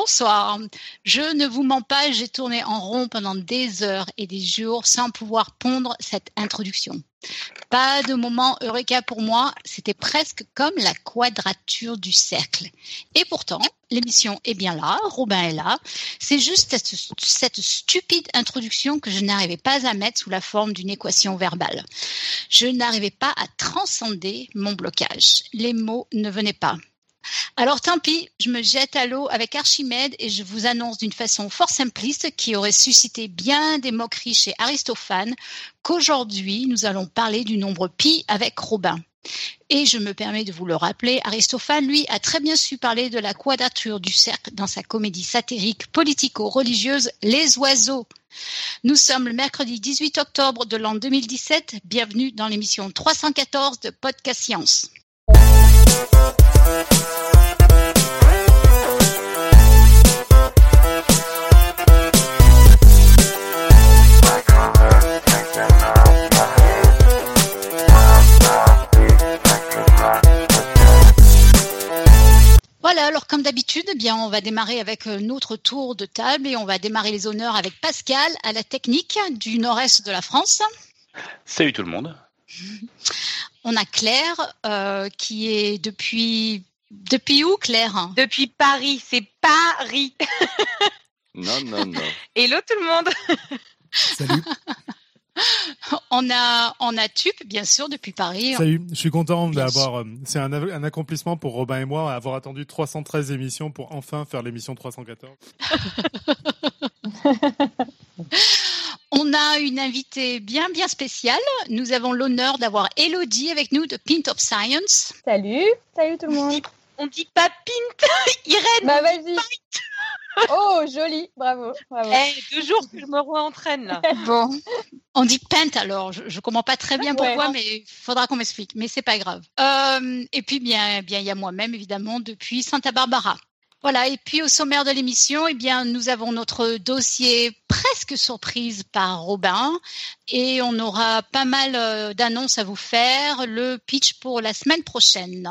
Bonsoir. Je ne vous mens pas, j'ai tourné en rond pendant des heures et des jours sans pouvoir pondre cette introduction. Pas de moment eureka pour moi, c'était presque comme la quadrature du cercle. Et pourtant, l'émission est bien là, Robin est là. C'est juste cette, cette stupide introduction que je n'arrivais pas à mettre sous la forme d'une équation verbale. Je n'arrivais pas à transcender mon blocage. Les mots ne venaient pas. Alors tant pis, je me jette à l'eau avec Archimède et je vous annonce d'une façon fort simpliste qui aurait suscité bien des moqueries chez Aristophane qu'aujourd'hui nous allons parler du nombre pi avec Robin. Et je me permets de vous le rappeler, Aristophane, lui, a très bien su parler de la quadrature du cercle dans sa comédie satirique politico-religieuse Les Oiseaux. Nous sommes le mercredi 18 octobre de l'an 2017. Bienvenue dans l'émission 314 de Podcast Science. Voilà, alors comme d'habitude, eh bien on va démarrer avec euh, notre tour de table et on va démarrer les honneurs avec Pascal à la technique du nord-est de la France. Salut tout le monde. On a Claire euh, qui est depuis depuis où Claire? Depuis Paris, c'est Paris. non non non. Hello tout le monde. Salut. On a, on a Tup, bien sûr, depuis Paris. Salut, je suis content d'avoir. Euh, c'est un, un, accomplissement pour Robin et moi, avoir attendu 313 émissions pour enfin faire l'émission 314. On a une invitée bien bien spéciale. Nous avons l'honneur d'avoir Elodie avec nous de Pint of Science. Salut, salut tout le monde. On dit, pas Pint, Irène. Bah vas-y. Oh, joli, bravo. bravo. Eh, deux jours que je me re-entraîne là. bon, on dit Pint alors. Je, ne comprends pas très bien pourquoi, mais il faudra qu'on m'explique. Mais c'est pas grave. Euh, et puis bien, bien, il y a moi-même évidemment depuis Santa Barbara. Voilà, et puis au sommaire de l'émission, eh bien, nous avons notre dossier presque surprise par Robin et on aura pas mal euh, d'annonces à vous faire, le pitch pour la semaine prochaine.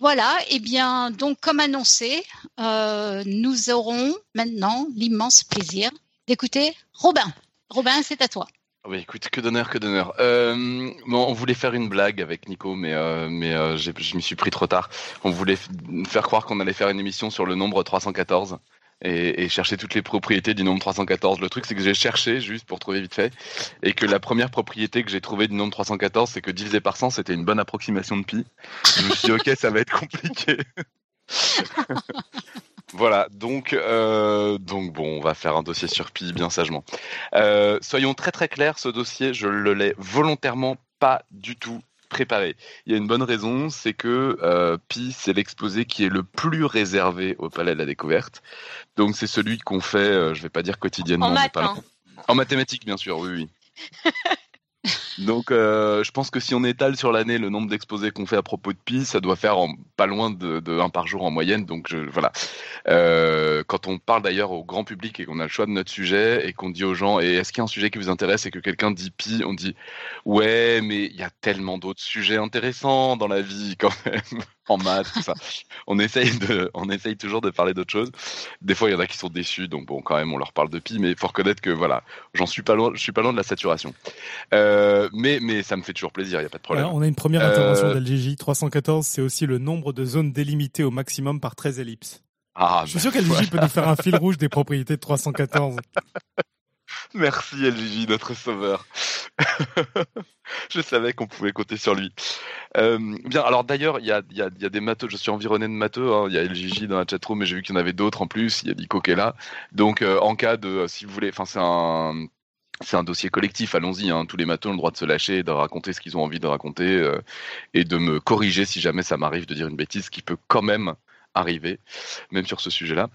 Voilà, et eh bien, donc comme annoncé, euh, nous aurons maintenant l'immense plaisir d'écouter Robin. Robin, c'est à toi. Ah oui, écoute, que d'honneur, que d'honneur. Euh, on voulait faire une blague avec Nico, mais euh, mais euh, je m'y suis pris trop tard. On voulait faire croire qu'on allait faire une émission sur le nombre 314 et, et, chercher toutes les propriétés du nombre 314. Le truc, c'est que j'ai cherché juste pour trouver vite fait, et que la première propriété que j'ai trouvée du nombre 314, c'est que divisé par 100, c'était une bonne approximation de pi. Je me suis dit, ok, ça va être compliqué. Voilà, donc, euh, donc bon, on va faire un dossier sur Pi bien sagement. Euh, soyons très très clairs, ce dossier, je le l'ai volontairement pas du tout préparé. Il y a une bonne raison, c'est que euh, Pi, c'est l'exposé qui est le plus réservé au Palais de la Découverte. Donc c'est celui qu'on fait, euh, je vais pas dire quotidiennement, en, maths, hein. en mathématiques bien sûr, oui oui. Donc, euh, je pense que si on étale sur l'année le nombre d'exposés qu'on fait à propos de Pi, ça doit faire pas loin de, un par jour en moyenne. Donc, je, voilà. Euh, quand on parle d'ailleurs au grand public et qu'on a le choix de notre sujet et qu'on dit aux gens, et est-ce qu'il y a un sujet qui vous intéresse et que quelqu'un dit Pi, on dit ouais, mais il y a tellement d'autres sujets intéressants dans la vie quand même en maths, tout ça. On essaye de, on essaye toujours de parler d'autres choses. Des fois, il y en a qui sont déçus, donc bon, quand même, on leur parle de pi, mais il faut reconnaître que voilà, j'en suis pas loin, je suis pas loin de la saturation. Euh, mais, mais ça me fait toujours plaisir, il y a pas de problème. On a une première intervention euh... d'LGJ. 314, c'est aussi le nombre de zones délimitées au maximum par 13 ellipses. Ah, je suis sûr qu'LGJ peut nous faire un fil rouge des propriétés de 314. Merci LGJ, notre sauveur. je savais qu'on pouvait compter sur lui. Euh, bien, alors d'ailleurs, il y a, y, a, des matheux, je suis environné de matheux, hein. il y a LGJ dans la chatroom, mais j'ai vu qu'il y en avait d'autres en plus, il y a Nico qui est là. Donc euh, en cas de, si vous voulez, enfin c'est un... Dossier collectif, allons-y. Hein. Tous les matheux ont le droit de se lâcher, de raconter ce qu'ils ont envie de raconter euh, et de me corriger si jamais ça m'arrive de dire une bêtise qui peut quand même arriver, même sur ce sujet-là.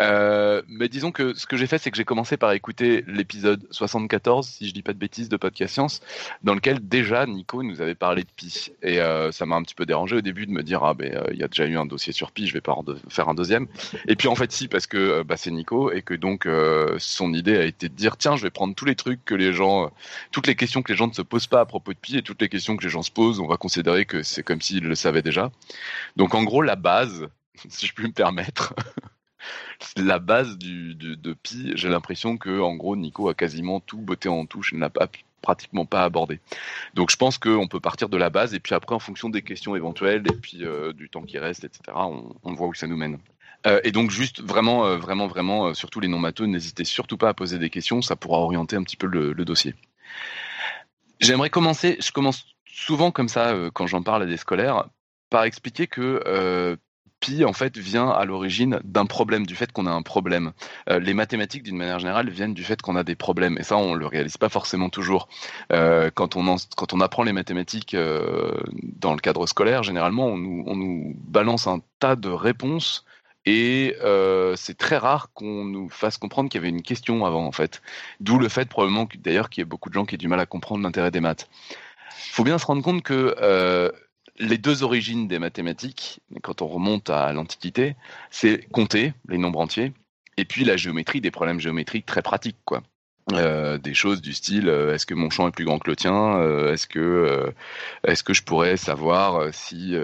Euh, mais disons que ce que j'ai fait, c'est que j'ai commencé par écouter l'épisode 74, si je dis pas de bêtises, de Podcast Science, dans lequel déjà Nico nous avait parlé de Pi. Et euh, ça m'a un petit peu dérangé au début de me dire, ah ben euh, il y a déjà eu un dossier sur Pi, je vais pas en faire un deuxième. Et puis en fait si, parce que bah, c'est Nico et que donc son idée a été de dire, tiens, je vais prendre tous les trucs que les gens, toutes les questions que les gens ne se posent pas à propos de Pi et toutes les questions que les gens se posent, on va considérer que c'est comme s'ils le savaient déjà. Donc en gros, la base, si je puis me permettre, la base de pi. J'ai l'impression que en gros Nico a quasiment tout botté en touche et ne l'a pas pratiquement pas abordé. Donc je pense qu'on peut partir de la base et puis après en fonction des questions éventuelles et puis euh, du temps qui reste, etc. On, voit où ça nous mène. Euh, et donc juste vraiment, euh, vraiment, vraiment, surtout les non-matheux, n'hésitez surtout pas à poser des questions, ça pourra orienter un petit peu le, le dossier. J'aimerais commencer, je commence souvent comme ça quand j'en parle à des scolaires, par expliquer que pi en fait vient à l'origine d'un problème, du fait qu'on a un problème. Euh, les mathématiques d'une manière générale viennent du fait qu'on a des problèmes, et ça on le réalise pas forcément toujours. Euh, quand on en- quand on apprend les mathématiques euh, dans le cadre scolaire, généralement on nous, on nous balance un tas de réponses. Et euh, c'est très rare qu'on nous fasse comprendre qu'il y avait une question avant, en fait. D'où le fait, probablement, d'ailleurs, qu'il y ait beaucoup de gens qui aient du mal à comprendre l'intérêt des maths. faut bien se rendre compte que euh, les deux origines des mathématiques, quand on remonte à l'Antiquité, c'est compter les nombres entiers, et puis la géométrie, des problèmes géométriques très pratiques, quoi. Euh, des choses du style euh, est-ce que mon champ est plus grand que le tien Euh, est-ce que euh, est-ce que je pourrais savoir euh, si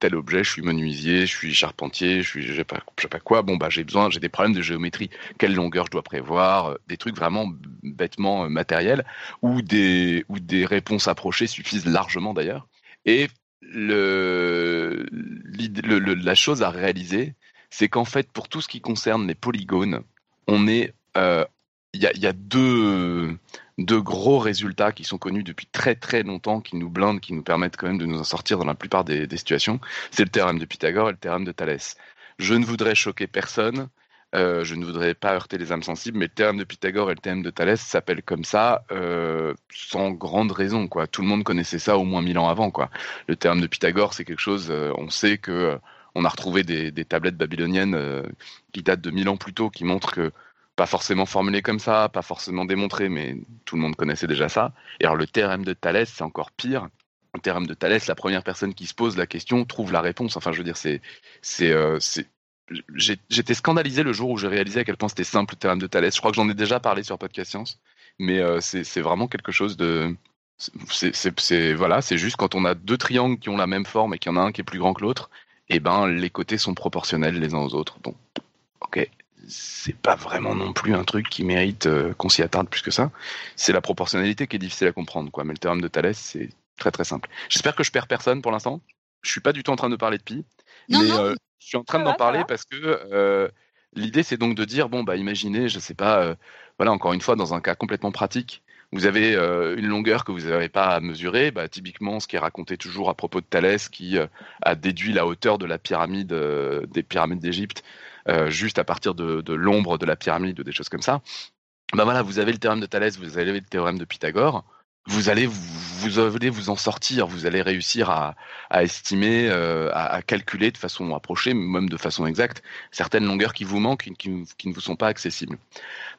tel objet je suis menuisier je suis charpentier je suis je sais pas, je sais pas quoi. Bon bah j'ai besoin j'ai des problèmes de géométrie. Quelle longueur je dois prévoir des trucs vraiment bêtement matériels où des où des réponses approchées suffisent largement d'ailleurs. Et la chose à réaliser c'est qu'en fait pour tout ce qui concerne les polygones on est euh, il y a, deux gros résultats qui sont connus depuis très très longtemps, qui nous blindent, qui nous permettent quand même de nous en sortir dans la plupart des, des situations. C'est le théorème de Pythagore et le théorème de Thalès. Je ne voudrais choquer personne, euh, je ne voudrais pas heurter les âmes sensibles, mais le théorème de Pythagore et le théorème de Thalès s'appellent comme ça euh, sans grande raison. Quoi. Tout le monde connaissait ça au moins mille ans avant. Quoi. Le théorème de Pythagore, c'est quelque chose, euh, on sait que on a retrouvé des, tablettes babyloniennes qui datent de mille ans plus tôt, qui montrent que pas forcément formulé comme ça, pas forcément démontré, mais tout le monde connaissait déjà ça. Et alors le théorème de Thalès, c'est encore pire. Le théorème de Thalès, la première personne qui se pose la question trouve la réponse. Enfin, je veux dire, c'est, J'étais scandalisé le jour où j'ai réalisé à quel point c'était simple le théorème de Thalès. Je crois que j'en ai déjà parlé sur Podcast Science, mais euh, c'est vraiment quelque chose de. C'est, voilà, c'est juste quand on a deux triangles qui ont la même forme et qu'il y en a un qui est plus grand que l'autre, et ben les côtés sont proportionnels les uns aux autres. Bon, ok, c'est pas vraiment non plus un truc qui mérite euh, qu'on s'y attarde plus que ça. C'est la proportionnalité qui est difficile à comprendre, quoi. Mais le théorème de Thalès, c'est très très simple. J'espère que je perds personne pour l'instant. Je suis pas du tout en train de parler de pi, Non, mais non. euh, je suis en train d'en parler parce que euh, l'idée c'est donc de dire bon bah imaginez, je sais pas, euh, voilà encore une fois dans un cas complètement pratique. Vous avez euh, une longueur que vous n'avez pas à mesurer, bah, typiquement ce qui est raconté toujours à propos de Thalès qui euh, a déduit la hauteur de la pyramide euh, des pyramides d'Égypte juste à partir de, de l'ombre de la pyramide ou des choses comme ça. Bah voilà, vous avez le théorème de Thalès, vous avez le théorème de Pythagore. Vous allez vous, vous vous en sortir, vous allez réussir à, à estimer, euh, à, à calculer de façon approchée, même de façon exacte, certaines longueurs qui vous manquent, qui, qui ne vous sont pas accessibles.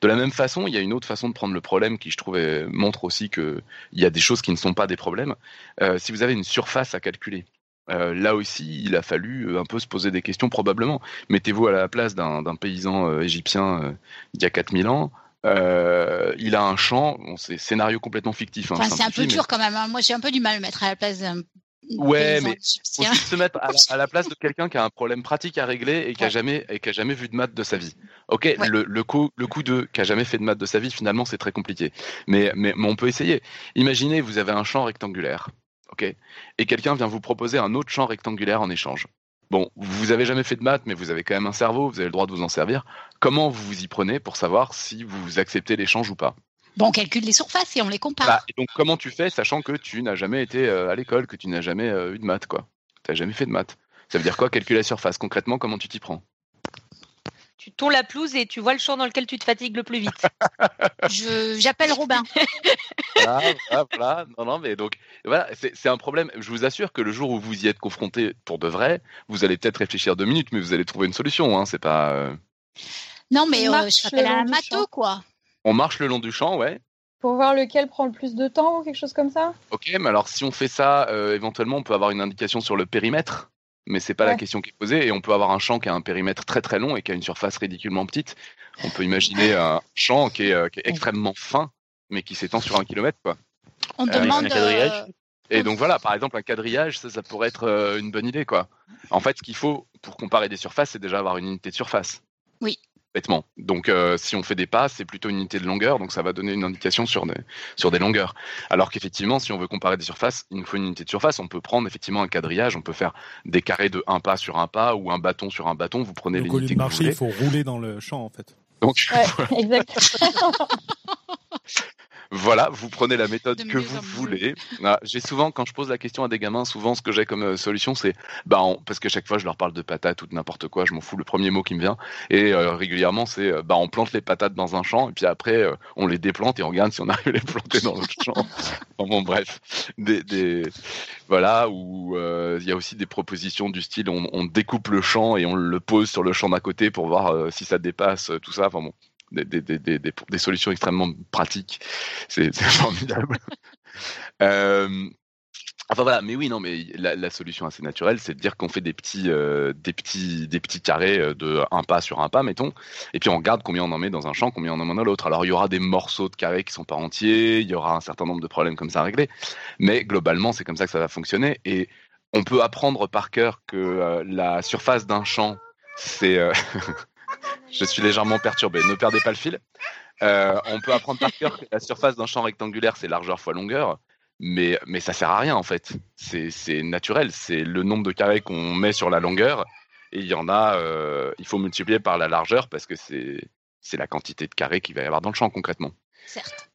De la même façon, il y a une autre façon de prendre le problème qui, je trouve, montre aussi qu'il y a des choses qui ne sont pas des problèmes. Euh, si vous avez une surface à calculer, euh, là aussi, il a fallu euh, un peu se poser des questions probablement. Mettez-vous à la place d'un d'un paysan euh, égyptien euh, il y a 4000 ans. Euh, il a un champ, bon, c'est scénario complètement fictif. hein, Enfin, c'est un peu mais- dur quand même. hein. Moi, j'ai un peu du mal à me mettre à la place d'un Ouais, mais faut se mettre à la, à la place de quelqu'un qui a un problème pratique à régler et qui a jamais et qui a jamais vu de maths de sa vie. Ok, Ouais. le, le coup le coup de qui a jamais fait de maths de sa vie, finalement c'est très compliqué. Mais, mais mais on peut essayer. Imaginez vous avez un champ rectangulaire, ok, et quelqu'un vient vous proposer un autre champ rectangulaire en échange. Bon, vous avez jamais fait de maths, mais vous avez quand même un cerveau, vous avez le droit de vous en servir. Comment vous vous y prenez pour savoir si vous acceptez l'échange ou pas Bon, on calcule les surfaces et on les compare. bah, et donc comment tu fais, sachant que tu n'as jamais été euh, à l'école, que tu n'as jamais euh, eu de maths, quoi? Tu n'as jamais fait de maths. Ça veut dire quoi, calculer la surface? Concrètement, comment tu t'y prends? Tu tournes la pelouse et tu vois le champ dans lequel tu te fatigues le plus vite. Je J'appelle Robin. voilà, voilà, voilà. Non, non, mais donc, voilà, c'est c'est un problème. Je vous assure que le jour où vous y êtes confronté pour de vrai, vous allez peut-être réfléchir deux minutes, mais vous allez trouver une solution. Hein. C'est pas. euh, Non, mais On euh, marche je m'appelle le long un champ. quoi. On marche le long du champ, ouais. Pour voir lequel prend le plus de temps ou quelque chose comme ça? Ok, mais alors si on fait ça, euh, éventuellement, on peut avoir une indication sur le périmètre, mais c'est pas la question qui est posée. Et on peut avoir un champ qui a un périmètre très très long et qui a une surface ridiculement petite. On peut imaginer un champ qui est, euh, qui est extrêmement fin, mais qui s'étend sur un kilomètre, quoi. On Euh, demande. un quadrillage. euh, Et donc voilà, par exemple, un quadrillage, ça, ça pourrait être euh, une bonne idée, quoi. En fait, ce qu'il faut pour comparer des surfaces, c'est déjà avoir une unité de surface. Oui. Bêtement. Donc, euh, si on fait des passes, c'est plutôt une unité de longueur, donc ça va donner une indication sur des, sur des longueurs. Alors qu'effectivement, si on veut comparer des surfaces, il nous faut une unité de surface. On peut prendre effectivement un quadrillage, on peut faire des carrés de un pas sur un pas ou un bâton sur un bâton. Vous prenez Donc au lieu l'unité de marcher, il faut rouler dans le champ en fait. Donc, Ouais, exact. Voilà, vous prenez la méthode De que vous voulez. Ah, j'ai souvent, quand je pose la question à des gamins, souvent ce que j'ai comme euh, solution, c'est, bah, on- parce que chaque fois je leur parle de patates ou de n'importe quoi, je m'en fous le premier mot qui me vient, et euh, régulièrement c'est, euh, bah, on plante les patates dans un champ, et puis après euh, on les déplante et on regarde si on arrive à les planter dans l'autre champ. Enfin, bon, bref, des, des- voilà, où euh, il y a aussi des propositions du style, on, on découpe le champ et on le pose sur le champ d'à côté pour voir si ça dépasse, tout ça. Enfin bon, des, solutions extrêmement pratiques. C'est formidable. Euh, Enfin voilà, mais oui, non, mais la, solution assez naturelle, c'est de dire qu'on fait des petits, euh, des petits, des petits carrés euh, de un pas sur un pas, mettons, et puis on regarde combien on en met dans un champ, combien on en met dans l'autre. Alors il y aura des morceaux de carrés qui sont pas entiers, il y aura un certain nombre de problèmes comme ça à régler, mais globalement c'est comme ça que ça va fonctionner. Et on peut apprendre par cœur que la surface d'un champ, c'est, je suis légèrement perturbé, ne perdez pas le fil. Euh, on peut apprendre par cœur que la surface d'un champ rectangulaire, c'est largeur fois longueur mais mais ça sert à rien en fait. C'est naturel, c'est le nombre de carrés qu'on met sur la longueur et il y en a, euh, il faut multiplier par la largeur parce que c'est la quantité de carrés qu'il va y avoir dans le champ concrètement. Certes.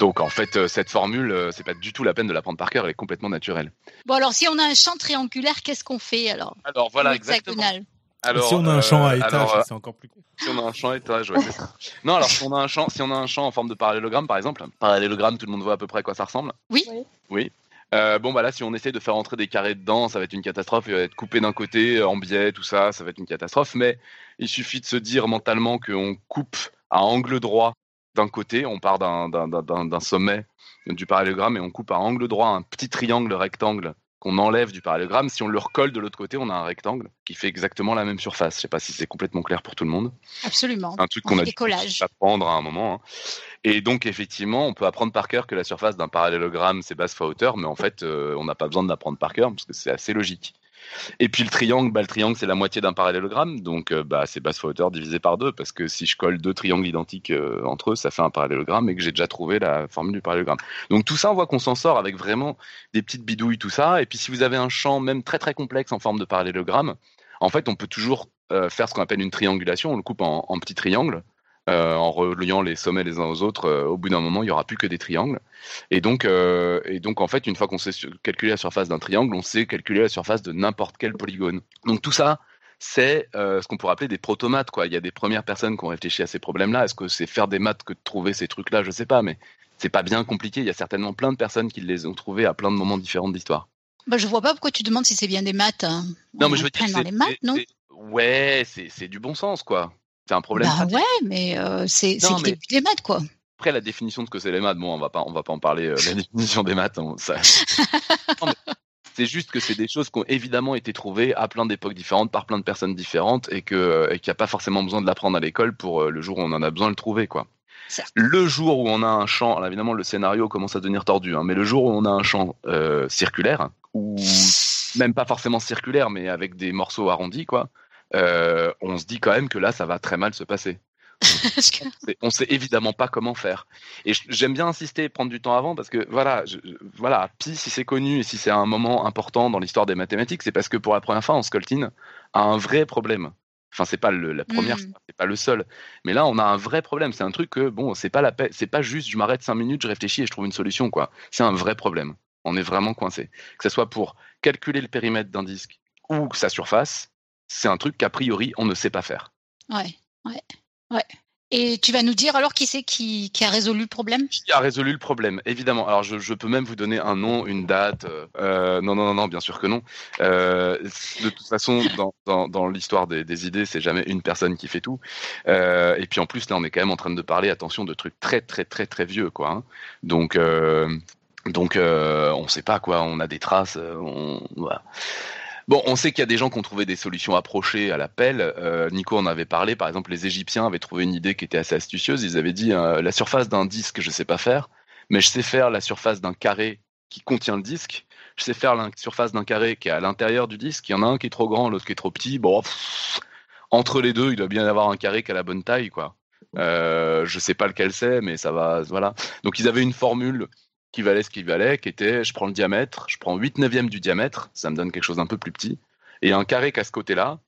Donc en fait euh, cette formule, c'est pas du tout la peine de la prendre par cœur, elle est complètement naturelle. Bon, alors, si on a un champ triangulaire, qu'est-ce qu'on fait alors? Alors voilà exactement. Alors si on a un champ à euh, étage, alors, c'est encore plus cool. si on a un champ étage, ouais, c'est ça. Non, alors si on a un champ, si on a un champ en forme de parallélogramme, par exemple, parallélogramme, tout le monde voit à peu près à quoi ça ressemble. Oui. Oui. Euh, bon bah là, si on essaie de faire entrer des carrés dedans, ça va être une catastrophe. Il va être coupé d'un côté, euh, en biais, tout ça, ça va être une catastrophe. Mais il suffit de se dire mentalement qu'on coupe à angle droit d'un côté, on part d'un- d'un d'un- d'un sommet du parallélogramme et on coupe à angle droit un petit triangle rectangle qu'on enlève du parallélogramme. Si on le recolle de l'autre côté, on a un rectangle qui fait exactement la même surface. Je sais pas si c'est complètement clair pour tout le monde Absolument. un truc On qu'on a dû apprendre à un moment. hein. Et donc effectivement, on peut apprendre par cœur que la surface d'un parallélogramme c'est base fois hauteur, mais en fait, euh, on n'a pas besoin de l'apprendre par cœur parce que c'est assez logique. Et puis le triangle, bah, le triangle c'est la moitié d'un parallélogramme, donc euh, bah, c'est base fois hauteur divisé par deux, parce que si je colle deux triangles identiques euh, entre eux, ça fait un parallélogramme et que j'ai déjà trouvé la formule du parallélogramme. Donc tout ça, on voit qu'on s'en sort avec vraiment des petites bidouilles, tout ça. Et puis si vous avez un champ même très très complexe en forme de parallélogramme, en fait, on peut toujours euh, faire ce qu'on appelle une triangulation. On le coupe en, en petits triangles. Euh, en reliant les sommets les uns aux autres, euh, au bout d'un moment, il y aura plus que des triangles. Et donc, euh, et donc en fait, une fois qu'on sait calculer la surface d'un triangle, on sait calculer la surface de n'importe quel polygone. Donc tout ça, c'est euh, ce qu'on pourrait appeler des protomates. Quoi. Il y a des premières personnes qui ont réfléchi à ces problèmes-là. Est-ce que c'est faire des maths que de trouver ces trucs-là? Je sais pas, mais c'est pas bien compliqué. Il y a certainement plein de personnes qui les ont trouvés à plein de moments différents de l'histoire. Bah, je vois pas pourquoi tu demandes si c'est bien des maths. hein. Non, On mais je veux dire, dans les maths, non? Ouais, c'est c'est du bon sens, quoi. C'est un problème. Bah pratique. ouais, mais euh, c'est c'est Non, le mais- début des maths, quoi. Après, la définition de ce que c'est les maths, bon, on va pas, on va pas en parler. euh, la définition des maths, on- ça- c'est juste que c'est des choses qui ont évidemment été trouvées à plein d'époques différentes par plein de personnes différentes et que euh, et qu'il n'y a pas forcément besoin de l'apprendre à l'école pour le jour où on en a besoin de le trouver, quoi. Le jour où on a un champ, alors évidemment le scénario commence à devenir tordu, hein, mais le jour où on a un champ euh, circulaire ou même pas forcément circulaire, mais avec des morceaux arrondis, quoi, euh, on se dit quand même que là, ça va très mal se passer. On sait évidemment pas comment faire. Et j'aime bien insister, prendre du temps avant, parce que voilà, je- voilà, pi si c'est connu et si c'est un moment important dans l'histoire des mathématiques, c'est parce que pour la première fois, on scoltine a un vrai problème. Enfin, c'est pas le- la première, Mm. fois, c'est pas le seul. Mais là, on a un vrai problème. C'est un truc que bon, c'est pas la paix, c'est pas juste, je m'arrête cinq minutes, je réfléchis et je trouve une solution, quoi. C'est un vrai problème. On est vraiment coincé. Que ce soit pour calculer le périmètre d'un disque ou sa surface, c'est un truc qu'a priori on ne sait pas faire. Ouais, ouais, ouais. Et tu vas nous dire alors qui c'est qui, qui a résolu le problème? Qui a résolu le problème? Évidemment. Alors, je, je peux même vous donner un nom, une date. euh, euh, non, non, non, non, bien sûr que non. Euh, de toute façon, dans, dans, dans l'histoire des, des idées, c'est jamais une personne qui fait tout. Euh, et puis en plus, là, on est quand même en train de parler, attention, de trucs très, très, très, très vieux, quoi. hein. Donc, donc, on sait pas quoi. On a des traces. On, voilà. Bon, on sait qu'il y a des gens qui ont trouvé des solutions approchées à l'appel. Euh, Nico en avait parlé. Par exemple, les Égyptiens avaient trouvé une idée qui était assez astucieuse. Ils avaient dit euh, la surface d'un disque, je sais pas faire, mais je sais faire la surface d'un carré qui contient le disque. Je sais faire la surface d'un carré qui est à l'intérieur du disque. Il y en a un qui est trop grand, l'autre qui est trop petit. Bon, entre les deux, il doit bien y avoir un carré qui a la bonne taille, quoi. Euh, je sais pas lequel c'est, mais ça va, voilà. Donc ils avaient une formule qui valait ce qu'il valait, qui était, je prends le diamètre, je prends 8 neuvièmes du diamètre, ça me donne quelque chose d'un peu plus petit, et un carré qu'à ce côté-là,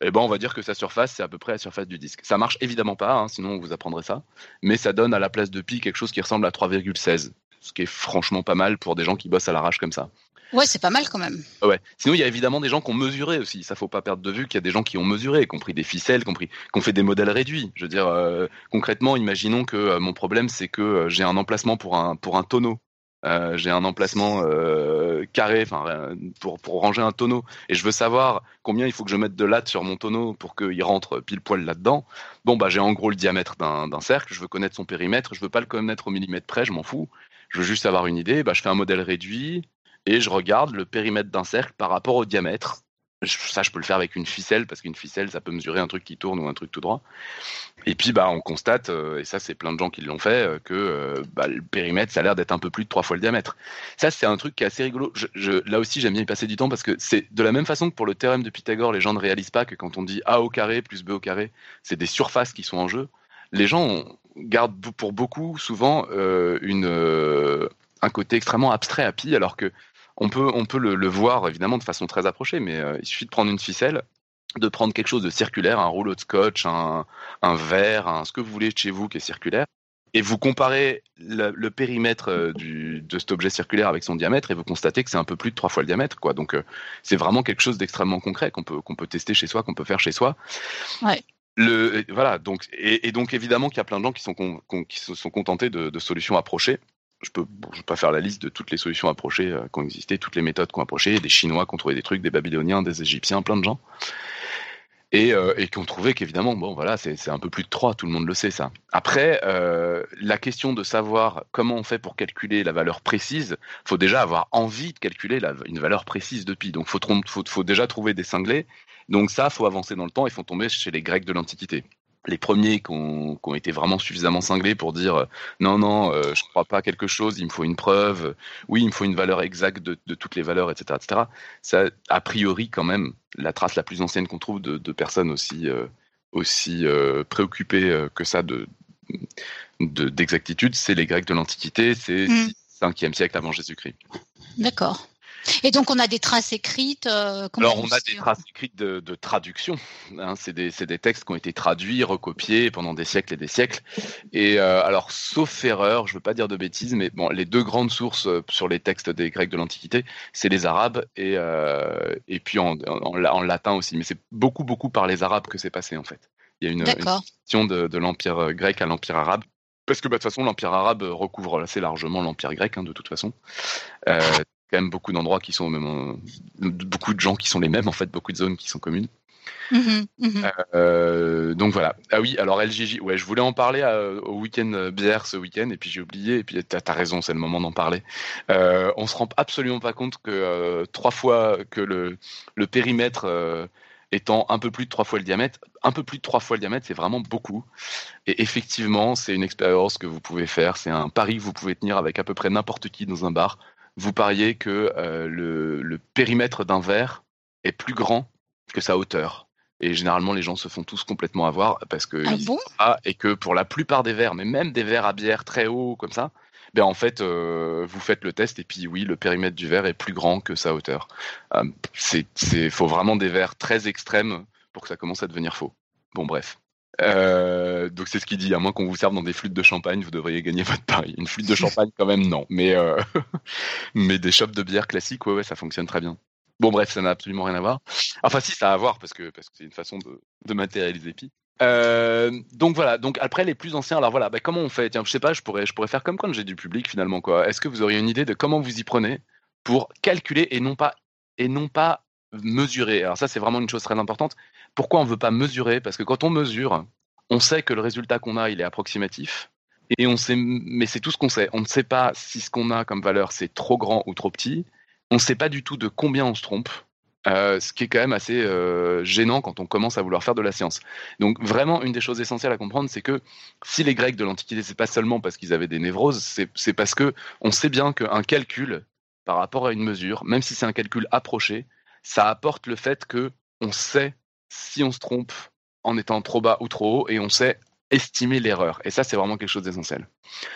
eh ben on va dire que sa surface, c'est à peu près la surface du disque. Ça marche évidemment pas, hein, sinon on vous apprendrait ça, mais ça donne à la place de pi quelque chose qui ressemble à 3,16, ce qui est franchement pas mal pour des gens qui bossent à l'arrache comme ça. Ouais, c'est pas mal quand même. Ouais. Sinon, il y a évidemment des gens qui ont mesuré aussi. Ça faut pas perdre de vue qu'il y a des gens qui ont mesuré, qui ont pris des ficelles, qui ont, pris, qui ont fait des modèles réduits. Je veux dire, euh, concrètement, imaginons que euh, mon problème, c'est que euh, j'ai un emplacement pour un, tonneau. J'ai un emplacement carré enfin, pour, pour ranger un tonneau et je veux savoir combien il faut que je mette de latte sur mon tonneau pour qu'il rentre pile poil là-dedans. Bon, bah, j'ai en gros le diamètre d'un cercle, je veux connaître son périmètre, je veux pas le connaître au millimètre près, je m'en fous. Je veux juste avoir une idée, bah, je fais un modèle réduit, et je regarde le périmètre d'un cercle par rapport au diamètre. Ça, je peux le faire avec une ficelle, parce qu'une ficelle, ça peut mesurer un truc qui tourne ou un truc tout droit. Et puis, bah, on constate, euh, et ça, c'est plein de gens qui l'ont fait, euh, que euh, bah, le périmètre, ça a l'air d'être un peu plus de trois fois le diamètre. Ça, c'est un truc qui est assez rigolo. Là aussi, j'aime bien y passer du temps, parce que c'est de la même façon que pour le théorème de Pythagore, les gens ne réalisent pas que quand on dit A au carré plus B au carré, c'est des surfaces qui sont en jeu. Les gens gardent pour beaucoup, souvent, une, un côté extrêmement abstrait à pi, alors que on peut, on peut le, voir évidemment de façon très approchée, mais euh, il suffit de prendre une ficelle, de prendre quelque chose de circulaire, un rouleau de scotch, un, verre, un, ce que vous voulez chez vous qui est circulaire, et vous comparez le, périmètre euh, de cet objet circulaire avec son diamètre, et vous constatez que c'est un peu plus de trois fois le diamètre. Quoi. Donc euh, c'est vraiment quelque chose d'extrêmement concret qu'on peut, qu'on peut tester chez soi, qu'on peut faire chez soi. Le, voilà, donc, et, donc évidemment qu'il y a plein de gens qui, sont, qui se sont contentés de solutions approchées je peux, peux pas faire la liste de toutes les solutions approchées euh, qui ont existé, toutes les méthodes qui ont approché, des Chinois qui ont trouvé des trucs, des Babyloniens, des Égyptiens, plein de gens. Et, euh, qui ont trouvé qu'évidemment, bon voilà, c'est un peu plus de 3, tout le monde le sait ça. Après, euh, la question de savoir comment on fait pour calculer la valeur précise, faut déjà avoir envie de calculer une valeur précise de pi. Donc faut, faut, faut déjà trouver des cinglés. Donc ça, faut avancer dans le temps et faut tomber chez les Grecs de l'Antiquité les premiers qui ont, été vraiment suffisamment cinglés pour dire euh, non, non, euh, je ne crois pas à quelque chose, il me faut une preuve, oui, il me faut une valeur exacte de, toutes les valeurs, etc., etc. Ça, a priori, quand même, la trace la plus ancienne qu'on trouve de, personnes aussi, euh, aussi préoccupées que ça de, d'exactitude, c'est les Grecs de l'Antiquité, c'est 5e mmh. siècle avant Jésus-Christ. D'accord. Et donc on a des traces écrites. Euh, alors on a des traces écrites de, traduction. Hein, c'est des, textes qui ont été traduits, recopiés pendant des siècles et des siècles. Et euh, alors sauf erreur, je ne veux pas dire de bêtises, mais bon, les deux grandes sources euh, sur les textes des Grecs de l'Antiquité, c'est les Arabes et et puis en, en, latin aussi. Mais c'est beaucoup beaucoup par les Arabes que c'est passé en fait. Il y a une, question de, l'empire grec à l'empire arabe parce que bah, de toute façon, l'Empire arabe recouvre assez largement l'Empire grec, hein, de toute façon quand même beaucoup d'endroits qui sont même beaucoup de gens qui sont les mêmes en fait, beaucoup de zones qui sont communes. Mmh mmh euh, donc voilà. Ah oui, alors LGJ, ouais, je voulais en parler euh, au week-end bière ce week-end et puis j'ai oublié et puis t'as as raison, c'est le moment d'en parler. Euh, on se rend absolument pas compte que euh, trois fois que le, le périmètre étant un peu plus de trois fois le diamètre, un peu plus de trois fois le diamètre, c'est vraiment beaucoup. Et effectivement, c'est une expérience que vous pouvez faire, c'est un pari que vous pouvez tenir avec à peu près n'importe qui dans un bar vous pariez que euh, le, périmètre d'un verre est plus grand que sa hauteur. Et généralement, les gens se font tous complètement avoir parce que ah et que pour la plupart des verres, mais même des verres à bière très hauts comme ça, ben en fait, euh, vous faites le test et puis oui, le périmètre du verre est plus grand que sa hauteur. Euh, c'est, faut vraiment des verres très extrêmes pour que ça commence à devenir faux. Bon, bref. Euh, donc c'est ce qu'il dit, à moins qu'on vous serve dans des flûtes de champagne, vous devriez gagner votre pari. Une flûte de champagne quand même non, mais euh, mais des shops de bière classiques, ouais, ça fonctionne très bien. Bon bref, ça n'a absolument rien à voir. Enfin si, ça a à voir parce que parce que c'est une façon de, de matérialiser. Euh, donc voilà, donc après les plus anciens, alors voilà, bah, comment on fait? Tiens, je sais pas, je pourrais, je pourrais faire comme quand j'ai du public finalement quoi. Est-ce que vous auriez une idée de comment vous y prenez pour calculer et non pas et non pas mesurer? Alors ça c'est vraiment une chose très importante. Pourquoi on ne veut pas mesurer Parce que quand on mesure, on sait que le résultat qu'on a, il est approximatif. Et mais c'est tout ce qu'on sait. On ne sait pas si ce qu'on a comme valeur, c'est trop grand ou trop petit. On ne sait pas du tout de combien on se trompe. Euh, ce qui est quand même assez euh, gênant quand on commence à vouloir faire de la science. Donc vraiment, une des choses essentielles à comprendre, c'est que si les Grecs de l'Antiquité, c'est pas seulement parce qu'ils avaient des névroses, c'est parce que on sait bien qu'un calcul par rapport à une mesure, même si c'est un calcul approché, ça apporte le fait que on sait si on se trompe en étant trop bas ou trop haut, et on sait estimer l'erreur. Et ça, c'est vraiment quelque chose d'essentiel.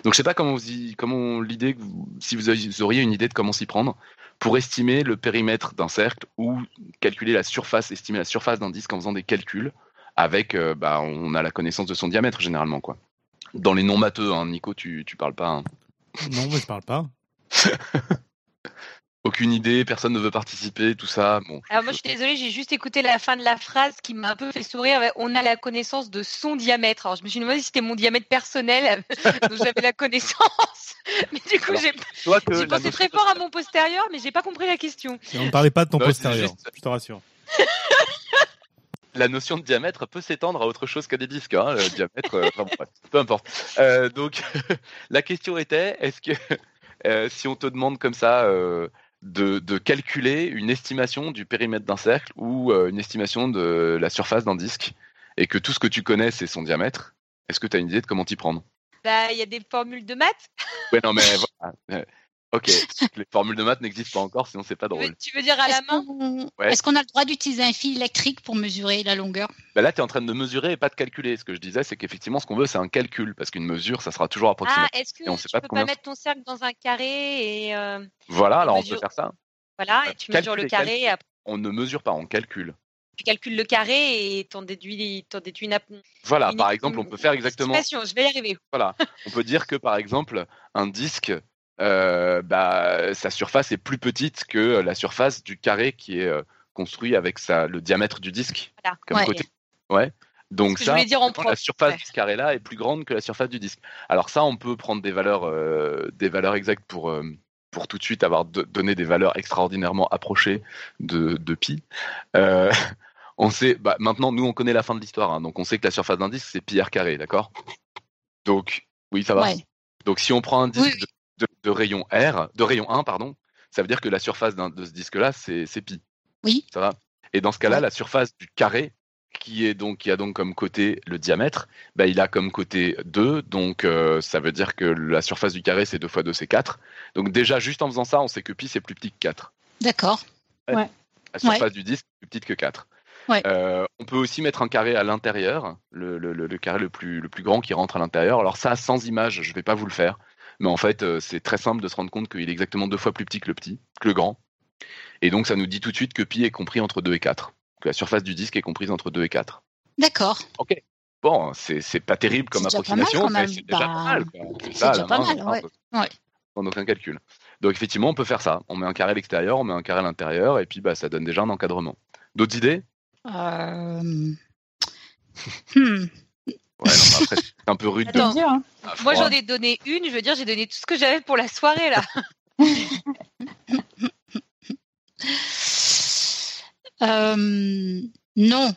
Donc, je sais pas comment vous y, comment l'idée, si vous auriez une idée de comment s'y prendre pour estimer le périmètre d'un cercle ou calculer la surface, estimer la surface d'un disque en faisant des calculs avec, euh, bah, on a la connaissance de son diamètre généralement, quoi. Dans les non matheux, hein, Nico, tu, tu parles pas. Hein. Non, mais je parle pas. Aucune idée, personne ne veut participer, tout ça. Bon, Alors moi je suis désolée, j'ai juste écouté la fin de la phrase qui m'a un peu fait sourire. On a la connaissance de son diamètre. Alors je me suis demandé si c'était mon diamètre personnel, donc j'avais la connaissance. Mais du coup j'ai pensé très fort à mon postérieur, mais j'ai pas compris la question. on ne parlait pas de ton postérieur, je te rassure. la notion de diamètre peut s'étendre à autre chose que des disques. Hein, le diamètre, euh, enfin, peu importe. Euh, donc, la question était est-ce que euh, si on te demande comme ça de, de, calculer une estimation du périmètre d'un cercle ou une estimation de la surface d'un disque et que tout ce que tu connais c'est son diamètre, est-ce que tu as une idée de comment t'y prendre? Bah, il y a des formules de maths. Ouais, non, mais voilà. Ok, les formules de maths n'existent pas encore, sinon c'est pas drôle. Tu veux dire à la main Est-ce qu'on a le droit d'utiliser un fil électrique pour mesurer la longueur? Bah Là, tu es en train de mesurer et pas de calculer. Ce que je disais, c'est qu'effectivement, ce qu'on veut, c'est un calcul, parce qu'une mesure, ça sera toujours approximatif. Ah, est-ce que tu ne peux pas mettre ton cercle dans un carré et. Euh, voilà, alors on peut faire ça. Voilà, et tu mesures le carré. On ne mesure pas, on calcule tu calcules le carré et t'en déduis, en déduis une. Voilà, par exemple, on peut faire exactement. Je vais y arriver. Voilà, on peut dire que par exemple, un disque euh, bah, sa surface est plus petite que la surface du carré qui est euh, construit avec sa, le diamètre du disque comme côté. Ouais. Donc ça, la surface du carré là est plus grande que la surface du disque. Alors ça, on peut prendre des valeurs, euh, des valeurs exactes pour pour tout de suite avoir donné des valeurs extraordinairement approchées de, de pi. on sait, bah, maintenant nous on connaît la fin de l'histoire, hein, donc on sait que la surface d'un disque c'est pi r carré, d'accord? Donc oui, ça va. Donc si on prend un disque de de, rayon R, de rayon 1, pardon, ça veut dire que la surface de ce disque-là, c'est pi. Oui. Ça va? Et dans ce cas-là, la surface du carré, qui, est donc, qui a donc comme côté le diamètre, bah, il a comme côté 2, donc euh, ça veut dire que la surface du carré, c'est 2 fois 2, c'est 4. Donc déjà, juste en faisant ça, on sait que pi, c'est plus petit que 4. D'accord. Ouais. La surface du disque est plus petite que 4. Euh, on peut aussi mettre un carré à l'intérieur, le, le, carré le plus, le plus grand qui rentre à l'intérieur. Alors ça, sans image, je ne vais pas vous le faire. Mais en fait, euh, c'est très simple de se rendre compte qu'il est exactement deux fois plus petit que le petit, que le grand. Et donc, ça nous dit tout de suite que pi est compris entre 2 et 4. Que la surface du disque est comprise entre 2 et 4. D'accord. Ok. Bon, c'est pas terrible comme approximation, mais c'est déjà pas mal. C'est déjà pas mal, ouais. ouais. Sans aucun calcul. Donc effectivement, on peut faire ça. On met un carré à l'extérieur, on met un carré à l'intérieur, et puis bah, ça donne déjà un encadrement. D'autres idées? Euh... hmm. Ouais, non, après, c'est un peu rude. de... hein. Moi, j'en ai donné une. Je veux dire, j'ai donné tout ce que j'avais pour la soirée, là. euh, non.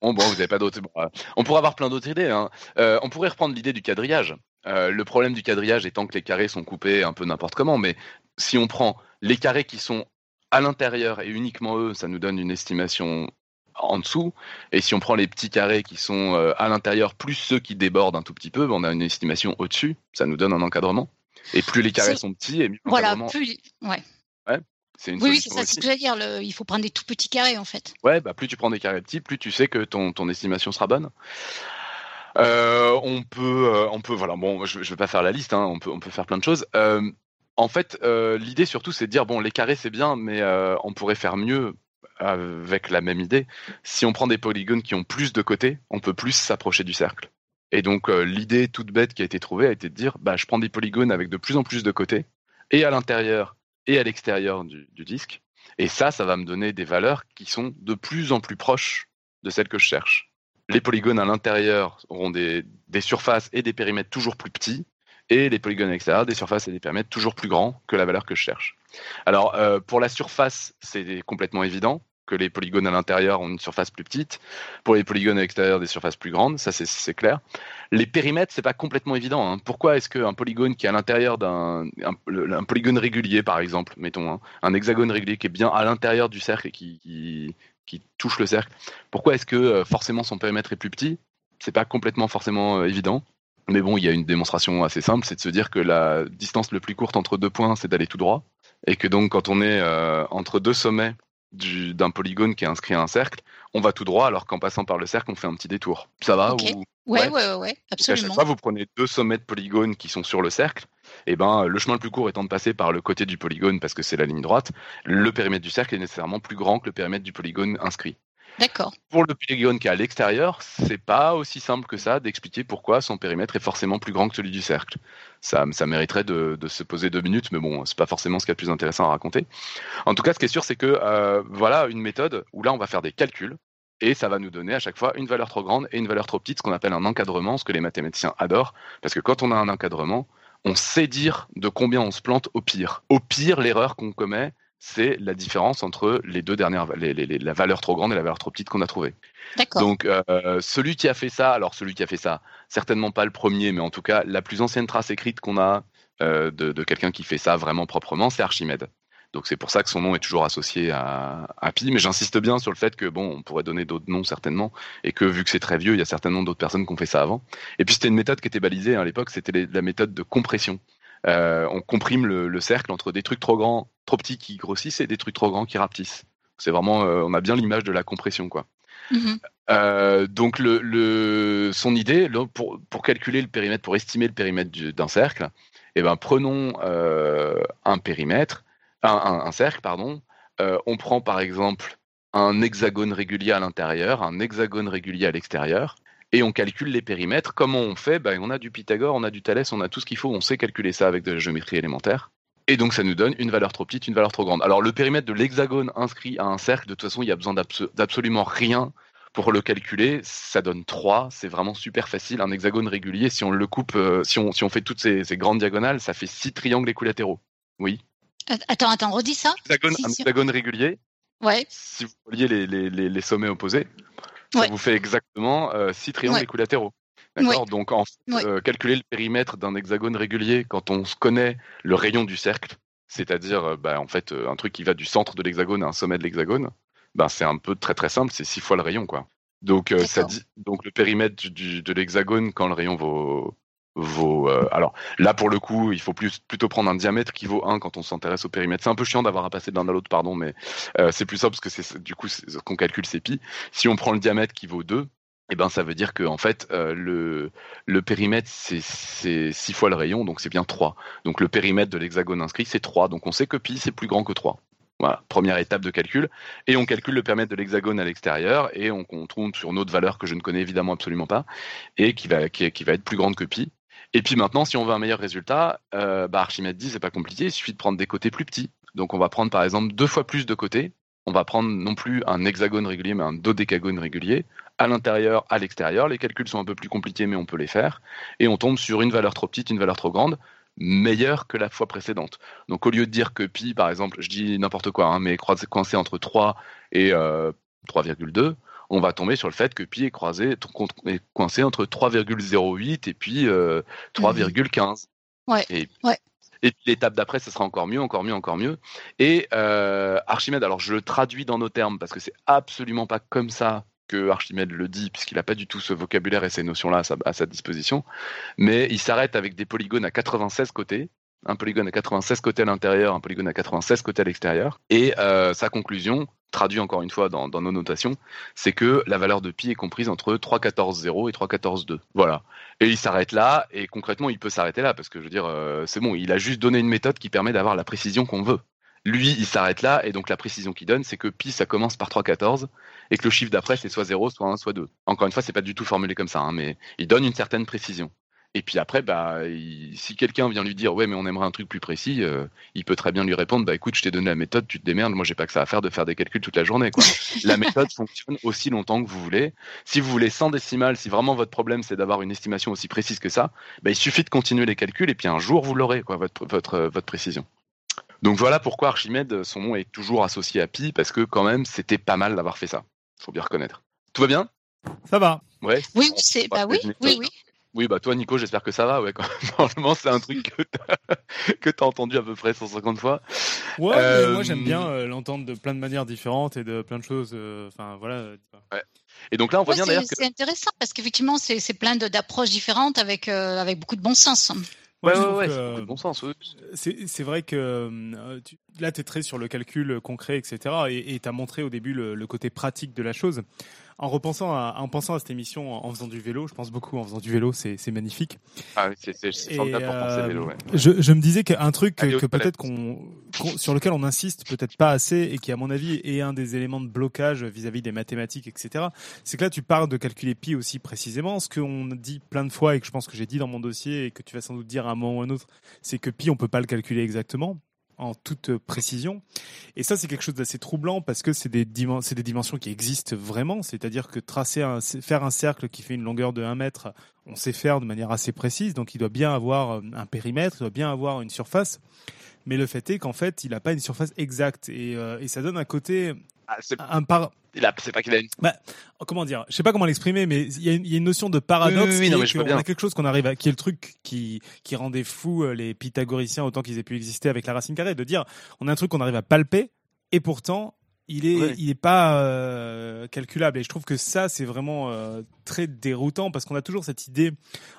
Bon, bon, vous n'avez pas d'autres. Euh, on pourrait avoir plein d'autres idées. Hein. Euh, on pourrait reprendre l'idée du quadrillage. Euh, le problème du quadrillage étant que les carrés sont coupés un peu n'importe comment, mais si on prend les carrés qui sont à l'intérieur et uniquement eux, ça nous donne une estimation en dessous. Et si on prend les petits carrés qui sont euh, à l'intérieur, plus ceux qui débordent un tout petit peu, ben, on a une estimation au-dessus. Ça nous donne un encadrement. Et plus les carrés sont petits, et mieux Voilà, plus. Ouais. ouais c'est une oui, c'est ça, ce que je veux dire. il faut prendre des tout petits carrés, en fait. Ouais, bah, plus tu prends des carrés petits, plus tu sais que ton, ton estimation sera bonne. Euh, on peut, euh, on peut, voilà. Bon, je, ne vais pas faire la liste. Hein, on peut, on peut faire plein de choses. en fait, l'idée surtout, c'est de dire bon, les carrés c'est bien, mais on pourrait faire mieux avec la même idée, si on prend des polygones qui ont plus de côtés, on peut plus s'approcher du cercle. Et donc euh, l'idée toute bête qui a été trouvée a été de dire, bah, je prends des polygones avec de plus en plus de côtés, et à l'intérieur et à l'extérieur du, disque, et ça, ça va me donner des valeurs qui sont de plus en plus proches de celles que je cherche. Les polygones à l'intérieur auront des, surfaces et des périmètres toujours plus petits, et les polygones à l'extérieur des surfaces et des périmètres toujours plus grands que la valeur que je cherche. Alors, euh, pour la surface, c'est complètement évident que les polygones à l'intérieur ont une surface plus petite. Pour les polygones à l'extérieur, des surfaces plus grandes, ça c'est clair. Les périmètres, c'est pas complètement évident. Hein. Pourquoi est-ce qu'un polygone qui est à l'intérieur d'un un, polygone régulier, par exemple, mettons hein, un hexagone régulier qui est bien à l'intérieur du cercle et qui, touche le cercle, pourquoi est-ce que euh, forcément son périmètre est plus petit? C'est pas complètement forcément euh, évident. Mais bon, il y a une démonstration assez simple, c'est de se dire que la distance le plus courte entre deux points, c'est d'aller tout droit et que donc quand on est euh, entre deux sommets d'un polygone qui est inscrit à un cercle, on va tout droit, alors qu'en passant par le cercle, on fait un petit détour. Ça va ou... ouais, ouais, ouais, absolument. à chaque fois, vous prenez deux sommets de polygone qui sont sur le cercle. Et eh ben, le chemin le plus court étant de passer par le côté du polygone parce que c'est la ligne droite, le périmètre du cercle est nécessairement plus grand que le périmètre du polygone inscrit. D'accord. Pour le polygone qui est à l'extérieur, c'est pas aussi simple que ça d'expliquer pourquoi son périmètre est forcément plus grand que celui du cercle. Ça, mériterait de, se poser deux minutes, mais bon, c'est pas forcément ce qui est le plus intéressant à raconter. En tout cas, ce qui est sûr, c'est que euh, voilà une méthode où là, on va faire des calculs et ça va nous donner à chaque fois une valeur trop grande et une valeur trop petite, ce qu'on appelle un encadrement, ce que les mathématiciens adorent, parce que quand on a un encadrement, on sait dire de combien on se plante au pire. Au pire, l'erreur qu'on commet, c'est la différence entre les deux dernières, la valeur trop grande et la valeur trop petite qu'on a trouvée. Donc, euh, celui qui a fait ça, alors celui qui a fait ça, certainement pas le premier, mais en tout cas, la plus ancienne trace écrite qu'on a euh, de, quelqu'un qui fait ça vraiment proprement, c'est Archimède. Donc c'est pour ça que son nom est toujours associé à, à Pi, mais j'insiste bien sur le fait que bon, on pourrait donner d'autres noms certainement, et que vu que c'est très vieux, il y a certainement d'autres personnes qui ont fait ça avant. Et puis c'était une méthode qui était balisée à l'époque, c'était la méthode de compression. Euh, on comprime le, cercle entre des trucs trop grands, trop petits qui grossissent et des trucs trop grands qui rapetissent. C'est vraiment, euh, on a bien l'image de la compression, quoi. Mm-hmm. Euh, donc le, son idée, pour, pour, calculer le périmètre, pour estimer le périmètre d'un cercle, eh ben prenons un périmètre, un, cercle, pardon. on prend par exemple un hexagone régulier à l'intérieur, un hexagone régulier à l'extérieur, et on calcule les périmètres. Comment on fait ben, On a du Pythagore, on a du Thalès, on a tout ce qu'il faut, on sait calculer ça avec de la géométrie élémentaire. Et donc ça nous donne une valeur trop petite, une valeur trop grande. Alors le périmètre de l'hexagone inscrit à un cercle, de toute façon, il y a besoin d'absolument rien pour le calculer. Ça donne 3, c'est vraiment super facile. Un hexagone régulier, si on le coupe, euh, si, on, si on fait toutes ces, grandes diagonales, ça fait 6 triangles équilatéraux. Oui. Attends, attends, redis ça? un hexagone régulier. Ouais. Si vous les, les sommets opposés, ça vous fait exactement 6 euh, triangles équilatéraux. D'accord? Donc, en euh, calculer le périmètre d'un hexagone régulier quand on connaît le rayon du cercle, c'est-à-dire euh, bah, en fait un truc qui va du centre de l'hexagone à un sommet de l'hexagone, bah, c'est un peu très très simple, c'est 6 fois le rayon. quoi. Donc, ça dit, donc le périmètre de l'hexagone quand le rayon vaut, vaut. Euh, alors là, pour le coup, il faut plus, plutôt prendre un diamètre qui vaut 1 quand on s'intéresse au périmètre. C'est un peu chiant d'avoir à passer d'un à l'autre, pardon, mais euh, c'est plus simple parce que c'est du coup ce qu'on calcule c'est pi. Si on prend le diamètre qui vaut 2, eh ben, ça veut dire que en fait euh, le, le périmètre c'est 6 fois le rayon, donc c'est bien 3. Donc le périmètre de l'hexagone inscrit c'est 3. Donc on sait que pi c'est plus grand que 3. Voilà, première étape de calcul. Et on calcule le périmètre de l'hexagone à l'extérieur et on, on sur une autre valeur que je ne connais évidemment absolument pas et qui va, qui, qui va être plus grande que pi. Et puis maintenant, si on veut un meilleur résultat, euh, bah Archimède dit c'est pas compliqué, il suffit de prendre des côtés plus petits. Donc on va prendre par exemple deux fois plus de côtés. On va prendre non plus un hexagone régulier, mais un dodécagone régulier, à l'intérieur, à l'extérieur. Les calculs sont un peu plus compliqués, mais on peut les faire. Et on tombe sur une valeur trop petite, une valeur trop grande, meilleure que la fois précédente. Donc au lieu de dire que pi, par exemple, je dis n'importe quoi, hein, mais coincé entre 3 et 3,2, euh, on va tomber sur le fait que pi est, croisé, est coincé entre 3,08 et puis 3,15. Euh, ouais. Et, puis l'étape d'après, ce sera encore mieux, encore mieux, encore mieux. Et euh, Archimède, alors je le traduis dans nos termes parce que c'est absolument pas comme ça que Archimède le dit, puisqu'il n'a pas du tout ce vocabulaire et ces notions-là à, sa, disposition. Mais il s'arrête avec des polygones à 96 côtés, un polygone à 96 côtés à l'intérieur, un polygone à 96 côtés à l'extérieur. Et euh, sa conclusion, traduit encore une fois dans, nos notations, c'est que la valeur de pi est comprise entre 3,14,0 et 3,14,2. Voilà. Et il s'arrête là, et concrètement, il peut s'arrêter là, parce que je veux dire, euh, c'est bon, il a juste donné une méthode qui permet d'avoir la précision qu'on veut. Lui, il s'arrête là, et donc la précision qu'il donne, c'est que pi, ça commence par 3,14, et que le chiffre d'après, c'est soit 0, soit 1, soit 2. Encore une fois, c'est pas du tout formulé comme ça, hein, mais il donne une certaine précision. Et puis après, bah, si quelqu'un vient lui dire ouais, mais on aimerait un truc plus précis, euh, il peut très bien lui répondre bah écoute, je t'ai donné la méthode, tu te démerdes, moi j'ai pas que ça à faire de faire des calculs toute la journée. Quoi. la méthode fonctionne aussi longtemps que vous voulez. Si vous voulez 100 décimales, si vraiment votre problème c'est d'avoir une estimation aussi précise que ça, bah, il suffit de continuer les calculs et puis un jour vous l'aurez, quoi, votre, votre, votre précision. Donc voilà pourquoi Archimède, son nom est toujours associé à Pi, parce que quand même c'était pas mal d'avoir fait ça. Faut bien reconnaître. Tout va bien? Ça va. Ouais. Oui, c'est bah oui, oui, oui. Oui, bah toi, Nico, j'espère que ça va. Ouais, Normalement, c'est un truc que tu as entendu à peu près 150 fois. Ouais, euh, moi j'aime bien euh, l'entendre de plein de manières différentes et de plein de choses. Euh, enfin, voilà. Ouais. Et donc là, on voit bien d'ailleurs que. C'est intéressant parce qu'effectivement, c'est plein d'approches différentes avec, avec beaucoup de bon sens. Ouais, ouais, ouais, bon sens. C'est vrai que euh, là, tu es très sur le calcul concret, etc. Et tu as montré au début le, côté pratique de la chose en repensant à, en pensant à cette émission en, faisant du vélo, je pense beaucoup en faisant du vélo, c'est magnifique. Ah oui, c'est formidable pour penser vélo. Ouais. Je, je, me disais qu'un truc que, peut-être qu'on sur lequel on insiste peut-être pas assez et qui à mon avis est un des éléments de blocage vis-à-vis des mathématiques, etc. C'est que là tu parles de calculer pi aussi précisément. Ce qu'on dit plein de fois et que je pense que j'ai dit dans mon dossier et que tu vas sans doute dire à un moment ou à un autre, c'est que pi on peut pas le calculer exactement en toute précision. Et ça, c'est quelque chose d'assez troublant parce que c'est des, des dimensions qui existent vraiment. C'est-à-dire que tracer un, faire un cercle qui fait une longueur de 1 mètre, on sait faire de manière assez précise. Donc, il doit bien avoir un périmètre, il doit bien avoir une surface. Mais le fait est qu'en fait, il n'a pas une surface exacte. Et, euh, et ça donne un côté ah, un par... Il a, c'est pas qu'il a une. Bah, comment dire Je sais pas comment l'exprimer, mais il y, a une notion de paradoxe. Oui, oui, a quelque chose qu'on arrive à, qui est le truc qui qui rendait fou euh, les pythagoriciens autant qu'ils aient pu exister avec la racine carrée, de dire on a un truc qu'on arrive à palper et pourtant il est il est pas euh, calculable et je trouve que ça c'est vraiment euh, très déroutant parce qu'on a toujours cette idée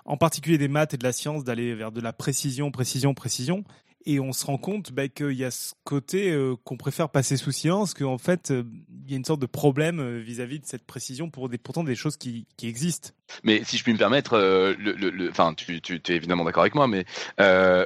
en particulier des maths et de la science d'aller vers de la précision précision précision et on se rend compte bah, qu'il y a ce côté euh, qu'on préfère passer sous silence, qu'en fait, euh, il y a une sorte de problème euh, vis-à-vis de cette précision pour des, pourtant des choses qui, qui existent. Mais si je puis me permettre, enfin, tu, tu es évidemment d'accord avec moi, mais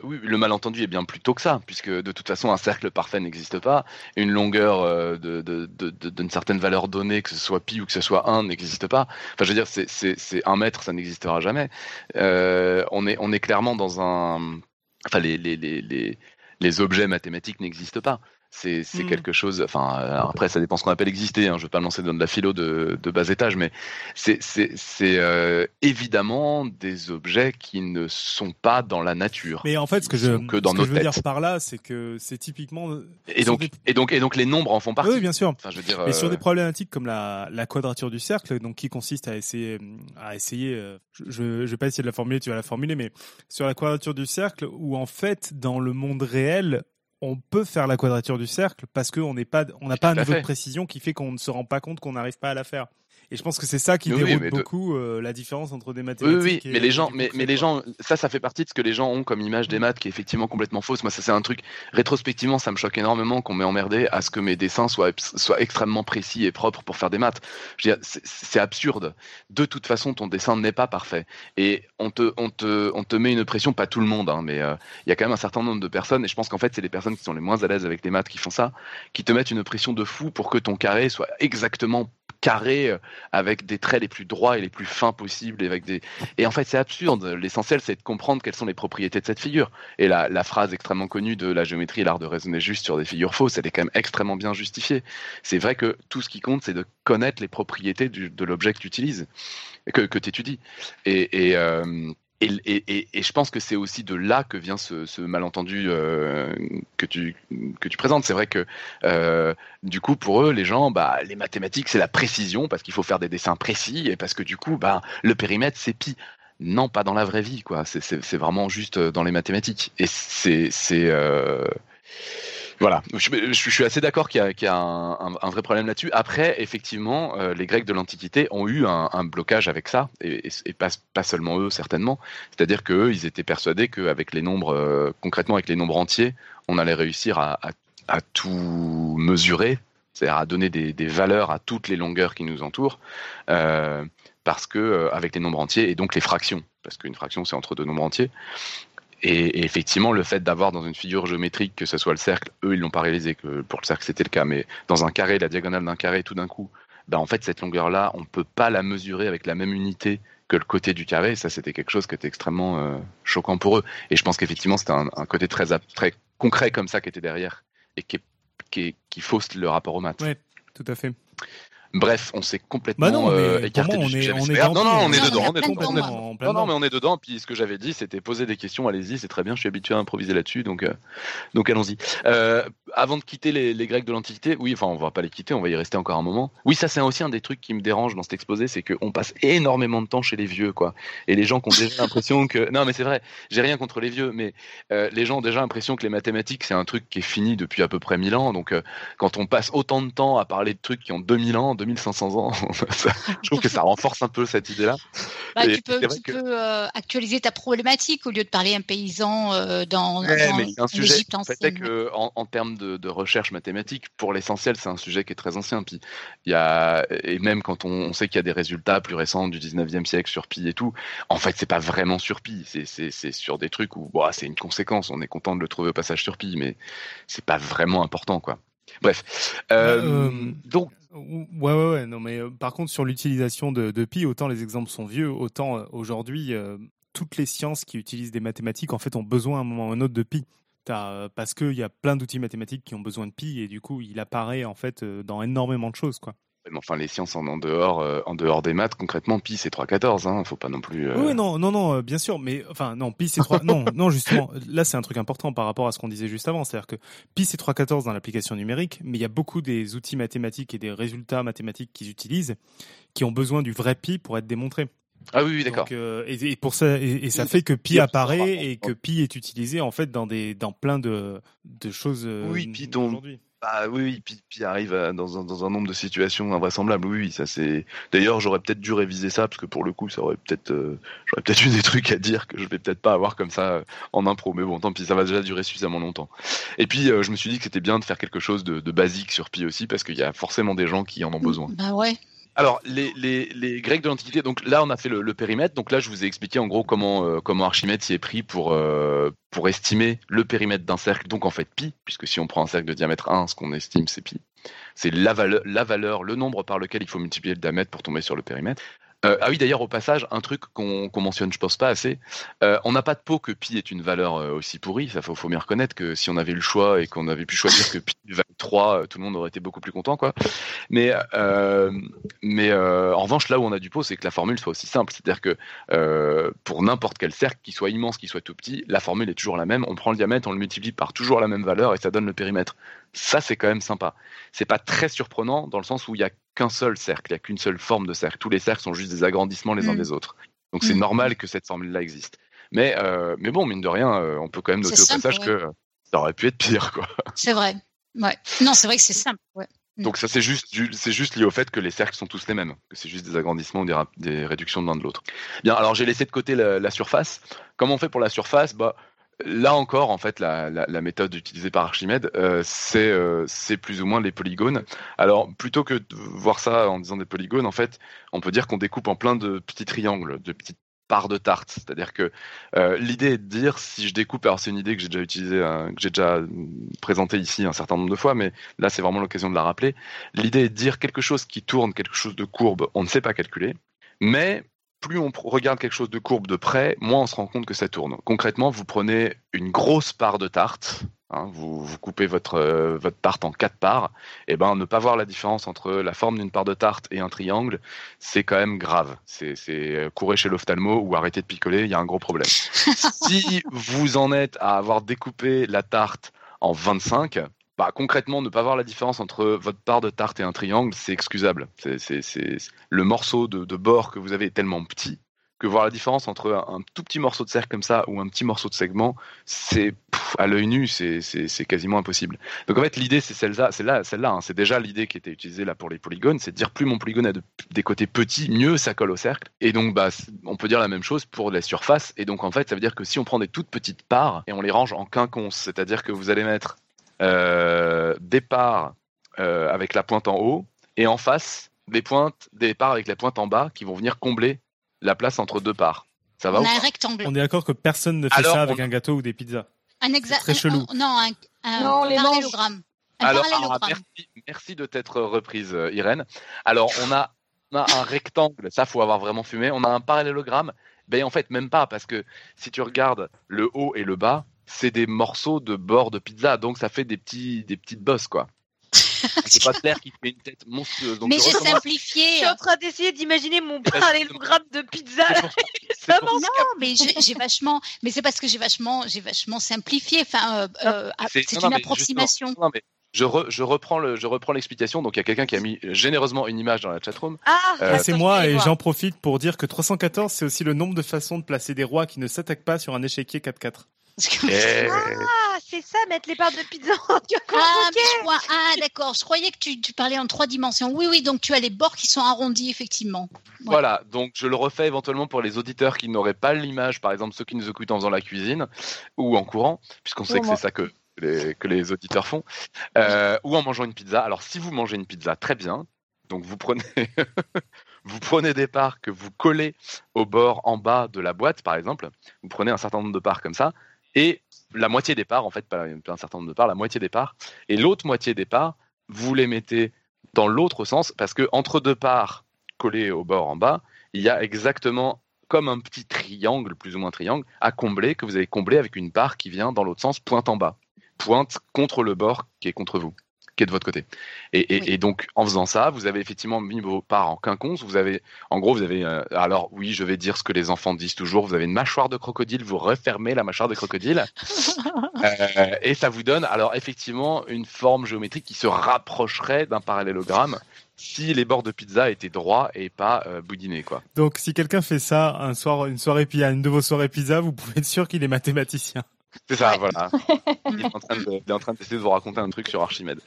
oui, le malentendu est bien plus tôt que ça, puisque de toute façon, un cercle parfait n'existe pas, une longueur d'une de, de, de, certaine valeur donnée, que ce soit pi ou que ce soit 1, n'existe pas. Enfin, je veux dire, c'est un mètre, ça n'existera jamais. on, est, on est clairement dans un enfin les, les, objets mathématiques n'existent pas c'est hmm. quelque chose. Enfin, après, ça dépend ce qu'on appelle exister. Hein, je veux pas me lancer dans de la philo de, de bas étage, mais c'est euh, évidemment des objets qui ne sont pas dans la nature. Mais en fait, ce que je que dans ce que je veux dire par là, c'est que c'est typiquement et donc et donc et donc les nombres en font partie. Oui, bien sûr. Enfin, je veux dire. Mais sur euh, des problématiques comme la la quadrature du cercle, donc qui consiste à essayer à essayer. Euh, je je vais pas essayer de la formuler, tu vas la formuler, mais sur la quadrature du cercle, où en fait dans le monde réel on peut faire la quadrature du cercle parce qu'on n'est pas, on n'a pas un niveau de précision qui fait qu'on ne se rend pas compte qu'on n'arrive pas à la faire. Et je pense que c'est ça qui déroute beaucoup euh, la différence entre des mathématiques. Oui, oui, mais les gens, mais, mais les gens, ça, ça fait partie de ce que les gens ont comme image des maths qui est effectivement complètement fausse. Moi, ça c'est un truc rétrospectivement, ça me choque énormément qu'on m'ait emmerdé à ce que mes dessins soient soient extrêmement précis et propres pour faire des maths. C'est absurde. De toute façon, ton dessin n'est pas parfait et on te, on te, on te met une pression. Pas tout le monde, hein, mais euh, il y a quand même un certain nombre de personnes et je pense qu'en fait, c'est les personnes qui sont les moins à l'aise avec les maths qui font ça, qui te mettent une pression de fou pour que ton carré soit exactement carré euh, avec des traits les plus droits et les plus fins possibles. Et, avec des... et en fait, c'est absurde. L'essentiel, c'est de comprendre quelles sont les propriétés de cette figure. Et la, la phrase extrêmement connue de la géométrie, l'art de raisonner juste sur des figures fausses, elle est quand même extrêmement bien justifiée. C'est vrai que tout ce qui compte, c'est de connaître les propriétés de l'objet que tu utilises, que, que tu étudies. Et, et euh, et, et, je pense que c'est aussi de là que vient ce, ce malentendu euh, que tu que tu présentes. C'est vrai que euh, du coup pour eux les gens, bah les mathématiques c'est la précision parce qu'il faut faire des dessins précis et parce que du coup bah le périmètre c'est pi. Non, pas dans la vraie vie quoi. C'est vraiment juste dans les mathématiques. Et c'est euh, voilà, je, suis assez d'accord qu'il y a, un, vrai problème là-dessus. Après, effectivement, euh, les Grecs de l'Antiquité ont eu un, blocage avec ça, et, pas, seulement eux, certainement. C'est-à-dire qu'eux, ils étaient persuadés qu'avec les nombres, euh, concrètement avec les nombres entiers, on allait réussir à, tout mesurer, c'est-à-dire à donner des, valeurs à toutes les longueurs qui nous entourent, euh, parce que avec les nombres entiers et donc les fractions, parce qu'une fraction c'est entre deux nombres entiers, et, effectivement, le fait d'avoir dans une figure géométrique, que ce soit le cercle, eux, ils l'ont pas réalisé, que pour le cercle c'était le cas, mais dans un carré, la diagonale d'un carré, tout d'un coup, bah en fait, cette longueur-là, on peut pas la mesurer avec la même unité que le côté du carré. Ça, c'était quelque chose qui était extrêmement euh, choquant pour eux. Et je pense qu'effectivement, c'était un, côté très, très concret comme ça qui était derrière et qui, qui fausse le rapport au maths. Oui, tout à fait. Bref, on s'est complètement bah non, euh, écarté du sujet. non, non, on est dedans. On est complètement. Non, non, mais on est dedans. Puis ce que j'avais dit, c'était poser des questions. Allez-y, c'est très bien. Je suis habitué à improviser là-dessus, donc euh, donc allons-y. Euh, avant de quitter les, les Grecs de l'Antiquité, oui, enfin, on va pas les quitter. On va y rester encore un moment. Oui, ça c'est aussi un des trucs qui me dérange dans cet exposé, c'est qu'on passe énormément de temps chez les vieux, quoi. Et les gens qui ont déjà l'impression que non, mais c'est vrai. J'ai rien contre les vieux, mais euh, les gens ont déjà l'impression que les mathématiques c'est un truc qui est fini depuis à peu près 1000 ans. Donc quand on passe autant de temps à parler de trucs qui ont 2000 ans 2500 ans. je trouve que ça renforce un peu cette idée-là. Bah, tu peux, tu peux euh, actualiser ta problématique au lieu de parler un paysan euh, dans, ouais, dans mais un sujet. En fait, que en, en, termes de, de, recherche mathématique, pour l'essentiel, c'est un sujet qui est très ancien. Puis y a et même quand on, on sait qu'il y a des résultats plus récents du 19e siècle sur pi et tout, en fait, c'est pas vraiment sur pi. C'est sur des trucs où bon, c'est une conséquence. On est content de le trouver au passage sur pi, mais c'est pas vraiment important, quoi. Bref. Euh, euh, donc. Ouais, ouais, ouais. Non, mais euh, par contre, sur l'utilisation de, de, pi, autant les exemples sont vieux, autant aujourd'hui, toutes les sciences qui utilisent des mathématiques, en fait, ont besoin à un moment ou à un autre de pi. parce qu'il y a plein d'outils mathématiques qui ont besoin de pi et du coup, il apparaît en fait dans énormément de choses, quoi enfin, les sciences en, dehors, euh, en dehors des maths, concrètement, pi c'est 3,14. Hein, faut pas non plus. Euh, oui, non, non, non, euh, bien sûr, mais enfin, non, pi c'est 3. non, non, justement, là c'est un truc important par rapport à ce qu'on disait juste avant, c'est-à-dire que pi c'est 3,14 dans l'application numérique, mais il y a beaucoup des outils mathématiques et des résultats mathématiques qu'ils utilisent qui ont besoin du vrai pi pour être démontrés. Ah oui, oui d'accord. et, pour ça, et, ça fait que pi apparaît et que pi est utilisé en fait dans des, dans plein de, de choses. oui, pi dont, bah oui, puis, puis arrive dans, un, dans un nombre de situations invraisemblables. Oui, ça c'est. D'ailleurs, j'aurais peut-être dû réviser ça parce que pour le coup, ça aurait peut-être, euh, j'aurais peut-être eu des trucs à dire que je vais peut-être pas avoir comme ça euh, en impro. Mais bon, tant pis, ça va déjà durer suffisamment longtemps. Et puis, euh, je me suis dit que c'était bien de faire quelque chose de, de basique sur Pi aussi parce qu'il y a forcément des gens qui en ont besoin. Bah ouais. Alors, les, les, Grecs de l'Antiquité, donc là, on a fait le, périmètre. Donc là, je vous ai expliqué en gros comment, euh, comment Archimède s'y est pris pour, euh, pour estimer le périmètre d'un cercle, donc en fait pi, puisque si on prend un cercle de diamètre 1, ce qu'on estime, c'est pi. C'est la la valeur, le nombre par lequel il faut multiplier le diamètre pour tomber sur le périmètre. Euh, ah oui, d'ailleurs, au passage, un truc qu'on mentionne, je pense pas assez. Euh, on n'a pas de peau que pi est une valeur euh, aussi pourrie. Ça faut, faut reconnaître que si on avait eu le choix et qu'on avait pu choisir que pi valait 3, tout le monde aurait été beaucoup plus content, quoi. Mais, mais en revanche, là où on a du pot, c'est que la formule soit aussi simple. C'est-à-dire que pour n'importe quel cercle, qu'il soit immense, qu'il soit tout petit, la formule est toujours la même. On prend le diamètre, on le multiplie par toujours la même valeur et ça donne le périmètre. Ça, c'est quand même sympa. C'est pas très surprenant dans le sens où il y a qu'un seul cercle, il n'y a qu'une seule forme de cercle. Tous les cercles sont juste des agrandissements les uns mm. des autres. Donc c'est mm. normal que cette formule-là existe. Mais, euh, mais bon, mine de rien, euh, on peut quand même noter au passage que ça aurait pu être pire. quoi. C'est vrai. Ouais. Non, c'est vrai que c'est simple. Ouais. Mm. Donc ça, c'est juste, c'est juste lié au fait que les cercles sont tous les mêmes, que c'est juste des agrandissements ou des, des réductions de l'un de l'autre. Bien, alors j'ai laissé de côté la, la, surface. Comment on fait pour la surface? Bah, Là encore, en fait, la, méthode utilisée par Archimède, euh, euh, c'est plus ou moins les polygones. Alors, plutôt que de voir ça en disant des polygones, en fait, on peut dire qu'on découpe en plein de petits triangles, de petites parts de tarte. C'est-à-dire que euh, l'idée est de dire, si je découpe, alors c'est une idée que j'ai déjà utilisée, que j'ai déjà présentée ici un certain nombre de fois, mais là c'est vraiment l'occasion de la rappeler. L'idée est de dire quelque chose qui tourne, quelque chose de courbe, on ne sait pas calculer, mais plus on regarde quelque chose de courbe de près, moins on se rend compte que ça tourne. Concrètement, vous prenez une grosse part de tarte, hein, vous, coupez votre, euh, votre tarte en quatre parts, et ben ne pas voir la différence entre la forme d'une part de tarte et un triangle, c'est quand même grave. C'est euh, courir chez l'ophtalmo ou arrêter de picoler, il y a un gros problème. si vous en êtes à avoir découpé la tarte en 25, bah, concrètement, ne pas voir la différence entre votre part de tarte et un triangle, c'est excusable. C'est, le morceau de, bord que vous avez est tellement petit que voir la différence entre un, tout petit morceau de cercle comme ça ou un petit morceau de segment, c'est à l'œil nu, c'est, quasiment impossible. Donc en fait, l'idée c'est celle-là, c'est là, celle-là, hein. c'est déjà l'idée qui était utilisée là pour les polygones, c'est de dire plus mon polygone a des côtés petits, mieux ça colle au cercle. Et donc bah, on peut dire la même chose pour les surfaces. Et donc en fait, ça veut dire que si on prend des toutes petites parts et on les range en quinconce, c'est-à-dire que vous allez mettre départ euh, avec la pointe en haut et en face des pointes, des parts avec la pointe en bas qui vont venir combler la place entre deux parts. Ça va On a un rectangle. On est d'accord que personne ne fait ça avec un gâteau ou des pizzas. Un exact. Très chelou. non, un, non, les parallélogramme. Alors, ah, merci, merci, de t'être reprise, euh, Irène. Alors, on a, on a un rectangle, ça faut avoir vraiment fumé. On a un parallélogramme. Ben en fait, même pas, parce que si tu regardes le haut et le bas, c'est des morceaux de bord de pizza, donc ça fait des petits, des petites bosses, quoi. c'est pas clair qui fait une tête monstrueuse. mais j'ai simplifié. Je suis en train d'essayer d'imaginer mon parallélogramme de pizza. non, mais j'ai vachement, mais c'est parce que j'ai vachement, j'ai vachement simplifié. Enfin, euh, euh, c'est une approximation. je, je, reprends le, je reprends l'explication. Donc il y a quelqu'un qui a mis généreusement une image dans la chatroom. Ah, euh, c'est moi et j'en profite pour dire que 314 c'est aussi le nombre de façons de placer des rois qui ne s'attaquent pas sur un échiquier 4-4. Ah, c'est ça, mettre les parts de pizza en ah, ah, d'accord. Je croyais que tu, tu, parlais en trois dimensions. Oui, oui, donc tu as les bords qui sont arrondis, effectivement. Voilà, donc je le refais éventuellement pour les auditeurs qui n'auraient pas l'image, par exemple ceux qui nous écoutent en faisant la cuisine ou en courant, puisqu'on sait que c'est ça que les, que les auditeurs font, euh, ou en mangeant une pizza. Alors si vous mangez une pizza, très bien. Donc vous prenez, vous prenez des parts que vous collez au bord en bas de la boîte, par exemple. Vous prenez un certain nombre de parts comme ça, et la moitié des parts, en fait, pas un certain nombre de parts, la moitié des parts, et l'autre moitié des parts, vous les mettez dans l'autre sens, parce que entre deux parts collées au bord en bas, il y a exactement comme un petit triangle, plus ou moins triangle, à combler, que vous avez comblé avec une part qui vient dans l'autre sens, pointe en bas. Pointe contre le bord qui est contre vous, qui est de votre côté. Et, donc, en faisant ça, vous avez effectivement mis vos parts en quinconce. Vous avez, en gros, vous avez, euh, alors oui, je vais dire ce que les enfants disent toujours. Vous avez une mâchoire de crocodile, vous refermez la mâchoire de crocodile, euh, et ça vous donne, alors effectivement, une forme géométrique qui se rapprocherait d'un parallélogramme si les bords de pizza étaient droits et pas euh, boudinés quoi. Donc si quelqu'un fait ça un soir une soirée pizza, une de vos soirées pizza, vous pouvez être sûr qu'il est mathématicien. C'est ça, voilà. Il est, en train de, en train d'essayer de vous raconter un truc sur Archimède.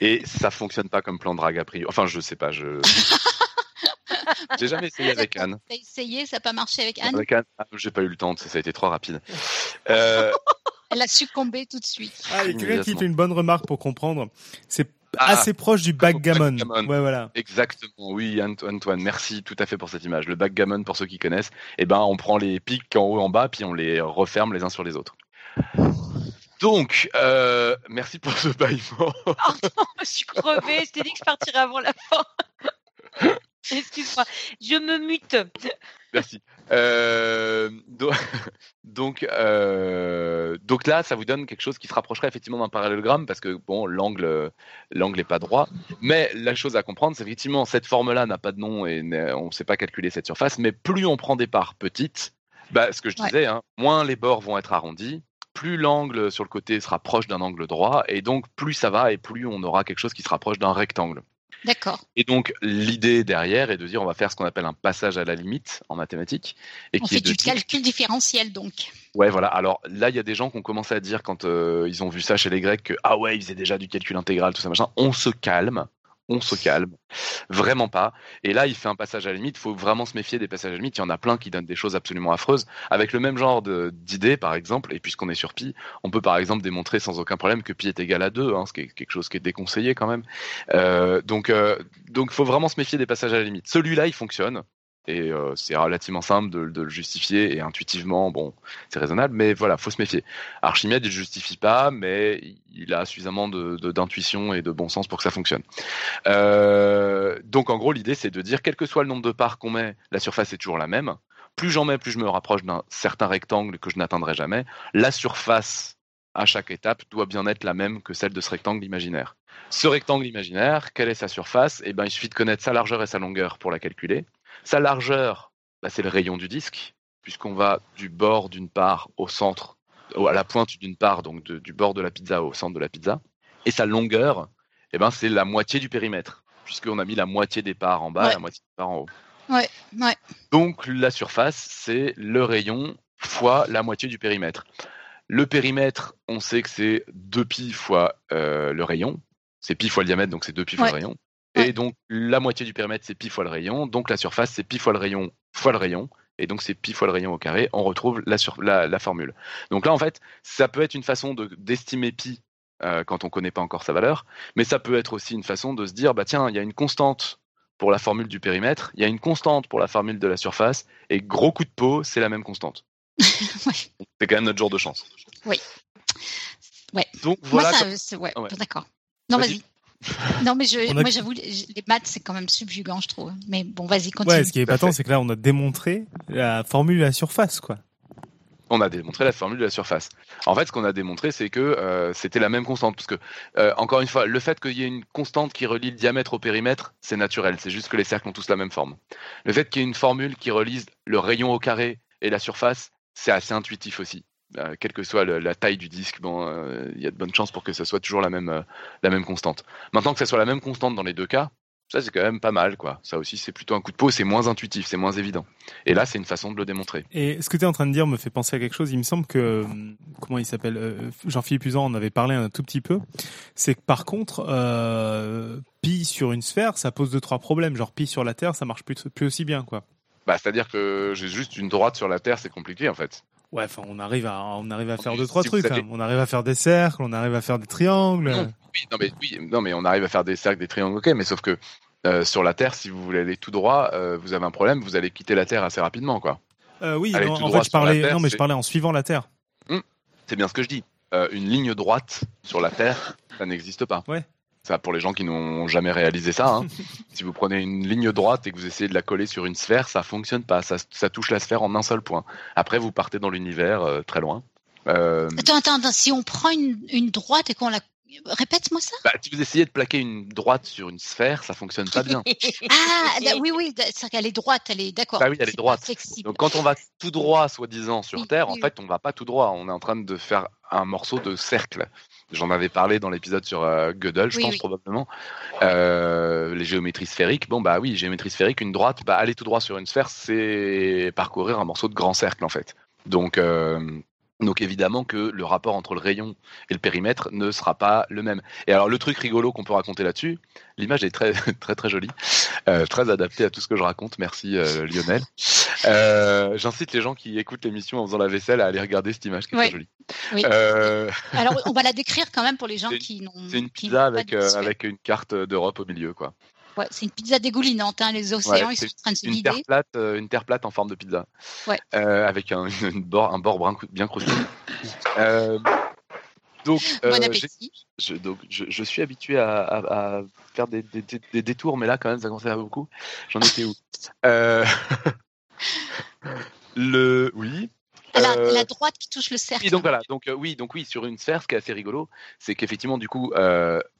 Et ça fonctionne pas comme plan drag a priori. Enfin, je sais pas, je. J'ai jamais essayé avec Anne. T'as essayé, ça n'a pas marché avec Anne Avec Anne, ah, j'ai pas eu le temps, ça a été trop rapide. Euh... Elle a succombé tout de suite. Ah, il y a quelqu'un qui fait une bonne remarque pour comprendre. C'est ah, assez proche du backgammon. Ouais, voilà. Exactement, oui, Antoine, merci tout à fait pour cette image. Le backgammon, pour ceux qui connaissent, eh ben, on prend les pics en haut, en bas, puis on les referme les uns sur les autres. Donc, euh, merci pour ce bâillement. Pardon, je suis crevée. Je t'ai dit que je partirais avant la fin. Excuse-moi. Je me mute. Merci. Euh, donc, euh, donc là, ça vous donne quelque chose qui se rapprocherait effectivement d'un parallélogramme parce que bon, l'angle, l'angle n'est pas droit. Mais la chose à comprendre, c'est effectivement cette forme-là n'a pas de nom et on ne sait pas calculer cette surface. Mais plus on prend des parts petites, bah, ce que je disais, hein, moins les bords vont être arrondis, plus l'angle sur le côté sera proche d'un angle droit, et donc plus ça va et plus on aura quelque chose qui se rapproche d'un rectangle. D'accord. Et donc l'idée derrière est de dire on va faire ce qu'on appelle un passage à la limite en mathématiques. Et on qui fait du calcul différentiel donc. Ouais voilà. Alors là il y a des gens qui ont commencé à dire quand euh, ils ont vu ça chez les Grecs que ah ouais ils faisaient déjà du calcul intégral tout ça machin. On se calme on se calme. Vraiment pas. Et là, il fait un passage à la limite. Il faut vraiment se méfier des passages à la limite. Il y en a plein qui donnent des choses absolument affreuses. Avec le même genre d'idées, par exemple, et puisqu'on est sur pi, on peut par exemple démontrer sans aucun problème que pi est égal à 2, hein, ce qui est quelque chose qui est déconseillé quand même. Euh, donc, euh, donc, il faut vraiment se méfier des passages à la limite. Celui-là, il fonctionne. Euh, c'est relativement simple de, le justifier et intuitivement, bon, c'est raisonnable, mais voilà, faut se méfier. Archimède, il justifie pas, mais il a suffisamment d'intuition et de bon sens pour que ça fonctionne. Euh, donc en gros, l'idée, c'est de dire, quel que soit le nombre de parts qu'on met, la surface est toujours la même. Plus j'en mets, plus je me rapproche d'un certain rectangle que je n'atteindrai jamais. La surface à chaque étape doit bien être la même que celle de ce rectangle imaginaire. Ce rectangle imaginaire, quelle est sa surface? Eh ben, il suffit de connaître sa largeur et sa longueur pour la calculer. Sa largeur, bah, c'est le rayon du disque, puisqu'on va du bord d'une part au centre, à la pointe d'une part, donc du bord de la pizza au centre de la pizza. Et sa longueur, eh ben, c'est la moitié du périmètre, puisqu'on a mis la moitié des parts en bas et la moitié des parts en haut. Ouais, ouais. Donc la surface, c'est le rayon fois la moitié du périmètre. Le périmètre, on sait que c'est 2 pi fois euh, le rayon. C'est pi fois le diamètre, donc c'est 2 pi fois le rayon. Et donc, la moitié du périmètre, c'est pi fois le rayon. Donc, la surface, c'est pi fois le rayon fois le rayon. Et donc, c'est pi fois le rayon au carré. On retrouve la, la, formule. Donc là, en fait, ça peut être une façon d'estimer pi euh, quand on ne connaît pas encore sa valeur. Mais ça peut être aussi une façon de se dire, bah tiens, il y a une constante pour la formule du périmètre, il y a une constante pour la formule de la surface. Et gros coup de peau, c'est la même constante. C'est quand même notre jour de chance. Oui. Ouais. Donc voilà. Moi, ouais, d'accord. Non, vas-y. Non, mais je, moi, j'avoue, les maths, c'est quand même subjugant, je trouve. Mais bon, vas-y, continue. Ouais, ce qui est épatant, c'est que là, on a démontré la formule de la surface, quoi. On a démontré la formule de la surface. En fait, ce qu'on a démontré, c'est que euh, c'était la même constante. Parce que, euh, encore une fois, le fait qu'il y ait une constante qui relie le diamètre au périmètre, c'est naturel. C'est juste que les cercles ont tous la même forme. Le fait qu'il y ait une formule qui relie le rayon au carré et la surface, c'est assez intuitif aussi. Euh, quelle que soit la taille du disque, bon, euh, il y a de bonnes chances pour que ce soit toujours la même, euh, la même constante. Maintenant que ce soit la même constante dans les deux cas, Ça, c'est quand même pas mal, quoi. Ça aussi, c'est plutôt un coup de peau, c'est moins intuitif, c'est moins évident. Et là, c'est une façon de le démontrer. Et ce que tu es en train de dire me fait penser à quelque chose. Il me semble que, euh, comment il s'appelle euh, Jean-Philippe Usan en avait parlé un tout petit peu. C'est que par contre, euh, pi sur une sphère, ça pose deux, trois problèmes. Genre pi sur la Terre, ça marche plus, plus aussi bien, quoi. Bah, c'est-à-dire que j'ai juste une droite sur la Terre, c'est compliqué, en fait. Ouais, enfin, on arrive à, on arrive à faire deux, trois trucs. Hein. On arrive à faire des cercles, on arrive à faire des triangles. Non, oui, non, mais, oui, non, mais on arrive à faire des cercles, des triangles, ok, mais sauf que euh, sur la Terre, si vous voulez aller tout droit, euh, vous avez un problème, vous allez quitter la Terre assez rapidement, quoi. Euh, oui, en fait, je parlais, non, mais je parlais en suivant la Terre. Hum, c'est bien ce que je dis. une ligne droite sur la Terre, ça n'existe pas. Ouais. Ça, pour les gens qui n'ont jamais réalisé ça, hein. si vous prenez une ligne droite et que vous essayez de la coller sur une sphère, ça fonctionne pas. Ça, ça touche la sphère en un seul point. Après, vous partez dans l'univers euh, très loin. Euh... Attends, attends, si on prend une, une droite et qu'on la Répète-moi ça? Bah, si vous essayez de plaquer une droite sur une sphère, ça fonctionne pas bien. ah, oui, oui, c'est qu'elle est droite, elle est d'accord. Bah oui, elle est, droite. Donc quand on va tout droit, soi-disant, sur Terre, en fait, on va pas tout droit. On est en train de faire un morceau de cercle. J'en avais parlé dans l'épisode sur euh, Gödel, je pense probablement. Euh, les géométries sphériques. Bon bah oui, géométrie sphérique, une droite, bah aller tout droit sur une sphère, c'est parcourir un morceau de grand cercle en fait. Donc euh, donc évidemment que le rapport entre le rayon et le périmètre ne sera pas le même. Et alors le truc rigolo qu'on peut raconter là-dessus, l'image est très très très jolie, euh, très adaptée à tout ce que je raconte. Merci euh, Lionel. Euh, J'incite les gens qui écoutent l'émission en faisant la vaisselle à aller regarder cette image qui est très jolie. Euh, alors on va la décrire quand même pour les gens qui n'ont. C'est une pizza avec avec une carte d'Europe au milieu quoi. Ouais, c'est une pizza dégoulinante. Hein. Les océans, ils sont en train de se une Terre plate, euh, une terre plate en forme de pizza. Ouais. Euh, avec un, une bord, un bord bien croustillant. euh, donc, bon appétit. Je, donc, je, je, suis habitué à, à, à faire des, des, des, détours, mais là, quand même, ça commence à faire beaucoup. J'en étais où? Le. Oui. La, la, droite qui touche le cercle. Et donc voilà, donc oui, donc oui, sur une sphère, ce qui est assez rigolo, c'est qu'effectivement, du coup,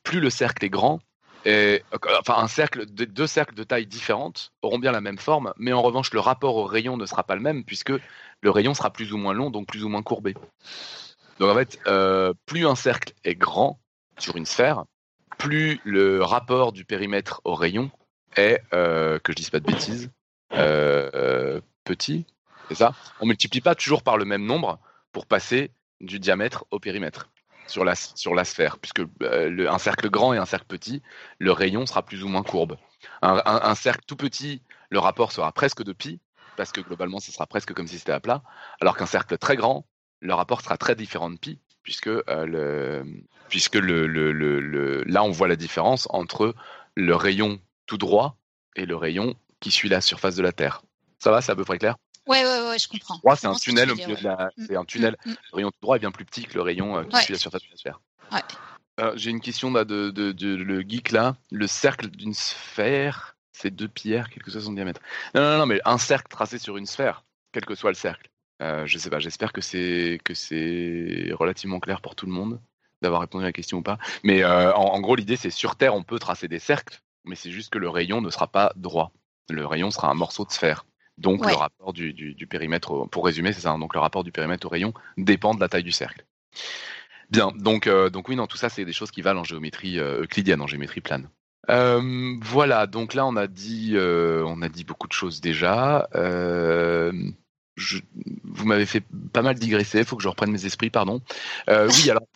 plus le cercle est grand, et, enfin, un cercle, deux cercles de taille différentes auront bien la même forme, mais en revanche, le rapport au rayon ne sera pas le même puisque le rayon sera plus ou moins long, donc plus ou moins courbé. Donc en fait, euh, plus un cercle est grand sur une sphère, plus le rapport du périmètre au rayon est, euh, que je dise pas de bêtises, euh, petit. C'est ça? On multiplie pas toujours par le même nombre pour passer du diamètre au périmètre sur la, sur la sphère, puisque euh, un cercle grand et un cercle petit, le rayon sera plus ou moins courbe. Un, cercle tout petit, le rapport sera presque de pi, parce que globalement, ce sera presque comme si c'était à plat, alors qu'un cercle très grand, le rapport sera très différent de pi, puisque, euh, le, puisque le, le, le, là, on voit la différence entre le rayon tout droit et le rayon qui suit la surface de la Terre. Ça va, c'est à peu près clair? Ouais, ouais, ouais, je comprends. c'est un tunnel au milieu de la. Mm, c'est un tunnel. Mm, mm. Le rayon tout droit est bien plus petit que le rayon euh, qui suit la surface de la sphère. Ouais. Euh, J'ai une question là, de, de, de, le geek là. Le cercle d'une sphère, c'est deux pierres, quel que soit son diamètre. Non, non, non, mais un cercle tracé sur une sphère, quel que soit le cercle. Euh, je sais pas, j'espère que c'est que c'est relativement clair pour tout le monde d'avoir répondu à la question ou pas. Mais euh, en, en, gros, l'idée c'est sur Terre, on peut tracer des cercles, mais c'est juste que le rayon ne sera pas droit. Le rayon sera un morceau de sphère. Donc le rapport du, du, du, périmètre, pour résumer, c'est ça. Hein, donc le rapport du périmètre au rayon dépend de la taille du cercle. Bien, donc, euh, donc oui, non, tout ça, c'est des choses qui valent en géométrie euh, euclidienne, en géométrie plane. Euh, voilà, donc là, on a dit, euh, on a dit beaucoup de choses déjà. Euh, je, vous m'avez fait pas mal digresser. Il faut que je reprenne mes esprits, pardon. oui, alors,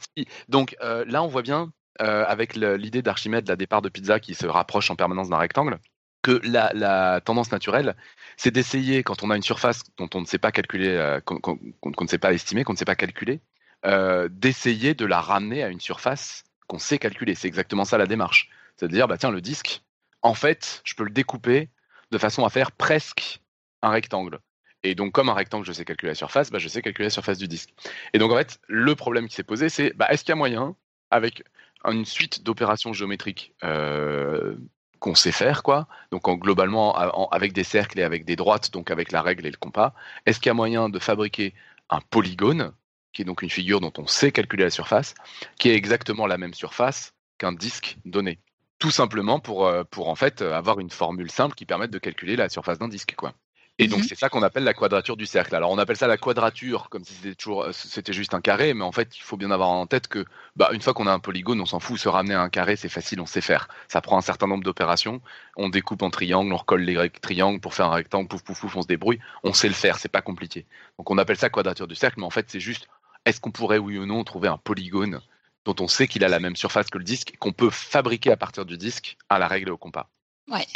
donc là, on voit bien avec l'idée d'Archimède, la départ de pizza qui se rapproche en permanence d'un rectangle que la, tendance naturelle, c'est d'essayer, quand on a une surface dont on ne sait pas calculer, euh, qu'on qu ne sait pas estimer, qu'on ne sait pas calculer, euh, d'essayer de la ramener à une surface qu'on sait calculer. C'est exactement ça la démarche. C'est de dire, bah tiens, le disque, en fait, je peux le découper de façon à faire presque un rectangle. Et donc, comme un rectangle, je sais calculer la surface, bah, je sais calculer la surface du disque. Et donc, en fait, le problème qui s'est posé, c'est bah, est-ce qu'il y a moyen, avec une suite d'opérations géométriques euh, qu'on sait faire, quoi. Donc en, globalement, avec des cercles et avec des droites, donc avec la règle et le compas, est-ce qu'il y a moyen de fabriquer un polygone, qui est donc une figure dont on sait calculer la surface, qui est exactement la même surface qu'un disque donné? Tout simplement pour, euh, pour en fait avoir une formule simple qui permette de calculer la surface d'un disque, quoi. Et donc, mhm. c'est ça qu'on appelle la quadrature du cercle. Alors, on appelle ça la quadrature, comme si c'était toujours, euh, c'était juste un carré, mais en fait, il faut bien avoir en tête que, bah, une fois qu'on a un polygone, on s'en fout. Se ramener à un carré, c'est facile, on sait faire. Ça prend un certain nombre d'opérations. On découpe en triangle, on recolle les triangles pour faire un rectangle, pouf, pouf, pouf, on se débrouille. On sait le faire, c'est pas compliqué. Donc, on appelle ça quadrature du cercle, mais en fait, c'est juste, est-ce qu'on pourrait, oui ou non, trouver un polygone dont on sait qu'il a la même surface que le disque, qu'on peut fabriquer à partir du disque à la règle au compas? Ouais.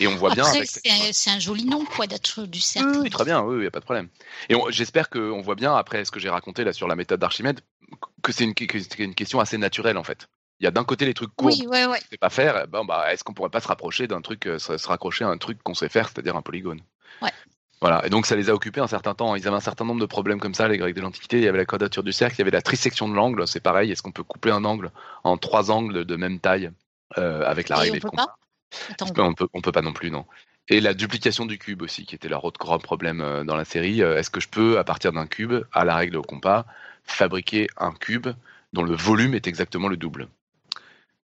Et on voit bien. C'est un, joli nom, quoi, d'être du cercle. Oui, très bien, oui, il n'y a pas de problème. Et j'espère qu'on voit bien, après ce que j'ai raconté là sur la méthode d'Archimède, que c'est une, une, question assez naturelle, en fait. Il y a d'un côté les trucs courts oui, ouais, ouais. sait pas faire, bon, bah, est-ce qu'on pourrait pas se rapprocher d'un truc, euh, se, raccrocher à un truc qu'on sait faire, c'est-à-dire un polygone? Ouais. Voilà, et donc ça les a occupés un certain temps. Ils avaient un certain nombre de problèmes comme ça, les Grecs de l'Antiquité. Il y avait la quadrature du cercle, il y avait la trisection de l'angle, c'est pareil. Est-ce qu'on peut couper un angle en trois angles de même taille euh, avec la règle et on peut, on peut pas non plus, non. Et la duplication du cube aussi, qui était leur autre grand problème euh, dans la série. Euh, est-ce que je peux, à partir d'un cube, à la règle au compas, fabriquer un cube dont le volume est exactement le double?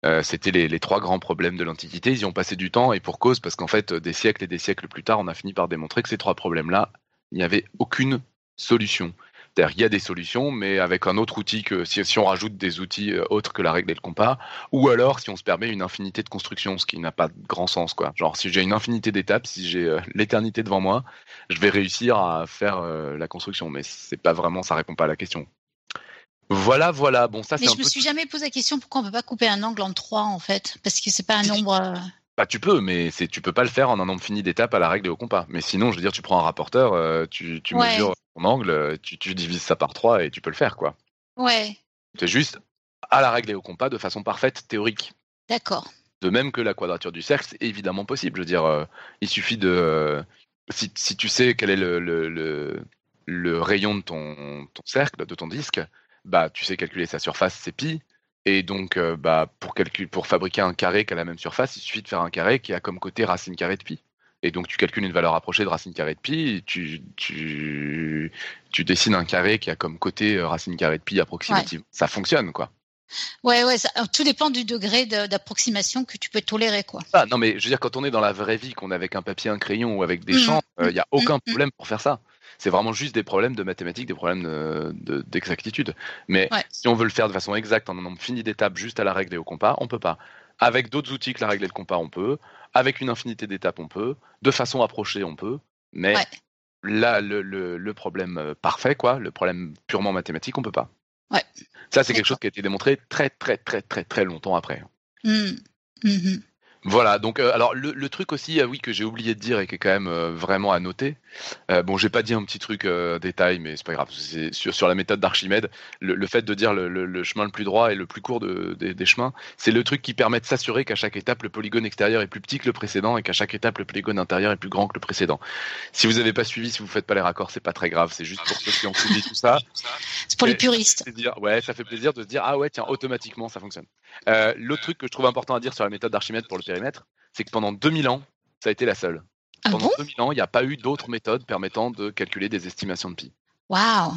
Euh, C'était les, trois grands problèmes de l'Antiquité. Ils y ont passé du temps et pour cause, parce qu'en fait, des siècles et des siècles plus tard, on a fini par démontrer que ces trois problèmes-là, il n'y avait aucune solution il y a des solutions, mais avec un autre outil que si, on rajoute des outils euh, autres que la règle et le compas, ou alors si on se permet une infinité de constructions, ce qui n'a pas de grand sens, quoi. Genre si j'ai une infinité d'étapes, si j'ai euh, l'éternité devant moi, je vais réussir à faire euh, la construction, mais c'est pas vraiment, ça répond pas à la question. Voilà, voilà. Bon, ça. Mais je me suis jamais posé la question pourquoi on peut pas couper un angle en trois en fait, parce que c'est pas un nombre. Bah, tu peux, mais c'est tu peux pas le faire en un nombre fini d'étapes à la règle et au compas. Mais sinon, je veux dire, tu prends un rapporteur, tu, tu mesures ton angle, tu, tu, divises ça par 3 et tu peux le faire, quoi. Ouais. C'est juste à la règle et au compas de façon parfaite théorique. D'accord. De même que la quadrature du cercle, c'est évidemment possible. Je veux dire, euh, il suffit de. Euh, si, si, tu sais quel est le, le, le, le, rayon de ton, ton cercle, de ton disque, bah, tu sais calculer sa surface, c'est pi. Et donc, euh, bah, pour, calcul, pour fabriquer un carré qui a la même surface, il suffit de faire un carré qui a comme côté racine carrée de pi. Et donc tu calcules une valeur approchée de racine carrée de pi, tu, tu, tu dessines un carré qui a comme côté euh, racine carrée de pi approximative. Ça fonctionne, quoi. Ouais, ouais, tout dépend du degré d'approximation que tu peux tolérer, quoi. Ah, non, mais je veux dire, quand on est dans la vraie vie, qu'on est avec un papier, un crayon ou avec des mmh. champs, il n'y a mmh. aucun mmh. problème pour faire ça. C'est vraiment juste des problèmes de mathématiques, des problèmes d'exactitude. mais si on veut le faire de façon exacte, en un nombre fini d'étapes, juste à la règle et au compas, on peut pas. Avec d'autres outils que la règle et le compas, on peut. Avec une infinité d'étapes, on peut. De façon approchée, on peut. Mais là, le, problème euh, parfait, quoi, le problème purement mathématique, on peut pas. Ouais. Ça, c'est quelque chose qui a été démontré très, très, très, très, très longtemps après. Mmh. Mmh voilà, donc euh, alors le, truc aussi, euh, oui, que j'ai oublié de dire et qui est quand même euh, vraiment à noter. bon, j'ai pas dit un petit truc détail, mais c'est pas grave. C'est sur, sur la méthode d'Archimède, le, fait de dire le, chemin le plus droit et le plus court des chemins, c'est le truc qui permet de s'assurer qu'à chaque étape le polygone extérieur est plus petit que le précédent et qu'à chaque étape le polygone intérieur est plus grand que le précédent. Si vous n'avez pas suivi, si vous faites pas les raccords, c'est pas très grave. C'est juste pour ceux qui ont suivi tout ça. C'est pour les puristes. Dire, ouais, ça fait plaisir de se dire ah ouais tiens automatiquement ça fonctionne. L'autre truc que je trouve important à dire sur la méthode d'Archimède pour le c'est que pendant 2000 ans, ça a été la seule. Ah pendant 2000 ans, il n'y a pas eu d'autres méthodes permettant de calculer des estimations de pi. Waouh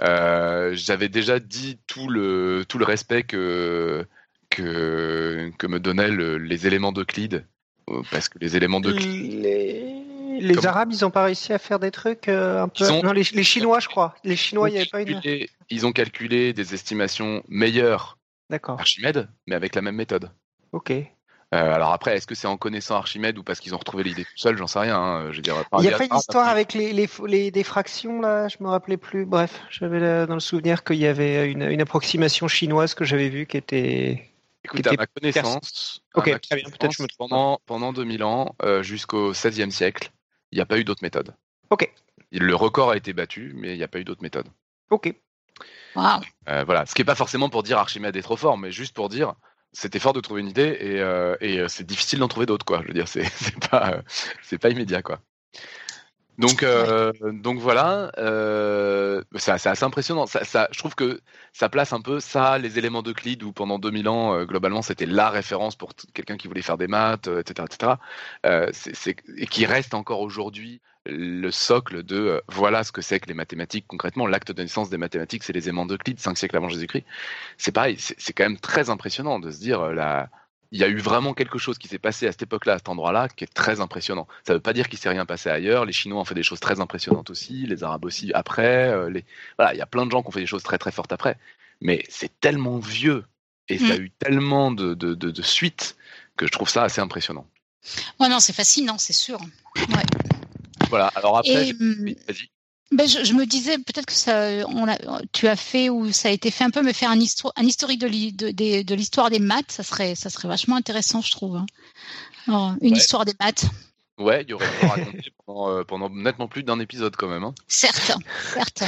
euh, J'avais déjà dit tout le, tout le respect que, que, que me donnaient les éléments d'Euclide. Euh, parce que les éléments d'Euclide. Les... Arabes, ils n'ont pas réussi à faire des trucs euh, un peu. Non, les, Chinois, je crois. Les Chinois, il n'y avait pas une. Ils ont calculé des estimations meilleures. D'accord. Archimède, mais avec la même méthode. Ok. Euh, alors après, est-ce que c'est en connaissant Archimède ou parce qu'ils ont retrouvé l'idée tout seul J'en sais rien. Hein. Je il n'y a pas une histoire avec les, les, les, des fractions là? Je me rappelais plus. Bref, j'avais dans le souvenir qu'il y avait une, une, approximation chinoise que j'avais vue qui était. Écoute, à ma connaissance, ok, très bien. Peut-être je me trompe. Pendant, pendant 2000 ans, euh, jusqu'au XVIe siècle, il n'y a pas eu d'autres méthodes. Ok. Le record a été battu, mais il n'y a pas eu d'autres méthodes. Ok. Wow. Euh, voilà, ce qui n'est pas forcément pour dire Archimède est trop fort, mais juste pour dire c'était fort de trouver une idée et, euh, euh, c'est difficile d'en trouver d'autres quoi. Je veux dire, c'est pas euh, c'est pas immédiat quoi. Donc donc voilà, c'est assez impressionnant. Ça, je trouve que ça place un peu ça, les éléments d'Euclide où pendant 2000 ans globalement c'était la référence pour quelqu'un qui voulait faire des maths, etc., etc. et qui reste encore aujourd'hui le socle de euh, voilà ce que c'est que les mathématiques concrètement. L'acte de naissance des mathématiques, c'est les aimants d'Euclide, cinq siècles avant Jésus-Christ. C'est pareil, c'est quand même très impressionnant de se dire, euh, là, il y a eu vraiment quelque chose qui s'est passé à cette époque-là, à cet endroit-là, qui est très impressionnant. Ça ne veut pas dire qu'il s'est rien passé ailleurs. Les Chinois ont fait des choses très impressionnantes aussi, les Arabes aussi après. Euh, les... Voilà, il y a plein de gens qui ont fait des choses très très fortes après. Mais c'est tellement vieux et ça a mm. eu tellement de, de, de, suites que je trouve ça assez impressionnant. Ouais, non, c'est fascinant, c'est sûr. Voilà, alors après, hum, vas-y. Ben, je, me disais peut-être que ça, on a, tu as fait ou ça a été fait un peu, mais faire un, historique de, de, l'histoire des maths, ça serait, ça serait vachement intéressant, je trouve. Hein. une histoire des maths. Ouais, il y aurait pu raconter pendant, euh, pendant, nettement plus d'un épisode quand même. Hein. Certes, certes.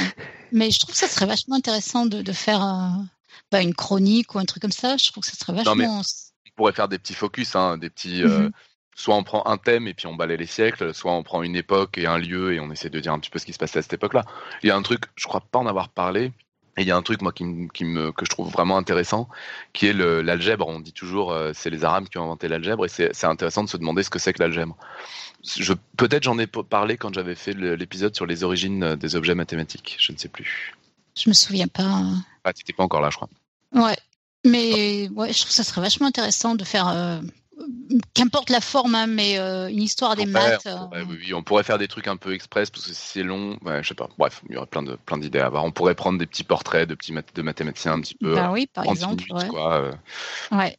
Mais je trouve que ça serait vachement intéressant de, de faire euh, bah, une chronique ou un truc comme ça. Je trouve que ça serait vachement. Non, on pourrait faire des petits focus, hein, des petits. Euh, mhm soit on prend un thème et puis on balaye les siècles, soit on prend une époque et un lieu et on essaie de dire un petit peu ce qui se passait à cette époque-là. Il y a un truc, je crois pas en avoir parlé, et il y a un truc moi qui, me, que je trouve vraiment intéressant, qui est l'algèbre. On dit toujours euh, c'est les Arabes qui ont inventé l'algèbre et c'est intéressant de se demander ce que c'est que l'algèbre. Peut-être j'en ai parlé quand j'avais fait l'épisode sur les origines des objets mathématiques. Je ne sais plus. Je me souviens pas. Ah, tu n'étais pas encore là, je crois. Ouais, mais ouais, je trouve que ça serait vachement intéressant de faire. Euh, qu'importe la forme, hein, mais euh, une histoire des maths. Euh. oui, on pourrait faire des trucs un peu express parce que c'est long. Ouais, je sais pas. Bref, il y aurait plein de plein d'idées à avoir. On pourrait prendre des petits portraits de petits de mathématiciens un petit peu. Bah oui, par exemple. Euh. ouais.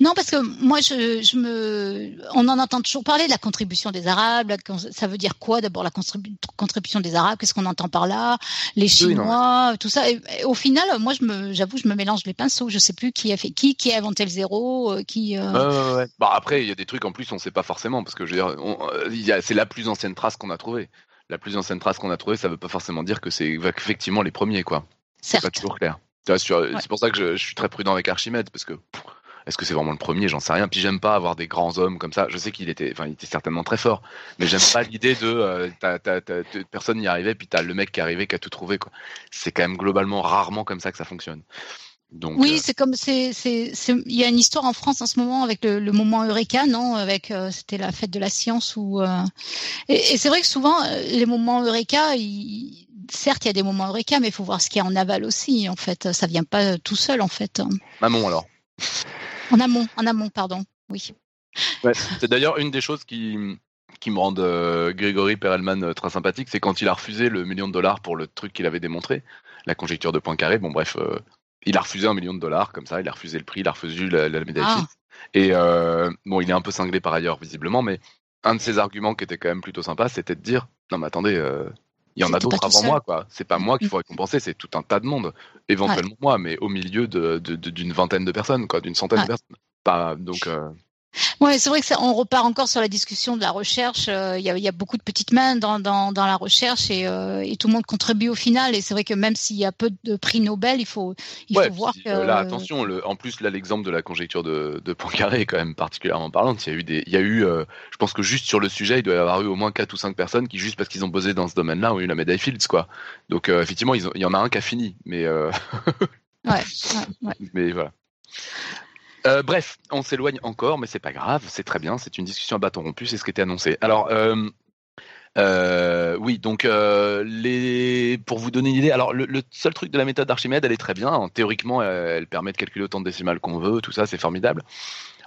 Non, parce que moi, je, je, me, on en entend toujours parler de la contribution des Arabes. ça veut dire quoi d'abord la contribution des Arabes Qu'est-ce qu'on entend par là? Les Chinois, tout ça. Et, au final, moi, je me, j'avoue, je me mélange les pinceaux. Je sais plus qui a fait qui, qui a inventé le zéro, euh, qui. Euh... Bah, après, il y a des trucs en plus, on ne sait pas forcément parce que je veux dire, euh, c'est la plus ancienne trace qu'on a trouvée. La plus ancienne trace qu'on a trouvée, ça ne veut pas forcément dire que c'est effectivement les premiers, quoi. C'est pas toujours clair. C'est pour ça que je, je, suis très prudent avec Archimède parce que est-ce que c'est vraiment le premier? J'en sais rien. Puis j'aime pas avoir des grands hommes comme ça. Je sais qu'il était, enfin, il était certainement très fort, mais j'aime pas l'idée de euh, personne n'y arrivait, puis t'as le mec qui est arrivé qui a tout trouvé. Quoi. C'est quand même globalement rarement comme ça que ça fonctionne. Donc, oui, euh, c'est comme c'est il y a une histoire en France en ce moment avec le, moment Eureka, non? Avec euh, c'était la fête de la science où et, c'est vrai que souvent les moments Eureka, certes il y a des moments Eureka, mais il faut voir ce qu'il y a en aval aussi. En fait, ça vient pas tout seul en fait. Maman alors. En amont, en amont, pardon. Oui. c'est d'ailleurs une des choses qui, qui me rendent euh, Grégory Perelman euh, très sympathique, c'est quand il a refusé le million de dollars pour le truc qu'il avait démontré, la conjecture de Poincaré. Bon, bref, euh, il a refusé un million de dollars comme ça, il a refusé le prix, il a refusé la, médaille ah. Et bon, il est un peu cinglé par ailleurs, visiblement, mais un de ses arguments qui était quand même plutôt sympa, c'était de dire non, mais attendez, il y en a d'autres avant moi, quoi. C'est pas moi qu'il mm. faut récompenser, c'est tout un tas de monde. Éventuellement moi, mais au milieu d'une de, vingtaine de personnes, quoi, d'une centaine de personnes. Pas, donc, euh, Ouais, c'est vrai que ça, on repart encore sur la discussion de la recherche. Euh, il y, a, y, a, beaucoup de petites mains dans, dans, dans la recherche et, euh, et, tout le monde contribue au final. Et c'est vrai que même s'il y a peu de prix Nobel, il faut, il faut voir que. Là, attention. Le, en plus, là, l'exemple de la conjecture de, de Poincaré est quand même particulièrement parlante. Il y a eu des, il y a eu, euh, je pense que juste sur le sujet, il doit y avoir eu au moins quatre ou cinq personnes qui, juste parce qu'ils ont bossé dans ce domaine-là, ont eu la médaille Fields, quoi. Donc, effectivement, il y en a un qui a fini, mais. ouais, ouais. Mais voilà. Euh, bref, on s'éloigne encore, mais c'est pas grave, c'est très bien, c'est une discussion à bâton rompu, c'est ce qui était annoncé. Alors, euh, euh, oui, donc pour vous donner une idée, alors le, seul truc de la méthode d'Archimède, elle est très bien. Théoriquement, elle, permet de calculer autant de décimales qu'on veut, tout ça, c'est formidable.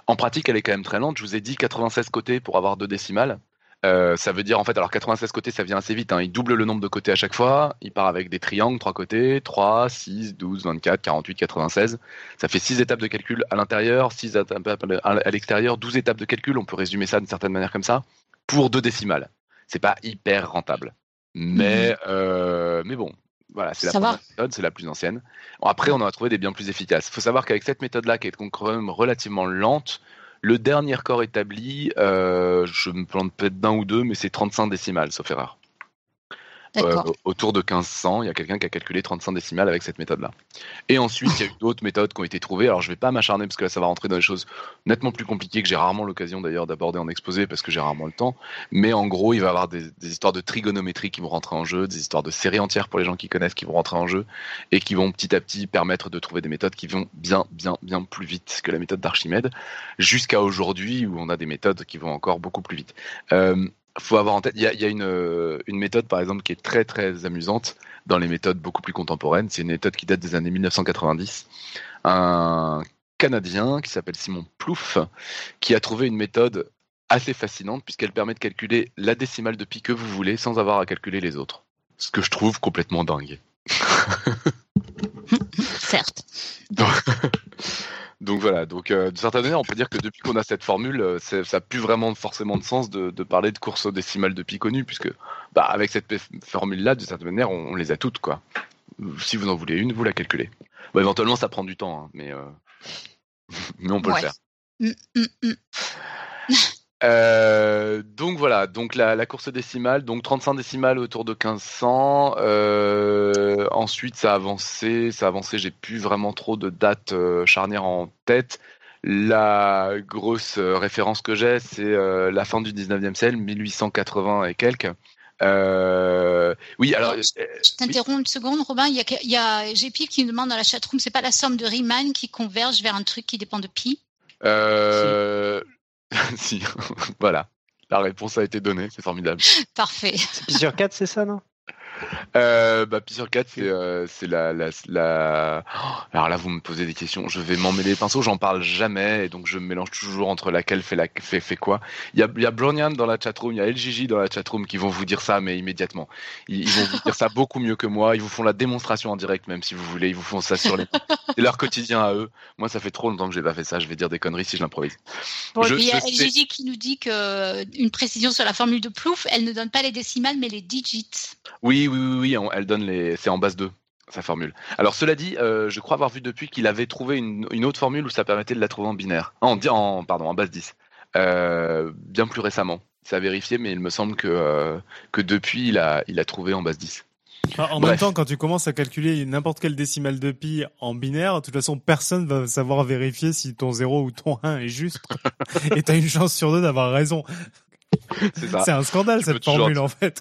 En pratique, elle est quand même très lente. Je vous ai dit 96 côtés pour avoir deux décimales. Euh, ça veut dire en fait, alors 96 côtés, ça vient assez vite. Hein. Il double le nombre de côtés à chaque fois. Il part avec des triangles, trois côtés, 3, 6, 12, 24, 48, 96. Ça fait 6 étapes de calcul à l'intérieur, 6 étapes à l'extérieur, 12 étapes de calcul. On peut résumer ça d'une certaine manière comme ça. Pour deux décimales. C'est pas hyper rentable. Mais, mhm. euh, mais bon, voilà, c'est la méthode, c'est la plus ancienne. après, on en a trouvé des bien plus efficaces. Il faut savoir qu'avec cette méthode-là, qui est quand même relativement lente, le dernier corps établi, euh, je me plante peut-être d'un ou deux, mais c'est 35 décimales, sauf erreur. Euh, autour de 1500, il y a quelqu'un qui a calculé 35 décimales avec cette méthode-là. Et ensuite, il y a eu d'autres méthodes qui ont été trouvées. Alors, je ne vais pas m'acharner parce que là, ça va rentrer dans des choses nettement plus compliquées que j'ai rarement l'occasion d'ailleurs d'aborder en exposé parce que j'ai rarement le temps. Mais en gros, il va y avoir des, histoires de trigonométrie qui vont rentrer en jeu, des histoires de séries entières pour les gens qui connaissent qui vont rentrer en jeu et qui vont petit à petit permettre de trouver des méthodes qui vont bien, bien, bien plus vite que la méthode d'Archimède jusqu'à aujourd'hui où on a des méthodes qui vont encore beaucoup plus vite. Euh, faut avoir en tête, il y a, une, une, méthode par exemple qui est très très amusante dans les méthodes beaucoup plus contemporaines. C'est une méthode qui date des années 1990. Un canadien qui s'appelle Simon Plouffe, qui a trouvé une méthode assez fascinante puisqu'elle permet de calculer la décimale de pi que vous voulez sans avoir à calculer les autres. Ce que je trouve complètement dingue. Certes. Donc, voilà, donc euh, de certaine manière, on peut dire que depuis qu'on a cette formule, euh, ça n'a plus vraiment forcément de sens de, parler de course décimale de pi connues, puisque bah, avec cette formule-là, de certaine manière, on, les a toutes. quoi. Si vous en voulez une, vous la calculez. Bah, éventuellement, ça prend du temps, hein, mais, euh, mais on peut le faire. Mm, mm, mm. Euh, donc voilà, donc la, course décimale, donc 35 décimales autour de 1500. Euh, ensuite, ça a avancé, ça a avancé. J'ai plus vraiment trop de dates euh, charnières en tête. La grosse référence que j'ai, c'est la fin du 19e siècle, 1880 et quelques. oui, alors. Je t'interromps une seconde, Robin. Il y a, il y a Gpif qui nous demande dans la chatroom, c'est pas la somme de Riemann qui converge vers un truc qui dépend de pi? Euh, si, voilà. La réponse a été donnée, c'est formidable. Parfait. Sur 4, c'est ça, non? Euh, bah, Pi sur 4, c'est euh, la, la, la... Oh, alors là, vous me posez des questions. Je vais m'emmêler les pinceaux, j'en parle jamais, et donc je me mélange toujours entre laquelle fait, la, fait, fait quoi. Il y a, y a Bronian dans la chatroom, il y a LGJ dans la chatroom qui vont vous dire ça, mais immédiatement. Ils, vont vous dire ça beaucoup mieux que moi. Ils vous font la démonstration en direct, même si vous voulez. Ils vous font ça sur les. C'est leur quotidien à eux. Moi, ça fait trop longtemps que j'ai pas fait ça. Je vais dire des conneries si je l'improvise. Bon, il y a LGJ qui nous dit que euh, précision sur la formule de Plouf, elle ne donne pas les décimales, mais les digits. Oui, oui, oui, oui, elle donne les. C'est en base 2 sa formule. Alors cela dit, euh, je crois avoir vu depuis qu'il avait trouvé une, autre formule où ça permettait de la trouver en binaire, en, en pardon, en base 10, euh, bien plus récemment. Ça a vérifié, mais il me semble que euh, que depuis il a il a trouvé en base 10. En même temps, quand tu commences à calculer n'importe quelle décimale de pi en binaire, de toute façon, personne va savoir vérifier si ton 0 ou ton 1 est juste. Et t'as une chance sur deux d'avoir raison. C'est un scandale cette formule en fait.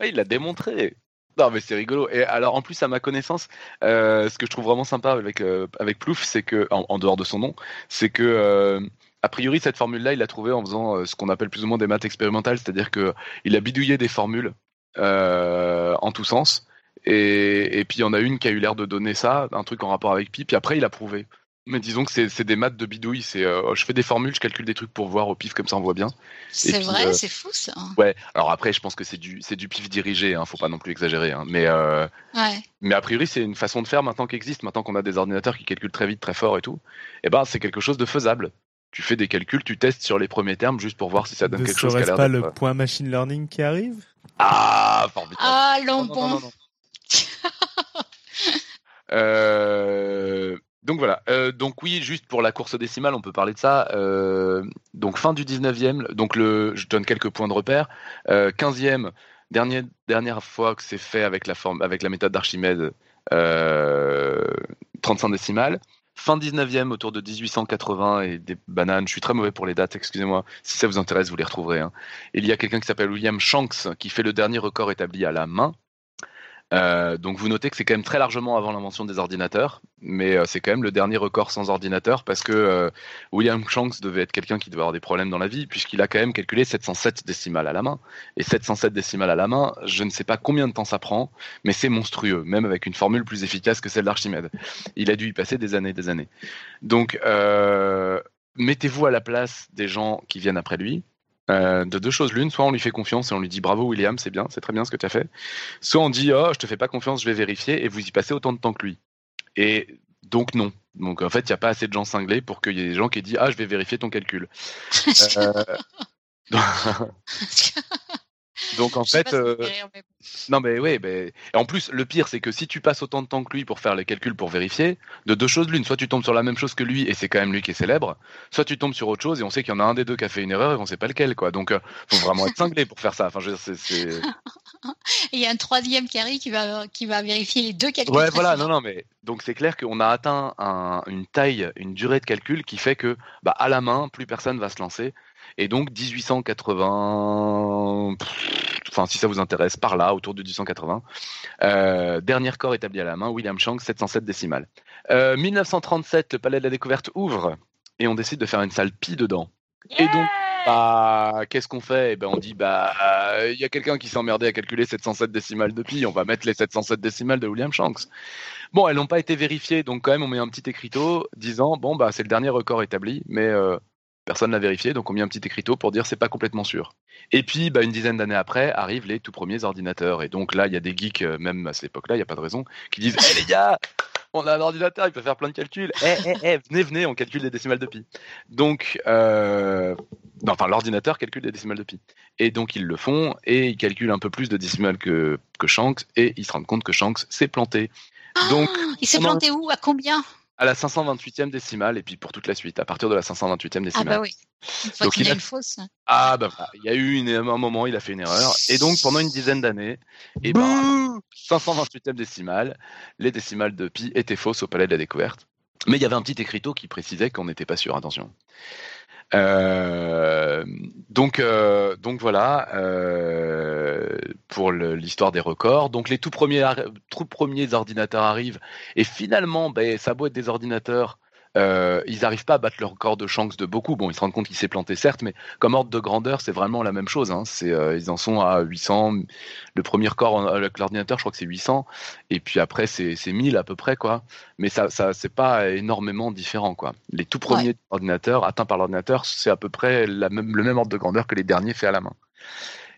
il l'a démontré. Non, mais c'est rigolo. Et alors, en plus, à ma connaissance, euh, ce que je trouve vraiment sympa avec euh, avec Plouf, c'est que, en, dehors de son nom, c'est que euh, a priori cette formule-là, il l'a trouvée en faisant ce qu'on appelle plus ou moins des maths expérimentales, c'est-à-dire que il a bidouillé des formules en tous sens. Et, et puis il y en a une qui a eu l'air de donner ça, un truc en rapport avec pi, puis après il a prouvé. Mais disons que c'est des maths de bidouille. C'est, euh, je fais des formules, je calcule des trucs pour voir au pif comme ça on voit bien. C'est vrai, euh, c'est fou ça. Ouais. Alors après, je pense que c'est du c'est du pif dirigé. Hein, faut pas non plus exagérer. Hein, mais euh, ouais. mais a priori c'est une façon de faire maintenant qui existe. Maintenant qu'on a des ordinateurs qui calculent très vite, très fort et tout. Et eh ben c'est quelque chose de faisable. Tu fais des calculs, tu testes sur les premiers termes juste pour voir si ça donne quelque chose. Ne pas le point machine learning qui arrive? Ah, formidable. Ah, euh, donc voilà. Euh, donc oui, juste pour la course décimale, on peut parler de ça. Euh, donc fin du 19e, donc le, je donne quelques points de repère. Euh, 15e, dernière, dernière fois que c'est fait avec la, forme, avec la méthode d'Archimède, 35 euh, décimales. Fin 19e, autour de 1880 et des bananes. Je suis très mauvais pour les dates, excusez-moi. Si ça vous intéresse, vous les retrouverez. Hein. il y a quelqu'un qui s'appelle William Shanks qui fait le dernier record établi à la main. Euh, donc vous notez que c'est quand même très largement avant l'invention des ordinateurs, mais euh, c'est quand même le dernier record sans ordinateur parce que euh, William Shanks devait être quelqu'un qui devait avoir des problèmes dans la vie puisqu'il a quand même calculé 707 décimales à la main. Et 707 décimales à la main, je ne sais pas combien de temps ça prend, mais c'est monstrueux, même avec une formule plus efficace que celle d'Archimède. Il a dû y passer des années, des années. Donc mettez-vous à la place des gens qui viennent après lui euh, de deux choses l'une, soit on lui fait confiance et on lui dit bravo William, c'est bien, c'est très bien ce que tu as fait, soit on dit oh je te fais pas confiance, je vais vérifier et vous y passez autant de temps que lui. Et donc non. Donc en fait il n'y a pas assez de gens cinglés pour qu'il y ait des gens qui disent ah je vais vérifier ton calcul. euh... Donc en fait, euh, non mais oui, mais en plus le pire c'est que si tu passes autant de temps que lui pour faire les calculs pour vérifier, de deux choses l'une, soit tu tombes sur la même chose que lui et c'est quand même lui qui est célèbre, soit tu tombes sur autre chose et on sait qu'il y en a un des deux qui a fait une erreur et on sait pas lequel quoi. Donc euh, faut vraiment être cinglé pour faire ça. Enfin je c'est. Il y a un troisième carré qui va qui va vérifier les deux calculs. Ouais voilà non non mais donc c'est clair qu'on a atteint une taille, une durée de calcul qui fait que bah à la main plus personne va se lancer et donc 1880, enfin si ça vous intéresse, par là, autour de 1880. Euh, dernier corps établi à la main, William Shanks, 707 décimales. 1937, euh, le Palais de la Découverte ouvre et on décide de faire une salle pi dedans. et donc, bah, qu'est-ce qu'on fait? Eh ben, On dit, bah, il y a quelqu'un qui s'est emmerdé à calculer 707 décimales de pi, on va mettre les 707 décimales de William Shanks. Bon, elles n'ont pas été vérifiées, donc quand même, on met un petit écriteau disant, bon, bah, c'est le dernier record établi, mais euh, personne l'a vérifié, donc on met un petit écriteau pour dire c'est pas complètement sûr. Et puis, bah, une dizaine d'années après, arrivent les tout premiers ordinateurs. Et donc là, il y a des geeks, euh, même à cette époque-là, il n'y a pas de raison, qui disent, hé les gars, on a un ordinateur, il peut faire plein de calculs. Eh, eh, eh, venez, venez, on calcule des décimales de pi. Donc, euh, enfin, l'ordinateur calcule des décimales de pi. Et donc, ils le font, et ils calculent un peu plus de décimales que, que Shanks, et ils se rendent compte que Shanks s'est planté. Ah, donc, il s'est planté où? À combien? À la 528e décimale, et puis pour toute la suite, à partir de la 528e décimale. Ah bah oui. donc, il a une fausse. Ah bah, il y a eu une, un moment, il a fait une erreur, et donc pendant une dizaine d'années, et ben, 528e décimale, les décimales de pi étaient fausses au palais de la découverte. Mais il y avait un petit écriteau qui précisait qu'on n'était pas sûr, attention. Euh, donc, euh, donc voilà euh, pour l'histoire des records. Donc les tout premiers, tout premiers ordinateurs arrivent et finalement, ben, ça doit être des ordinateurs euh, ils n'arrivent pas à battre le record de Shanks de beaucoup. Bon, ils se rendent compte qu'il s'est planté, certes, mais comme ordre de grandeur, c'est vraiment la même chose. Hein. C'est, euh, ils en sont à 800. Le premier record avec l'ordinateur, je crois que c'est 800. Et puis après, c'est, 1000 à peu près, quoi. Mais ça, ça c'est pas énormément différent, quoi. Les tout premiers ordinateurs atteints par l'ordinateur, c'est à peu près la même, le même ordre de grandeur que les derniers faits à la main.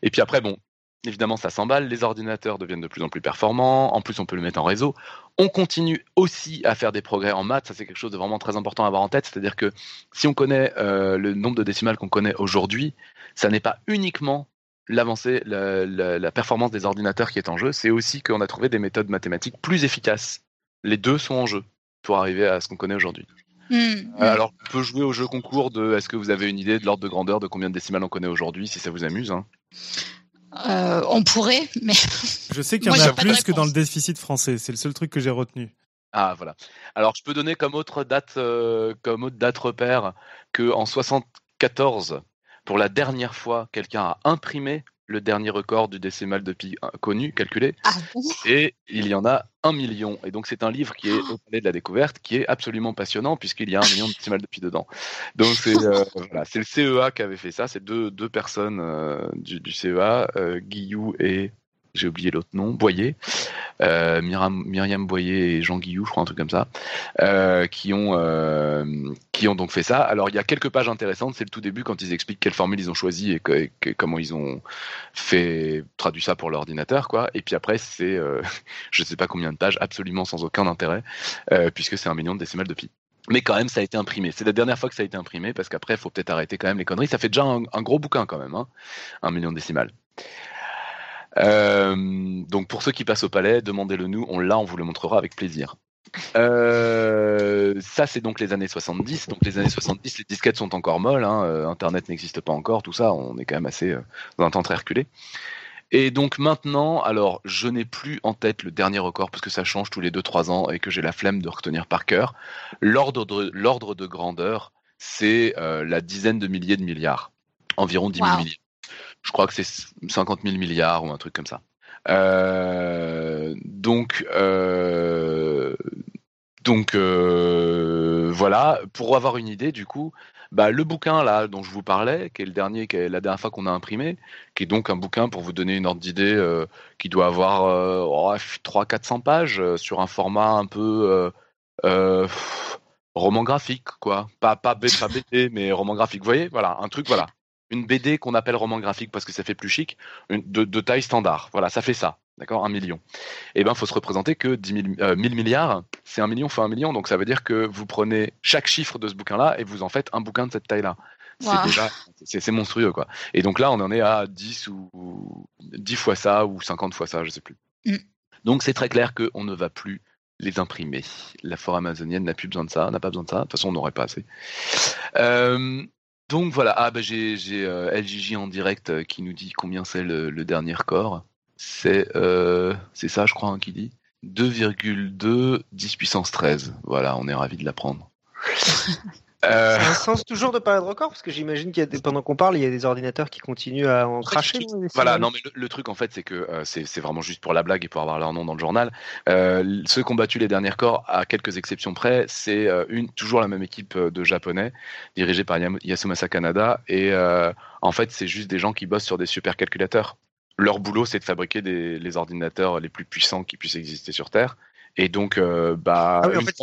Et puis après, bon, Évidemment, ça s'emballe, les ordinateurs deviennent de plus en plus performants, en plus on peut le mettre en réseau. On continue aussi à faire des progrès en maths, ça c'est quelque chose de vraiment très important à avoir en tête, c'est-à-dire que si on connaît euh, le nombre de décimales qu'on connaît aujourd'hui, ça n'est pas uniquement l'avancée, la, performance des ordinateurs qui est en jeu, c'est aussi qu'on a trouvé des méthodes mathématiques plus efficaces. Les deux sont en jeu pour arriver à ce qu'on connaît aujourd'hui. Mmh, mmh. alors, on peut jouer au jeu concours de est-ce que vous avez une idée de l'ordre de grandeur de combien de décimales on connaît aujourd'hui, si ça vous amuse. Hein? Euh, on pourrait, mais. Je sais qu'il y en a plus que dans le déficit français. C'est le seul truc que j'ai retenu. Ah voilà. Alors je peux donner comme autre date, euh, comme autre date repère que en 74, pour la dernière fois, quelqu'un a imprimé le dernier record du décimal de pi connu, calculé. Ah et il y en a un million. Et donc c'est un livre qui est au palais de la découverte, qui est absolument passionnant puisqu'il y a un million de décimales de pi dedans. Donc c'est euh, voilà, le CEA qui avait fait ça. C'est deux, deux personnes euh, du, du, CEA, euh, Guillou et j'ai oublié l'autre nom, Boyer, euh, Myriam, Boyer et Jean Guillou, je crois un truc comme ça, euh, qui ont euh, qui ont donc fait ça. Alors il y a quelques pages intéressantes, c'est le tout début quand ils expliquent quelle formule ils ont choisi et, comment ils ont fait traduit ça pour l'ordinateur, quoi. Et puis après c'est je sais pas combien de pages, absolument sans aucun intérêt, puisque c'est un million de décimales de pi. Mais quand même, ça a été imprimé. C'est la dernière fois que ça a été imprimé, parce qu'après, il faut peut-être arrêter quand même les conneries. Ça fait déjà un, un gros bouquin quand même, hein, un million de décimales. Euh, donc pour ceux qui passent au palais, demandez-le nous, on l'a, on vous le montrera avec plaisir. Euh, ça, c'est donc les années 70. Donc les années 70, les disquettes sont encore molles, hein, euh, Internet n'existe pas encore, tout ça, on est quand même assez dans un temps très reculé. Et donc maintenant, alors je n'ai plus en tête le dernier record parce que ça change tous les 2-3 ans et que j'ai la flemme de retenir par cœur. L'ordre de, l'ordre de grandeur, c'est la dizaine de milliers de milliards, environ 10 000 milliards je crois que c'est 50 000 milliards ou un truc comme ça. Euh, donc, euh, donc euh, voilà, pour avoir une idée, du coup, bah, le bouquin là dont je vous parlais, qui est le dernier, qui est la dernière fois qu'on a imprimé, qui est donc un bouquin pour vous donner une ordre d'idée, qui doit avoir oh, 300-400 pages sur un format un peu roman graphique, quoi. Pas pas, pas BD, mais roman graphique. Vous voyez, voilà, un truc, voilà une BD qu'on appelle roman graphique parce que ça fait plus chic, de, taille standard. Voilà, ça fait ça. D'accord Un million. Eh bien, il faut se représenter que 10 000, 1000 milliards, c'est un million fois un million. Donc, ça veut dire que vous prenez chaque chiffre de ce bouquin-là et vous en faites un bouquin de cette taille-là. C'est déjà, c'est monstrueux, quoi. Et donc là, on en est à 10 ou 10 fois ça ou 50 fois ça, je sais plus. Mm. Donc, c'est très clair qu'on ne va plus les imprimer. La forêt amazonienne n'a plus besoin de ça, n'a pas besoin de ça. De toute façon, on n'aurait pas assez. Euh, donc voilà, ah bah j'ai euh, LGJ en direct euh, qui nous dit combien c'est le, dernier record. C'est euh, c'est ça, je crois, hein, qui dit 2,2 10 puissance 13. Voilà, on est ravi de l'apprendre. Euh... Ça a un sens toujours de parler de record parce que j'imagine qu'il y a des, pendant qu'on parle, il y a des ordinateurs qui continuent à en cracher. Voilà, non mais le, truc en fait c'est que euh, c'est vraiment juste pour la blague et pour avoir leur nom dans le journal. Euh, ceux qui ont battu les derniers records, à quelques exceptions près, c'est euh, une toujours la même équipe de japonais dirigée par Yasumasa Kanada et en fait c'est juste des gens qui bossent sur des supercalculateurs. Leur boulot c'est de fabriquer des, les ordinateurs les plus puissants qui puissent exister sur Terre et donc, euh, bah. Ah oui, en fait,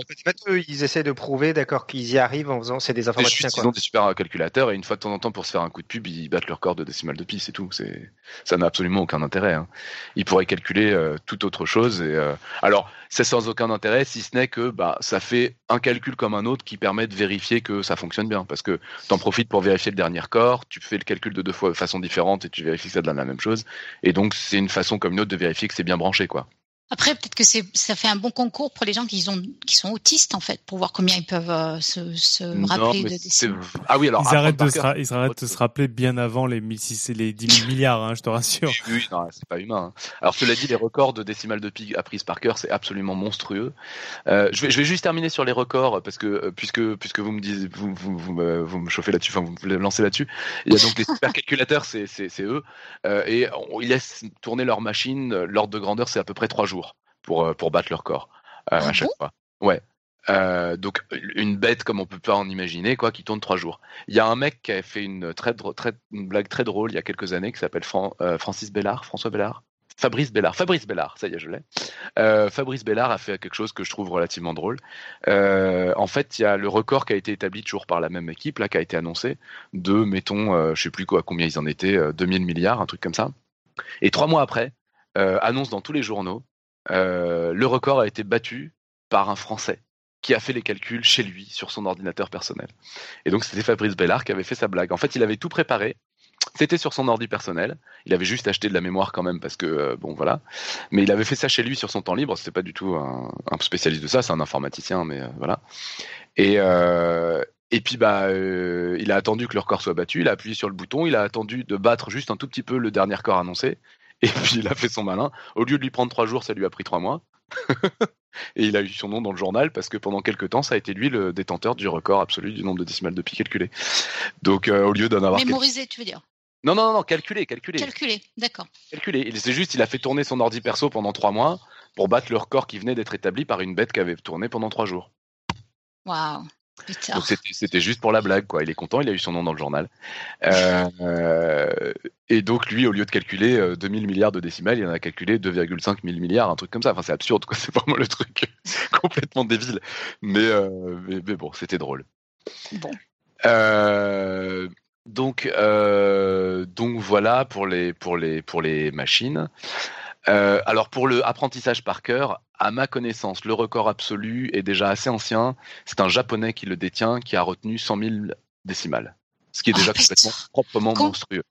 eux, ils essaient de prouver, d'accord, qu'ils y arrivent en faisant, c'est des informaticiens. Ils ont des super calculateurs et une fois de temps en temps, pour se faire un coup de pub, ils battent leur corps de décimale de pi, c'est tout. C'est, ça n'a absolument aucun intérêt. Hein. Ils pourraient calculer euh, toute autre chose. Et euh... alors, c'est sans aucun intérêt, si ce n'est que, bah, ça fait un calcul comme un autre qui permet de vérifier que ça fonctionne bien, parce que t'en profites pour vérifier le dernier corps, tu fais le calcul de deux fois de façon différente et tu vérifies que ça donne la même chose. Et donc, c'est une façon comme une autre de vérifier que c'est bien branché, quoi. Après, peut-être que c'est, ça fait un bon concours pour les gens qui, ont, qui sont autistes, en fait, pour voir combien ils peuvent euh, se, se rappeler de. Ah oui, alors. Ils arrêtent, de se, ils arrêtent de se rappeler bien avant les, 1600, les 10 000 milliards, hein, je te rassure. Oui, oui non, c'est pas humain. Hein. Alors, cela dit, les records de décimales de pi apprises par cœur, c'est absolument monstrueux. Euh, je, vais, je vais juste terminer sur les records, parce que, euh, puisque, puisque vous me dites, vous, vous, vous, me, vous me chauffez là-dessus, enfin, vous me lancez là-dessus. Il y a donc les supercalculateurs, c'est, c'est, c'est eux. Euh, et on, ils laissent tourner leur machine, l'ordre de grandeur, c'est à peu près trois jours pour, euh, pour battre leur corps euh, à ah chaque fois. Ouais. Euh, donc une bête comme on peut pas en imaginer quoi qui tourne trois jours. Il y a un mec qui a fait une très, très une blague très drôle il y a quelques années qui s'appelle Francis Bellard, François Bellard, Fabrice Bellard, Fabrice Bellard, ça y est je l'ai. Fabrice Bellard a fait quelque chose que je trouve relativement drôle. en fait il y a le record qui a été établi toujours par la même équipe là qui a été annoncé de mettons je sais plus quoi combien ils en étaient 2000 milliards un truc comme ça. Et trois mois après annonce dans tous les journaux le record a été battu par un Français qui a fait les calculs chez lui sur son ordinateur personnel. Et donc c'était Fabrice Bellard qui avait fait sa blague. En fait, il avait tout préparé. C'était sur son ordi personnel. Il avait juste acheté de la mémoire quand même parce que euh, bon voilà. Mais il avait fait ça chez lui sur son temps libre. C'était pas du tout un, spécialiste de ça. C'est un informaticien, mais euh, voilà. Et et puis bah il a attendu que le record soit battu. Il a appuyé sur le bouton. Il a attendu de battre juste un tout petit peu le dernier record annoncé. Et puis il a fait son malin. Au lieu de lui prendre trois jours, ça lui a pris trois mois. et il a eu son nom dans le journal parce que pendant quelques temps, ça a été lui le détenteur du record absolu du nombre de décimales de pi calculé. Donc euh, au lieu d'en avoir. Mémorisé, tu veux dire? Non, non, non, calculé, calculé. Calculé, d'accord. Calculé. C'est juste, il a fait tourner son ordi perso pendant trois mois pour battre le record qui venait d'être établi par une bête qui avait tourné pendant trois jours. Waouh c'était juste pour la blague, quoi. Il est content, il a eu son nom dans le journal. Euh, et donc lui, au lieu de calculer 2000 euh, milliards de décimales, il en a calculé 2,5 000 milliards, un truc comme ça. Enfin, c'est absurde, quoi. C'est vraiment le truc complètement débile. Mais, euh, mais, bon, c'était drôle. Bon. donc, donc voilà pour les pour les pour les machines. alors pour le apprentissage par cœur, à ma connaissance, le record absolu est déjà assez ancien. C'est un japonais qui le détient, qui a retenu 100 000 décimales. Ce qui est déjà oh, complètement, proprement monstrueux.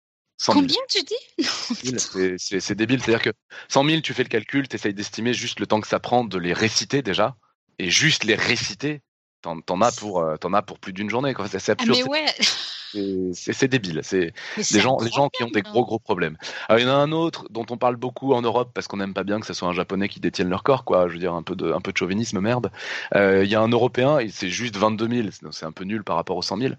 Combien tu dis? C'est débile. C'est-à-dire que 100 000, tu fais le calcul, tu essayes d'estimer juste le temps que ça prend de les réciter déjà. Et juste les réciter, t'en as, pour, euh, en as pour plus d'une journée. C'est absurde. Ah mais ouais c'est débile. C'est les gens, les gens qui ont des gros gros problèmes. Alors, il y en a un autre dont on parle beaucoup en Europe parce qu'on n'aime pas bien que ce soit un japonais qui détienne leur corps, quoi. Je veux dire un peu de, un peu de chauvinisme, merde. Euh, il y a un européen, c'est juste 22 000. C'est un peu nul par rapport aux 100 000.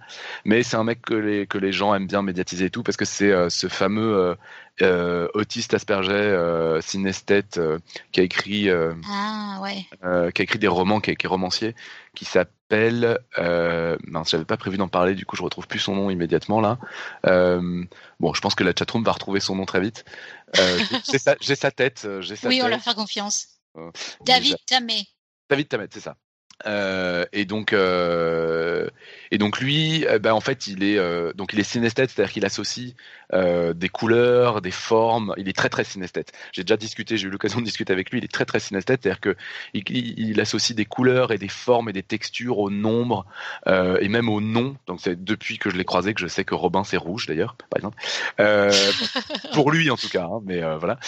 Mais c'est un mec que les, que les gens aiment bien médiatiser et tout parce que c'est euh, ce fameux euh, euh, autiste Asperger, euh, synesthète, euh, qui a écrit, ah, ouais. qui a écrit des romans, qui, est romancier, qui s'appelle, euh, non, j'avais pas prévu d'en parler, du coup je retrouve plus son nom immédiatement là. bon, je pense que la chatroom va retrouver son nom très vite. j'ai sa, sa, tête, sa Oui, on leur fait confiance. David Tamet. David Tamet, c'est ça. Euh, et donc, euh, et donc lui, euh, ben en fait, il est donc il est synesthète, c'est-à-dire qu'il associe des couleurs, des formes. Il est très très synesthète. J'ai déjà discuté, j'ai eu l'occasion de discuter avec lui. Il est très très synesthète, c'est-à-dire que il, il, associe des couleurs et des formes et des textures au nombre et même au nom. Donc c'est depuis que je l'ai croisé que je sais que Robin c'est rouge d'ailleurs, par exemple. pour lui en tout cas, hein, mais voilà,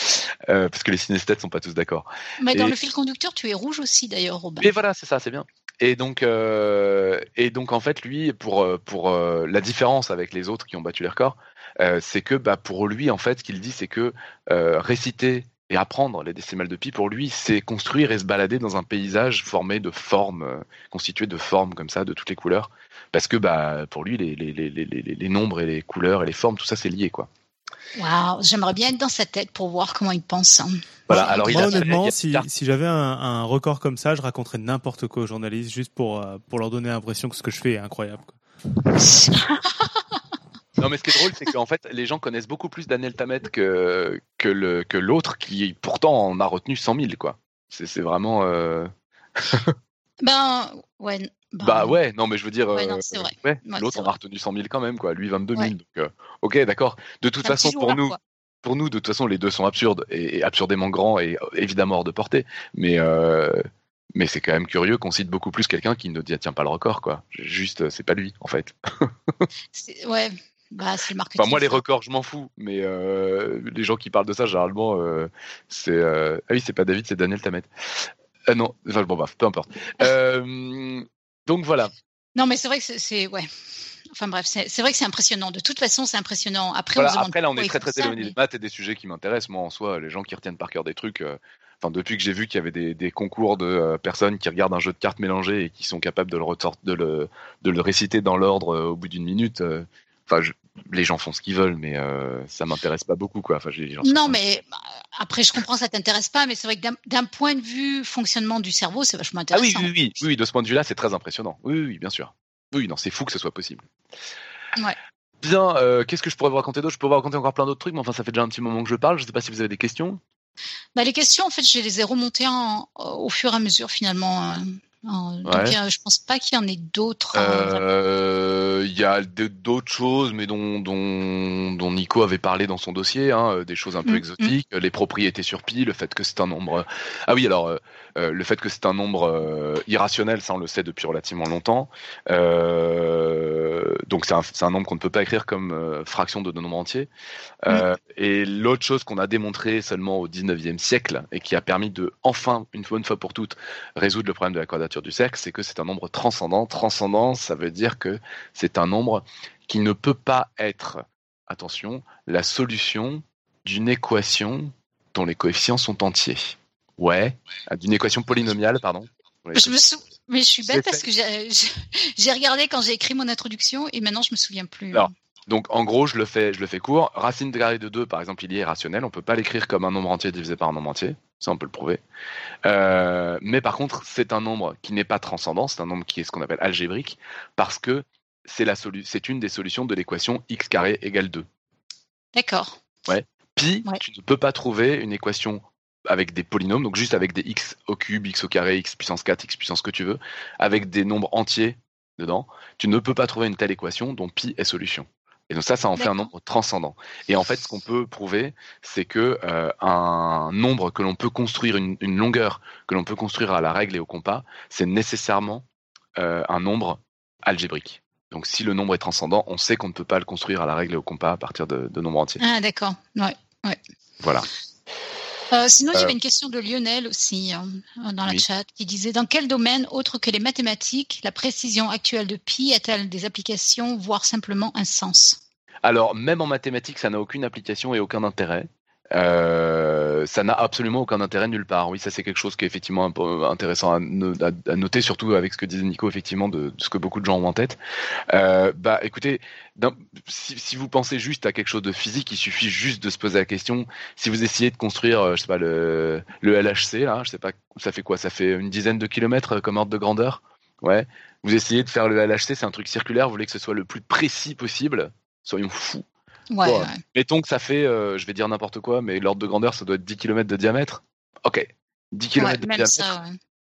parce que les synesthètes sont pas tous d'accord. Mais dans le fil conducteur, tu es rouge aussi d'ailleurs, Robin. Mais voilà, c'est ça, c'est bien. Et donc, euh, et donc en fait, lui, pour euh, pour euh, la différence avec les autres qui ont battu les records, c'est que bah, pour lui, en fait, ce qu'il dit, c'est que réciter et apprendre les décimales de pi, pour lui, c'est construire et se balader dans un paysage formé de formes, constitué de formes comme ça, de toutes les couleurs, parce que bah pour lui les, les, les, les, nombres et les couleurs et les formes, tout ça c'est lié quoi. Waouh, j'aimerais bien être dans sa tête pour voir comment il pense. Hein. Voilà, alors Moi, honnêtement, si, si j'avais un, un, record comme ça, je raconterais n'importe quoi aux journalistes juste pour, euh, pour leur donner l'impression que ce que je fais est incroyable. Quoi. Non, mais ce qui est drôle, c'est qu'en fait, les gens connaissent beaucoup plus Daniel Tamet que, que, le, que l'autre qui, pourtant, en a retenu 100 000, quoi. C'est, c'est vraiment. Euh... ben, ouais. Ben, bah ouais, non, mais je veux dire, ouais, euh, l'autre en a retenu 100 000 quand même, quoi. Lui, 22 000. Donc, euh, ok, d'accord. De toute façon, pour nous, pour nous, de toute façon, les deux sont absurdes et, et absurdément grands et évidemment hors de portée. Mais, euh, mais c'est quand même curieux qu'on cite beaucoup plus quelqu'un qui ne tient pas le record, quoi. Juste, c'est pas lui, en fait. ouais, bah, c'est le marketing. Enfin, moi, les records, je m'en fous, mais euh, les gens qui parlent de ça, généralement, euh, c'est. Euh... Ah oui, c'est pas David, c'est Daniel Tamet. Euh, non, enfin, bon, bah, peu importe. Euh, donc voilà. Non, mais c'est vrai que c'est. Ouais. Enfin bref, c'est vrai que c'est impressionnant. De toute façon, c'est impressionnant. Après, on après là, on est très très éloigné des maths et des sujets qui m'intéressent. Moi, en soi, les gens qui retiennent par cœur des trucs. Euh, enfin, depuis que j'ai vu qu'il y avait des, des concours de euh, personnes qui regardent un jeu de cartes mélangé et qui sont capables de le, de le, de le réciter dans l'ordre au bout d'une minute, enfin, je, les gens font ce qu'ils veulent, mais euh, ça m'intéresse pas beaucoup, quoi. Enfin, les gens non, mais bah, après, je comprends, ça t'intéresse pas, mais c'est vrai que d'un point de vue fonctionnement du cerveau, c'est vachement intéressant. Ah oui, oui, oui, oui, de ce point de vue-là, c'est très impressionnant. Oui, oui, bien sûr. Oui, non, c'est fou que ce soit possible. Ouais. Bien, euh, qu'est-ce que je pourrais vous raconter d'autre? Je pourrais vous raconter encore plein d'autres trucs, mais enfin, ça fait déjà un petit moment que je parle. Je sais pas si vous avez des questions. Bah, les questions, en fait, je les ai remontées au fur et à mesure, finalement. Euh, donc, euh, je pense pas qu'il y en ait d'autres. Hein, euh, il y a d'autres choses, mais dont, dont, dont, Nico avait parlé dans son dossier, hein, euh, des choses un peu mm, mm. exotiques, les propriétés sur pi, le fait que c'est un nombre. Ah oui, alors le fait que c'est un nombre irrationnel, ça on le sait depuis relativement longtemps. donc c'est un, un, nombre qu'on ne peut pas écrire comme fraction de deux nombres entiers. Mm. Et l'autre chose qu'on a démontré seulement au 19e siècle et qui a permis de enfin, une bonne fois pour toutes, résoudre le problème de la quadrature du cercle, c'est que c'est un nombre transcendant. Transcendant, ça veut dire que c'est un nombre qui ne peut pas être, attention, la solution d'une équation dont les coefficients sont entiers. Ouais, d'une équation polynomiale, pardon. Je me sou... Mais je suis bête parce que j'ai regardé quand j'ai écrit mon introduction et maintenant je me souviens plus. Donc en gros, je le fais, je le fais court. Racine de carré de 2, par exemple, il est irrationnel. On peut pas l'écrire comme un nombre entier divisé par un nombre entier. Ça, on peut le prouver. Euh, mais par contre, c'est un nombre qui n'est pas transcendant. C'est un nombre qui est ce qu'on appelle algébrique parce que c'est la c'est une des solutions de l'équation x carré égale 2. D'accord. Ouais. Pi, tu ne peux pas trouver une équation avec des polynômes, donc juste avec des x au cube, x au carré, x puissance 4, x puissance que tu veux, avec des nombres entiers dedans. Tu ne peux pas trouver une telle équation dont pi est solution. Et donc ça, ça en fait un nombre transcendant. Et en fait, ce qu'on peut prouver, c'est que euh, un nombre que l'on peut construire, une, longueur que l'on peut construire à la règle et au compas, c'est nécessairement euh, un nombre algébrique. Donc si le nombre est transcendant, on sait qu'on ne peut pas le construire à la règle et au compas à partir de, de nombres entiers. Ah d'accord, ouais, ouais. Voilà. Euh, sinon, il y avait euh. une question de Lionel aussi hein, dans la chat qui disait dans quel domaine autre que les mathématiques la précision actuelle de pi a-t-elle des applications, voire simplement un sens? Alors, même en mathématiques, ça n'a aucune application et aucun intérêt. Euh, ça n'a absolument aucun intérêt nulle part. Oui, ça c'est quelque chose qui est effectivement intéressant à, noter, surtout avec ce que disait Nico, effectivement, de, ce que beaucoup de gens ont en tête. Euh, bah, écoutez, si, vous pensez juste à quelque chose de physique, il suffit juste de se poser la question. Si vous essayez de construire, euh, je sais pas, le, le LHC, là, je sais pas, ça fait quoi? Ça fait une dizaine de kilomètres comme ordre de grandeur? Ouais. Vous essayez de faire le LHC, c'est un truc circulaire. Vous voulez que ce soit le plus précis possible? Soyons fous. Ouais, Mettons que ça fait, euh, je vais dire n'importe quoi, mais l'ordre de grandeur, ça doit être 10 km de diamètre. Ok, 10 km de diamètre. Ça,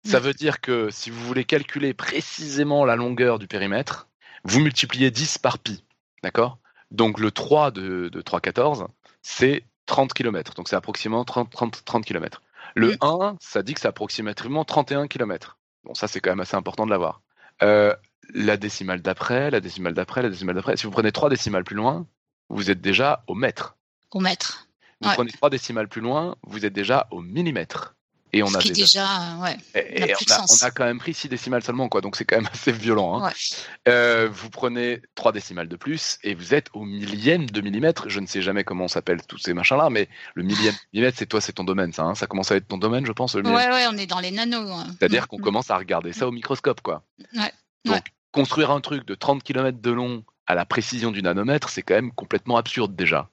ça mm. veut dire que si vous voulez calculer précisément la longueur du périmètre, vous multipliez 10 par pi. D'accord? Donc le 3 de, de 3,14, c'est 30 km. Donc c'est approximativement 30, 30, 30 km. Le 1, ça dit que c'est approximativement 31 km. Bon, ça c'est quand même assez important de l'avoir. Euh, la décimale d'après, la décimale d'après, la décimale d'après. Si vous prenez trois décimales plus loin, vous êtes déjà au mètre. Au mètre. Vous prenez trois décimales plus loin, vous êtes déjà au millimètre. Et on Ce a qui déjà, ouais, et, on, a, on, a, quand même pris six décimales seulement, quoi. Donc c'est quand même assez violent. Hein. Euh, vous prenez trois décimales de plus et vous êtes au millième de millimètre. Je ne sais jamais comment on s'appelle tous ces machins-là, mais le millième de millimètre, c'est toi, c'est ton domaine, ça. Hein. ça commence à être ton domaine, je pense. Le ouais, ouais, on est dans les nanos. C'est-à-dire mm, qu'on mm. commence à regarder ça au microscope, quoi. Ouais. Donc construire un truc de 30 km de long à la précision du nanomètre, c'est quand même complètement absurde déjà.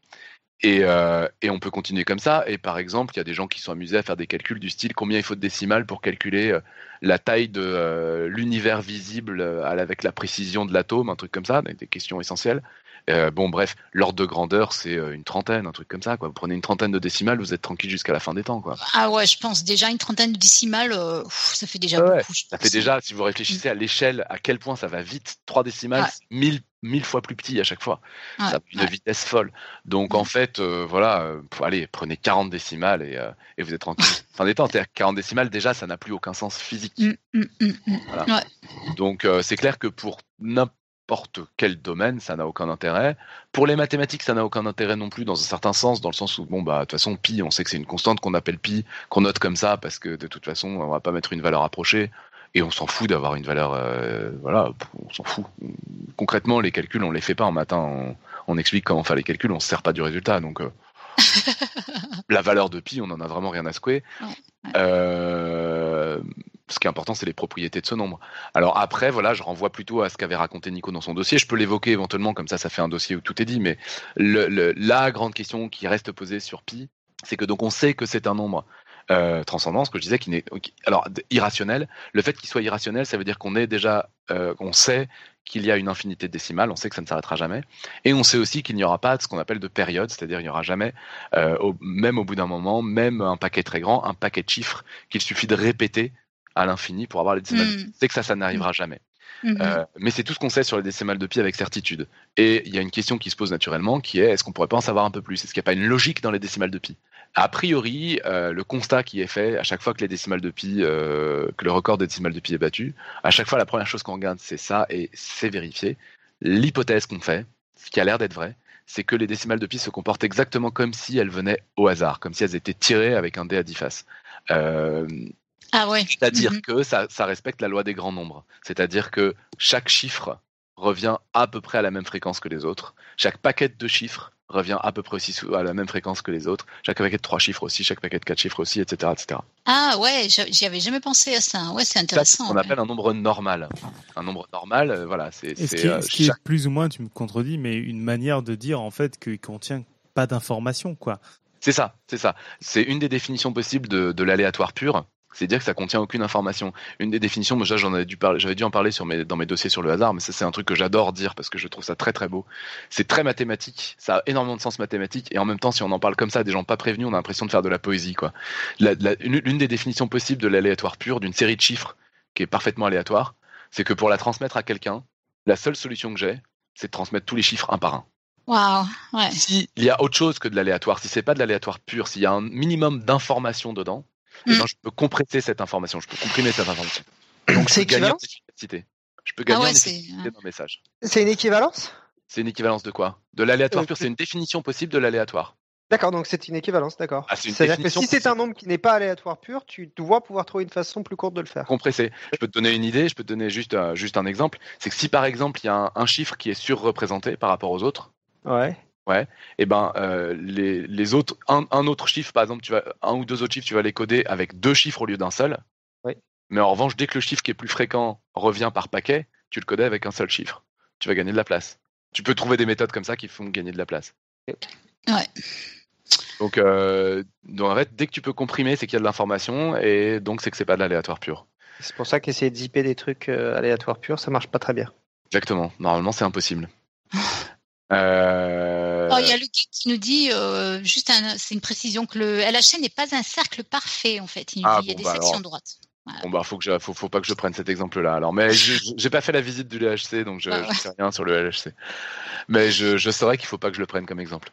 Et, euh, et, on peut continuer comme ça. Et par exemple, il y a des gens qui sont amusés à faire des calculs du style combien il faut de décimales pour calculer euh, la taille de euh, l'univers visible avec la précision de l'atome, un truc comme ça, des questions essentielles. Bon, bref, l'ordre de grandeur, c'est une trentaine, un truc comme ça. Quoi. Vous prenez une trentaine de décimales, vous êtes tranquille jusqu'à la fin des temps. Quoi. Ah ouais, je pense déjà une trentaine de décimales, ça fait déjà beaucoup. ça fait déjà, si vous réfléchissez à l'échelle, à quel point ça va vite, trois décimales, mille mille fois plus petit à chaque fois. ça a une vitesse folle. Donc en fait, euh, voilà, euh, allez, prenez 40 décimales et, euh, et vous êtes tranquille. Enfin, des temps, 40 décimales, déjà, ça n'a plus aucun sens physique. Mm, mm, mm, Donc c'est clair que pour n'importe quel domaine, ça n'a aucun intérêt. Pour les mathématiques, ça n'a aucun intérêt non plus, dans un certain sens, dans le sens où, bon, bah, de toute façon, pi, on sait que c'est une constante qu'on appelle pi, qu'on note comme ça, parce que de toute façon, on va pas mettre une valeur approchée et on s'en fout d'avoir une valeur. Euh, voilà, on s'en fout. Concrètement, les calculs, on les fait pas en matin. On, explique comment faire les calculs, on se sert pas du résultat. Donc, euh, la valeur de pi, on en a vraiment rien à secouer. Euh, ce qui est important, c'est les propriétés de ce nombre. Alors après, voilà, je renvoie plutôt à ce qu'avait raconté Nico dans son dossier. Je peux l'évoquer éventuellement, comme ça, ça fait un dossier où tout est dit. Mais la grande question qui reste posée sur pi, c'est que donc on sait que c'est un nombre euh, transcendance que je disais qui n'est alors irrationnel. Le fait qu'il soit irrationnel, ça veut dire qu'on est déjà, euh, on sait qu'il y a une infinité de décimales, on sait que ça ne s'arrêtera jamais, et on sait aussi qu'il n'y aura pas de ce qu'on appelle de période, c'est-à-dire il n'y aura jamais, euh, au, même au bout d'un moment, même un paquet très grand, un paquet de chiffres qu'il suffit de répéter à l'infini pour avoir les décimales. Hmm. C'est que ça, ça n'arrivera jamais. Hmm. Euh, mais c'est tout ce qu'on sait sur les décimales de pi avec certitude. Et il y a une question qui se pose naturellement, qui est est-ce qu'on pourrait pas en savoir un peu plus? Est-ce qu'il n'y a pas une logique dans les décimales de pi a priori, euh, le constat qui est fait à chaque fois que les décimales de pi, euh, que le record des décimales de pi est battu, à chaque fois la première chose qu'on regarde c'est ça et c'est vérifié. L'hypothèse qu'on fait, ce qui a l'air d'être vrai, c'est que les décimales de pi se comportent exactement comme si elles venaient au hasard, comme si elles étaient tirées avec un dé à 10 faces. Euh, ah ouais. C'est-à-dire mhm. que ça, ça respecte la loi des grands nombres. C'est-à-dire que chaque chiffre revient à peu près à la même fréquence que les autres. Chaque paquet de chiffres revient à peu près aussi à la même fréquence que les autres. Chaque paquet de trois chiffres aussi, chaque paquet de quatre chiffres aussi, etc., etc. Ah ouais, j'y avais jamais pensé à ça. Ouais, c'est intéressant. C'est ce qu'on appelle un nombre normal. Un nombre normal, euh, voilà, c'est. Ce, qui est, euh, ce qui est plus ou moins, tu me contredis, mais une manière de dire en fait qu'il contient pas d'informations, quoi. C'est ça, c'est ça. C'est une des définitions possibles de, de l'aléatoire pur c'est dire que ça contient aucune information. Une des définitions, moi j'en avais dû parler, j'avais dû en parler sur mes, dans mes dossiers sur le hasard, mais ça c'est un truc que j'adore dire parce que je trouve ça très très beau. C'est très mathématique, ça a énormément de sens mathématique et en même temps si on en parle comme ça à des gens pas prévenus, on a l'impression de faire de la poésie quoi. L'une des définitions possibles de l'aléatoire pur, d'une série de chiffres qui est parfaitement aléatoire, c'est que pour la transmettre à quelqu'un, la seule solution que j'ai, c'est de transmettre tous les chiffres un par un. Wow, ouais. S'il y a autre chose que de l'aléatoire, si c'est pas de l'aléatoire pur, s'il y a un minimum d'informations dedans, eh ben, mm. je peux compresser cette information, je peux comprimer cette information. Donc c'est gagner en efficacité. Je peux gagner ah en efficacité dans le message. C'est une équivalence? C'est une équivalence de quoi? De l'aléatoire pur, c'est une définition possible de l'aléatoire. D'accord, donc c'est une équivalence, d'accord. Ah, C'est-à-dire que si c'est un nombre qui n'est pas aléatoire pur, tu dois pouvoir trouver une façon plus courte de le faire. Compressé. Je peux te donner une idée, je peux te donner juste, euh, juste un exemple. C'est que si par exemple il y a un, un, chiffre qui est surreprésenté par rapport aux autres, ouais. Ouais. Et eh ben euh, les, les, autres, un, un, autre chiffre, par exemple, tu vas un ou deux autres chiffres, tu vas les coder avec deux chiffres au lieu d'un seul. Oui. Mais en revanche, dès que le chiffre qui est plus fréquent revient par paquet, tu le codais avec un seul chiffre. Tu vas gagner de la place. Tu peux trouver des méthodes comme ça qui font gagner de la place. Ouais. Donc, euh, donc en fait, dès que tu peux comprimer, c'est qu'il y a de l'information et donc c'est que c'est pas de l'aléatoire pur. C'est pour ça qu'essayer de zipper des trucs euh, aléatoires purs, ça marche pas très bien. Exactement. Normalement, c'est impossible. Euh... Oh, il y a Luc qui nous dit, euh, juste c'est une précision, que le LHC n'est pas un cercle parfait en fait. Il, ah, y a des bah sections droites. Bon bah faut que faut, faut pas que je prenne cet exemple-là. Alors mais j'ai pas fait la visite du LHC donc je, ah sais rien sur le LHC. Mais je, je saurais qu'il faut pas que je le prenne comme exemple.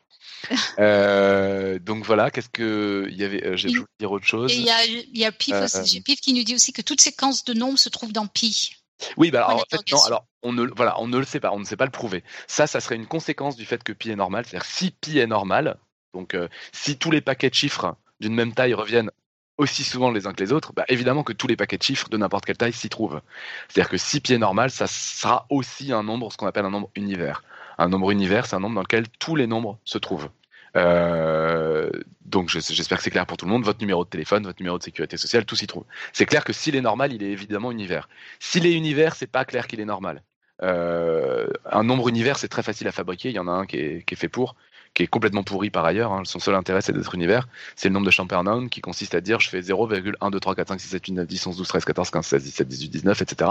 euh, donc voilà, qu'est-ce que il y avait euh, J'ai voulu dire autre chose. Il y a, y a Pif, aussi, Pif qui nous dit aussi que toute séquence de nombres se trouve dans Pi. Oui, bah alors, en fait, non, alors on ne, voilà, on ne le sait pas, on ne sait pas le prouver. Ça, ça serait une conséquence du fait que pi est normal. C'est-à-dire si pi est normal, donc euh, si tous les paquets de chiffres d'une même taille reviennent aussi souvent les uns que les autres, bah, évidemment que tous les paquets de chiffres de n'importe quelle taille s'y trouvent. C'est-à-dire que si pi est normal, ça sera aussi un nombre, ce qu'on appelle un nombre univers. Un nombre univers, c'est un nombre dans lequel tous les nombres se trouvent. Euh, donc j'espère que c'est clair pour tout le monde. Votre numéro de téléphone, votre numéro de sécurité sociale, tout s'y trouve. C'est clair que s'il est normal, il est évidemment univers. S'il est univers, c'est pas clair qu'il est normal. un nombre univers, c'est très facile à fabriquer. Il y en a un qui est, fait pour, qui est complètement pourri par ailleurs. Hein. Son seul intérêt, c'est d'être univers. C'est le nombre de Champernoun qui consiste à dire je fais 0,1, 2, 3, 4, 5, 6, 7, 8, 9, 10, 11, 12, 13, 14, 15, 16, 17, 18, 19, etc.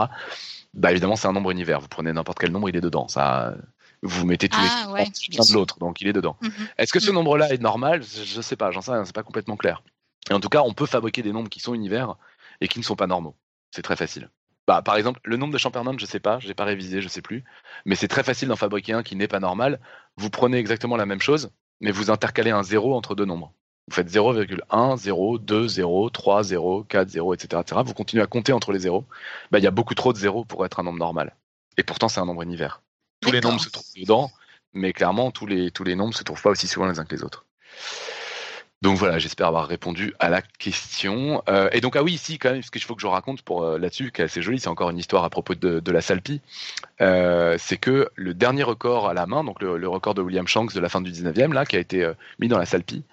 Bah évidemment, c'est un nombre univers. Vous prenez n'importe quel nombre, il est dedans. Ça, vous mettez tous ah, les l'un de l'autre, donc il est dedans. Mhm. Est-ce que ce mhm. nombre-là est normal? Je ne sais pas, j'en sais rien, c'est pas complètement clair. Et en tout cas, on peut fabriquer des nombres qui sont univers et qui ne sont pas normaux. C'est très facile. Bah, par exemple, le nombre de Champernon, je sais pas, je n'ai pas révisé, je sais plus, mais c'est très facile d'en fabriquer un qui n'est pas normal. Vous prenez exactement la même chose, mais vous intercalez un 0 entre deux nombres. Vous faites 0,1, 0, 2, 0, 3, 0, 4, 0, etc. etc. Vous continuez à compter entre les zéros. Bah, il y a beaucoup trop de zéros pour être un nombre normal. Et pourtant, c'est un nombre univers. Tous les nombres se trouvent dedans, mais clairement, tous les, tous les nombres ne se trouvent pas aussi souvent les uns que les autres. Donc voilà, j'espère avoir répondu à la question. Euh, et donc ah oui, ici quand même, ce qu'il faut que je raconte pour euh, là-dessus, qui est assez joli, c'est encore une histoire à propos de, la Salpie. Euh, c'est que le dernier record à la main, donc le, record de William Shanks de la fin du 19e, là, qui a été mis dans la Salpie,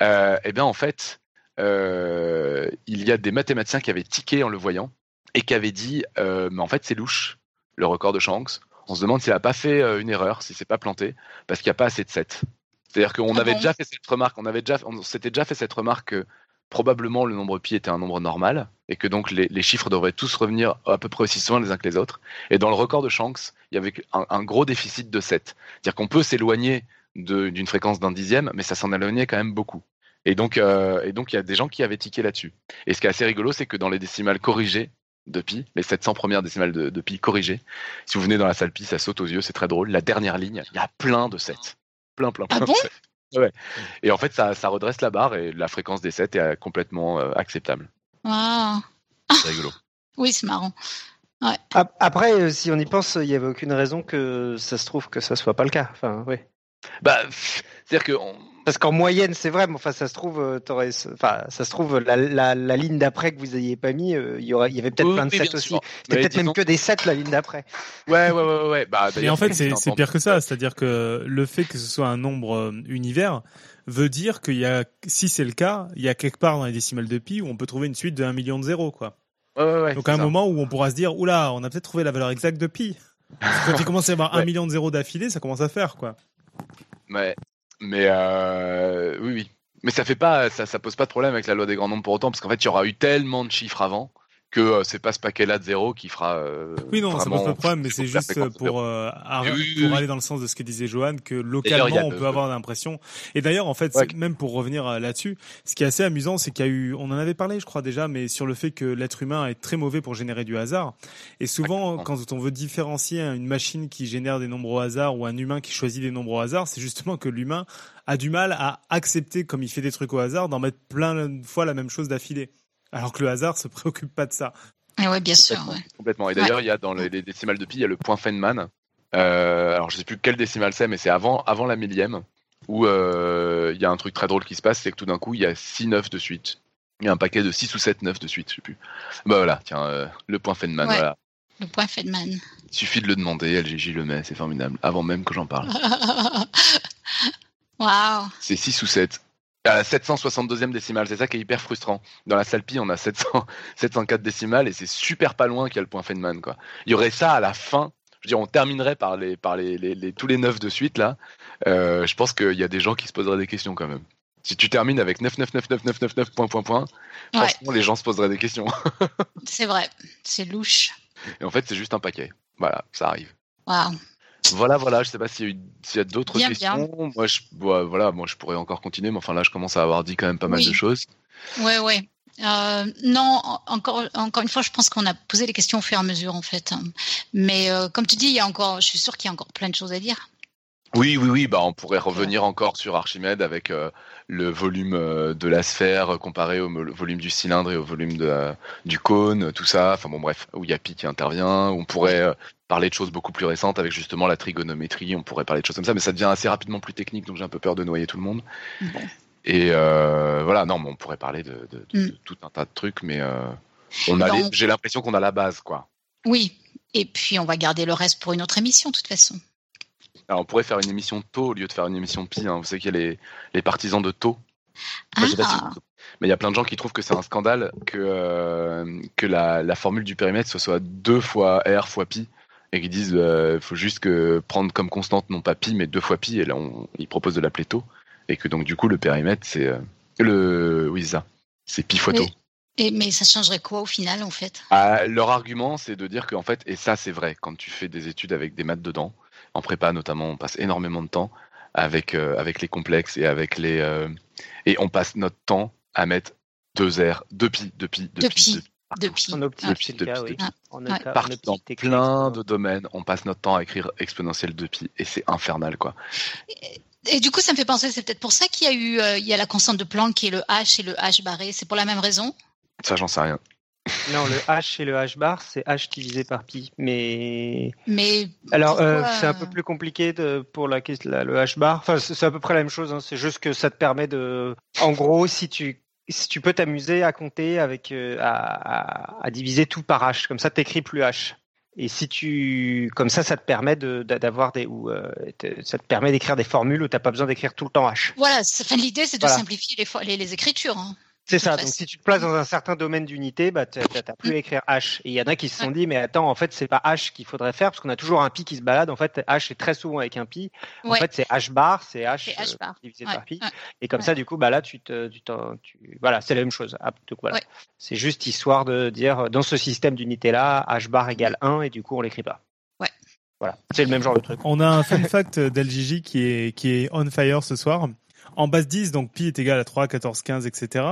eh bien en fait, il y a des mathématiciens qui avaient tiqué en le voyant et qui avaient dit, mais en fait c'est louche, le record de Shanks. On se demande s'il n'a pas fait une erreur, s'il s'est pas planté, parce qu'il n'y a pas assez de 7. C'est-à-dire qu'on ah avait déjà fait cette remarque, on avait déjà, on s'était déjà fait cette remarque que probablement le nombre pi était un nombre normal et que donc les, chiffres devraient tous revenir à peu près aussi souvent les uns que les autres. Et dans le record de Shanks, il y avait un, gros déficit de 7. C'est-à-dire qu'on peut s'éloigner d'une fréquence d'un dixième, mais ça s'en éloignait quand même beaucoup. Et donc, euh, et donc il y a des gens qui avaient tiqué là-dessus. Et ce qui est assez rigolo, c'est que dans les décimales corrigées de pi, les 700 premières décimales de, pi corrigées, si vous venez dans la salle pi, ça saute aux yeux, c'est très drôle. La dernière ligne, il y a plein de 7 plein, plein, ah plein. ouais. Et en fait, ça, ça, redresse la barre et la fréquence des 7 est complètement euh, acceptable. C'est rigolo. oui, c'est marrant. Ouais. Après, euh, si on y pense, il n'y avait aucune raison que ça se trouve que ça soit pas le cas. Enfin, oui. Bah, c'est-à-dire que parce qu'en moyenne, c'est vrai, mais enfin, ça se trouve, euh, enfin, ça se trouve, la, la, la ligne d'après que vous n'ayez pas mis, euh, il y aurait, il y avait peut-être plein de 7 aussi. C'était peut-être même que des 7 la ligne d'après. Ouais, ouais, ouais, ouais. Bah, Et en fait, c'est pire que ça. C'est-à-dire que le fait que ce soit un nombre euh, univers veut dire qu'il y a, si c'est le cas, il y a quelque part dans les décimales de pi où on peut trouver une suite de 1 million de zéros, quoi. Ouais, ouais, ouais, Donc à un moment où on pourra se dire, oula, on a peut-être trouvé la valeur exacte de pi. quand il commence à y avoir 1 million de zéros d'affilée, ça commence à faire, quoi. Ouais. Mais euh, oui, oui. Mais ça fait pas, ça, pose pas de problème avec la loi des grands nombres pour autant, parce qu'en fait, il y aura eu tellement de chiffres avant que euh, c'est pas ce paquet-là de zéro qui fera. Euh, oui, non, ça pose pas de problème, mais c'est juste pour, euh, pour aller dans le sens de ce que disait Johan, que localement on peut avoir l'impression. Et d'ailleurs, en fait, même pour revenir là-dessus, ce qui est assez amusant, c'est qu'il y a eu, on en avait parlé, je crois déjà, mais sur le fait que l'être humain est très mauvais pour générer du hasard. Et souvent, quand on veut différencier une machine qui génère des nombres au hasard ou un humain qui choisit des nombres au hasard, c'est justement que l'humain a du mal à accepter, comme il fait des trucs au hasard, d'en mettre plein de fois la même chose d'affilée alors que le hasard se préoccupe pas de ça. Et ouais, bien sûr. Complètement. Et d'ailleurs, il y a dans les, décimales de pi, il y a le point Feynman. Euh, alors, je sais plus quelle décimale c'est, mais c'est avant, avant la millième, où euh, il y a un truc très drôle qui se passe, c'est que tout d'un coup, il y a 6 9 de suite. Il y a un paquet de 6 ou 7 9 de suite, je sais plus. Bah voilà, tiens, euh, le point Feynman, voilà. Le point Feynman. Il suffit de le demander, LGJ le met, c'est formidable, avant même que j'en parle. Waouh C'est 6 ou 7 à la 762e décimale. C'est ça qui est hyper frustrant. Dans la Salpi, on a 700, 704 décimales et c'est super pas loin qu'il y a le point Feynman. Quoi. Il y aurait ça à la fin. Je veux dire, on terminerait par, les, par les, les, tous les 9 de suite là. Euh, je pense qu'il y a des gens qui se poseraient des questions quand même. Si tu termines avec 9999999 point point point, franchement les gens se poseraient des questions. c'est vrai, c'est louche. Et en fait, c'est juste un paquet. Voilà, ça arrive. Waouh. Voilà, voilà, je sais pas s'il y a, d'autres questions. Moi, je, voilà, moi, je pourrais encore continuer, mais enfin là, je commence à avoir dit quand même pas mal de choses. Ouais, ouais. Euh, non, encore, encore une fois, je pense qu'on a posé les questions au fur et à mesure, en fait. Mais euh, comme tu dis, il y a encore, je suis sûr qu'il y a encore plein de choses à dire. Oui, oui, oui. Bah, on pourrait revenir encore sur Archimède avec euh, le volume de la sphère comparé au volume du cylindre et au volume de, du cône, tout ça. Enfin bon, bref, où il y a Pi qui intervient. On pourrait parler de choses beaucoup plus récentes avec justement la trigonométrie, on pourrait parler de choses comme ça, mais ça devient assez rapidement plus technique, donc j'ai un peu peur de noyer tout le monde. Et euh, voilà, non, mais on pourrait parler de, mm. tout un tas de trucs, mais euh, on a j'ai l'impression qu'on a la base, quoi. Oui, et puis on va garder le reste pour une autre émission, de toute façon. Alors on pourrait faire une émission taux au lieu de faire une émission pi. Hein. Vous savez qu'il y a les, les partisans de taux. Ah. mais il y a plein de gens qui trouvent que c'est un scandale que, euh, que la, la, formule du périmètre ce soit 2 fois R fois pi et qui disent il faut juste que prendre comme constante non pas pi mais deux fois pi et là on, ils proposent de l'appeler taux. Et que donc du coup le périmètre c'est le oui ça. C'est pi fois taux. Et, mais ça changerait quoi au final en fait? Ah, Leur argument c'est de dire qu'en fait et ça c'est vrai quand tu fais des études avec des maths dedans en prépa notamment on passe énormément de temps avec avec les complexes et avec les et on passe notre temps à mettre deux R, deux pi, deux pi, deux, pi, deux pi. En optique, deux pi, dans plein de domaines, on passe notre temps à écrire exponentielle de pi et c'est infernal quoi. Et, du coup, ça me fait penser, c'est peut-être pour ça qu'il y a eu, euh, il y a la constante de Planck qui est le h et le h barré. C'est pour la même raison? Ça, j'en sais rien. Non, le h et le h bar, c'est h divisé par pi. Mais. Mais. Alors, euh, c'est un peu plus compliqué de, pour la, la, le h bar. Enfin, c'est à peu près la même chose. Hein. C'est juste que ça te permet de. En gros, si tu tu peux t'amuser à compter avec euh, à, à, diviser tout par h, comme ça t'écris plus h. Et si tu comme ça, ça te permet d'avoir des ou euh, ça te permet d'écrire des formules où t'as pas besoin d'écrire tout le temps h. Voilà, l'idée c'est de simplifier les, les, les écritures. Hein. C'est ça. Donc, si tu te places dans un certain domaine d'unité, bah, tu n'as plus à écrire H. Et il y en a qui se sont dit, mais attends, en fait, c'est pas H qu'il faudrait faire parce qu'on a toujours un pi qui se balade. En fait, H est très souvent avec un pi. En fait, c'est H bar, c'est H, euh, divisé par pi. Et comme ça, du coup, bah là, tu te, tu, tu voilà, c'est la même chose. Ah, donc, voilà. C'est juste histoire de dire, dans ce système d'unité là, H bar égale 1 et du coup, on l'écrit pas. Ouais. Voilà. C'est le même genre de truc. On a un fun fact d'LJJ qui est, qui est on fire ce soir en base 10, donc pi est égal à 3, 14, 15, etc.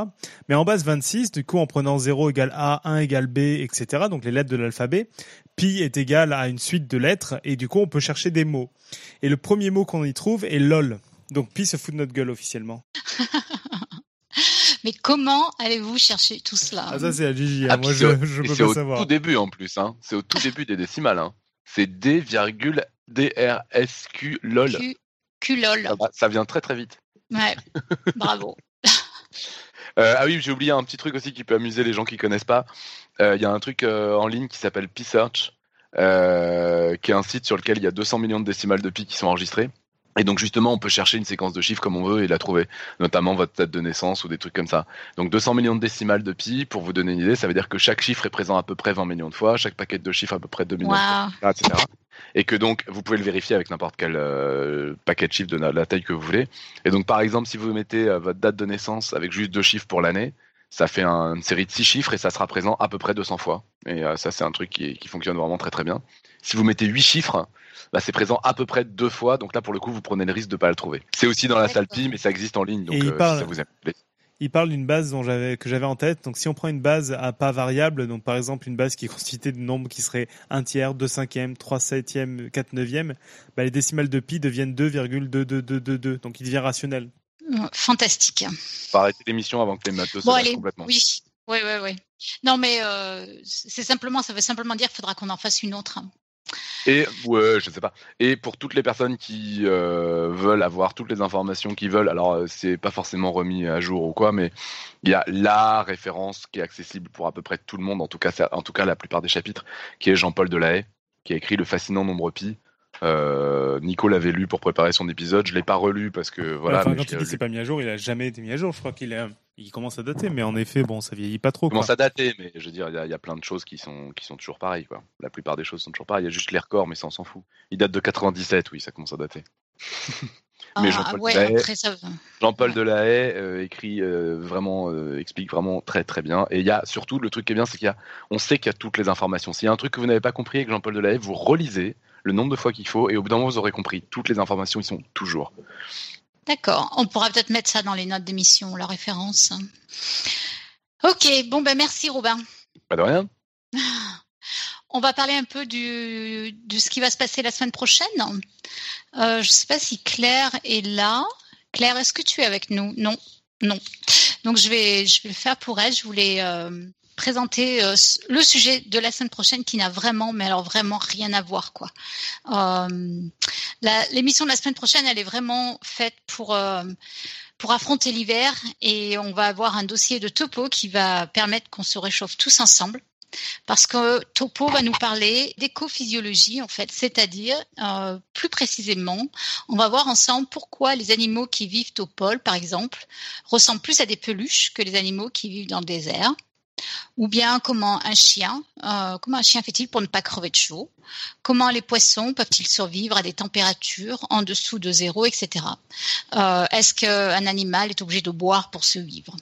Mais en base 26, du coup, en prenant 0 égale A, 1 égale B, etc., donc les lettres de l'alphabet, pi est égal à une suite de lettres, et du coup, on peut chercher des mots. Et le premier mot qu'on y trouve est LOL. Donc pi se fout de notre gueule officiellement. Mais comment allez-vous chercher tout cela Ah ça c'est à Gigi, hein. ah, moi je, je peux pas savoir. C'est au tout début en plus, hein. c'est au tout début des décimales. Hein. C'est D, DRSQ LOL. Q, LOL. ça vient très très vite. Ouais, bravo. Euh, ah oui, j'ai oublié un petit truc aussi qui peut amuser les gens qui connaissent pas. Euh, il y a un truc euh, en ligne qui s'appelle P-Search, qui est un site sur lequel il y a 200 millions de décimales de pi qui sont enregistrées. Et donc justement, on peut chercher une séquence de chiffres comme on veut et la trouver, notamment votre date de naissance ou des trucs comme ça. Donc 200 millions de décimales de pi, pour vous donner une idée, ça veut dire que chaque chiffre est présent à peu près 20 millions de fois, chaque paquet de chiffres à peu près 2 millions de fois, etc et que donc vous pouvez le vérifier avec n'importe quel euh, paquet de chiffres de la, taille que vous voulez. Et donc par exemple, si vous mettez euh, votre date de naissance avec juste deux chiffres pour l'année, ça fait une série de six chiffres et ça sera présent à peu près 200 fois. Et euh, ça, c'est un truc qui, fonctionne vraiment très très bien. Si vous mettez huit chiffres, bah, c'est présent à peu près deux fois. Donc là, pour le coup, vous prenez le risque de ne pas le trouver. C'est aussi dans la salle Pi, mais ça existe en ligne. Donc si ça vous aime il parle d'une base dont j'avais que j'avais en tête. Donc si on prend une base à pas variable, donc par exemple une base qui est constituée de nombres qui seraient 1 tiers, 2 cinquièmes, 3 septièmes, 4 neuvièmes, bah, les décimales de pi deviennent 2,2222. Donc il devient rationnel. Fantastique. Faut arrêter l'émission avant que les maths se bon, complètement. Oui, oui, oui, oui. Non, mais euh, c'est simplement, ça veut simplement dire qu'il faudra qu'on en fasse une autre. Et ouais, je sais pas. Et pour toutes les personnes qui euh, veulent avoir toutes les informations qu'ils veulent, alors euh, c'est pas forcément remis à jour ou quoi, mais il y a la référence qui est accessible pour à peu près tout le monde, en tout cas, en tout cas la plupart des chapitres, qui est Jean-Paul Delahaye, qui a écrit le fascinant nombre pi. Euh, Nico l'avait lu pour préparer son épisode. Je l'ai pas relu parce que voilà. Enfin, quand il dit c'est pas mis à jour, il a jamais été mis à jour. Je crois qu'il est il commence à dater, mais en effet, bon, ça vieillit pas trop. Il commence à dater, mais je veux dire, il y, a plein de choses qui sont, qui sont toujours pareilles, quoi. La plupart des choses sont toujours pareilles. Il y a juste les records, mais ça, on s'en fout. Il date de 97, oui, ça commence à dater. mais Jean-Paul Jean Delahaye euh, écrit euh, vraiment, euh, explique vraiment très très bien. Et il y a surtout le truc qui est bien, c'est qu'il y a, on sait qu'il y a toutes les informations. S'il y a un truc que vous n'avez pas compris avec Jean-Paul Delahaye, vous relisez le nombre de fois qu'il faut, et au bout d'un moment, vous aurez compris. Toutes les informations, ils sont toujours. D'accord. On pourra peut-être mettre ça dans les notes d'émission, la référence. Ok. Bon, ben merci, Robin. Pas de rien. On va parler un peu du, de ce qui va se passer la semaine prochaine. Euh, je ne sais pas si Claire est là. Claire, est-ce que tu es avec nous? Non, non. Donc je vais, je vais le faire pour elle. Je voulais euh, présenter euh, le sujet de la semaine prochaine qui n'a vraiment, mais alors vraiment rien à voir quoi. Euh, L'émission de la semaine prochaine, elle est vraiment faite pour euh, pour affronter l'hiver et on va avoir un dossier de topo qui va permettre qu'on se réchauffe tous ensemble. Parce que Topo va nous parler d'écophysiologie, en fait, c'est-à-dire, plus précisément, on va voir ensemble pourquoi les animaux qui vivent au pôle, par exemple, ressemblent plus à des peluches que les animaux qui vivent dans le désert. Ou bien comment un chien, euh, comment un chien fait-il pour ne pas crever de chaud, comment les poissons peuvent-ils survivre à des températures en dessous de zéro, etc. Euh, est-ce qu'un animal est obligé de boire pour se vivre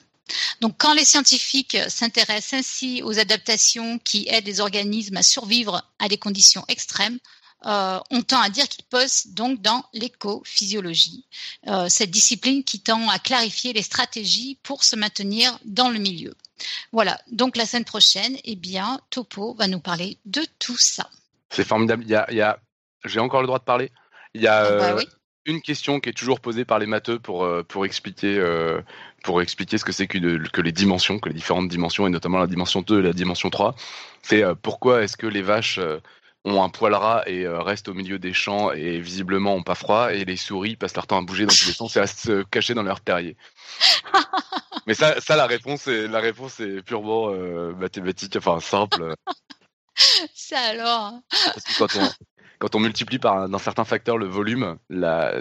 donc, quand les scientifiques s'intéressent ainsi aux adaptations qui aident les organismes à survivre à des conditions extrêmes, euh, on tend à dire qu'ils posent donc dans l'écophysiologie, euh, cette discipline qui tend à clarifier les stratégies pour se maintenir dans le milieu. Voilà, donc la semaine prochaine, eh bien, Topo va nous parler de tout ça. C'est formidable. Il y a, J'ai encore le droit de parler? Il y a ah bah euh, une question qui est toujours posée par les matheux pour, pour, expliquer, pour expliquer ce que c'est que, que, les dimensions, que les différentes dimensions, et notamment la dimension 2 et la dimension 3. C'est pourquoi est-ce que les vaches ont un poil ras et euh, restent au milieu des champs et visiblement ont pas froid et les souris passent leur temps à bouger dans tous les sens et à se cacher dans leur terrier. Mais ça, ça la réponse est la réponse est purement euh, mathématique, enfin simple. Ça alors. Parce que quand on, quand on multiplie par un, certain facteur le volume,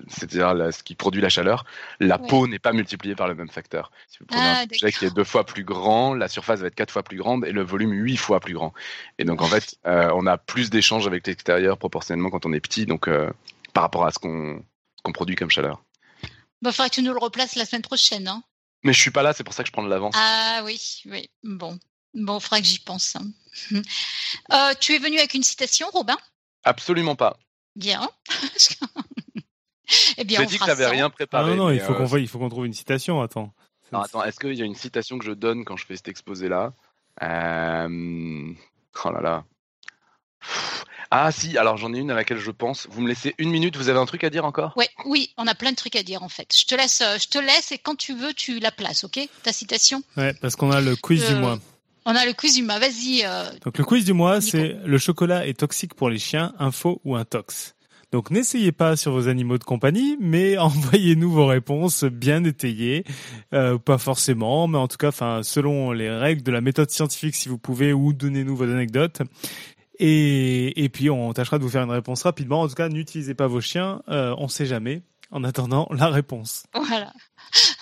c'est-à-dire ce qui produit la chaleur, la peau n'est pas multipliée par le même facteur. Si vous prenez un ah, objet qui est deux fois plus grand, la surface va être quatre fois plus grande et le volume huit fois plus grand. Et donc en fait, euh, on a plus d'échanges avec l'extérieur proportionnellement quand on est petit, donc euh, par rapport à ce qu'on produit comme chaleur. Il bah, faudrait que tu nous le replaces la semaine prochaine. Hein. Mais je suis pas là, c'est pour ça que je prends de l'avance. Ah oui, oui. Bon, bon, il faudrait que j'y pense. Hein. Euh, tu es venu avec une citation, Robin? Absolument pas. Bien. eh bien, J'ai dit que j'avais rien préparé. Ah non, non, il faut qu'on il faut qu'on trouve une citation. Attends. Non, attends, est-ce qu'il y a une citation que je donne quand je fais cet exposé-là? Euh... Oh là là. Ah si, alors j'en ai une à laquelle je pense. Vous me laissez une minute, vous avez un truc à dire encore? Oui, oui, on a plein de trucs à dire en fait. Je te laisse, euh, je te laisse et quand tu veux, tu la places, ok? Ta citation? Ouais, parce qu'on a le quiz du euh, mois. On a le quiz du mois, vas-y. Euh, Donc le quiz du mois, c'est le chocolat est toxique pour les chiens, info ou intox. Donc n'essayez pas sur vos animaux de compagnie, mais envoyez-nous vos réponses bien étayées, euh, pas forcément, mais en tout cas, enfin selon les règles de la méthode scientifique si vous pouvez, ou donnez-nous vos anecdotes. Et, et puis on tâchera de vous faire une réponse rapidement. En tout cas, n'utilisez pas vos chiens, euh, on sait jamais. En attendant la réponse. Voilà.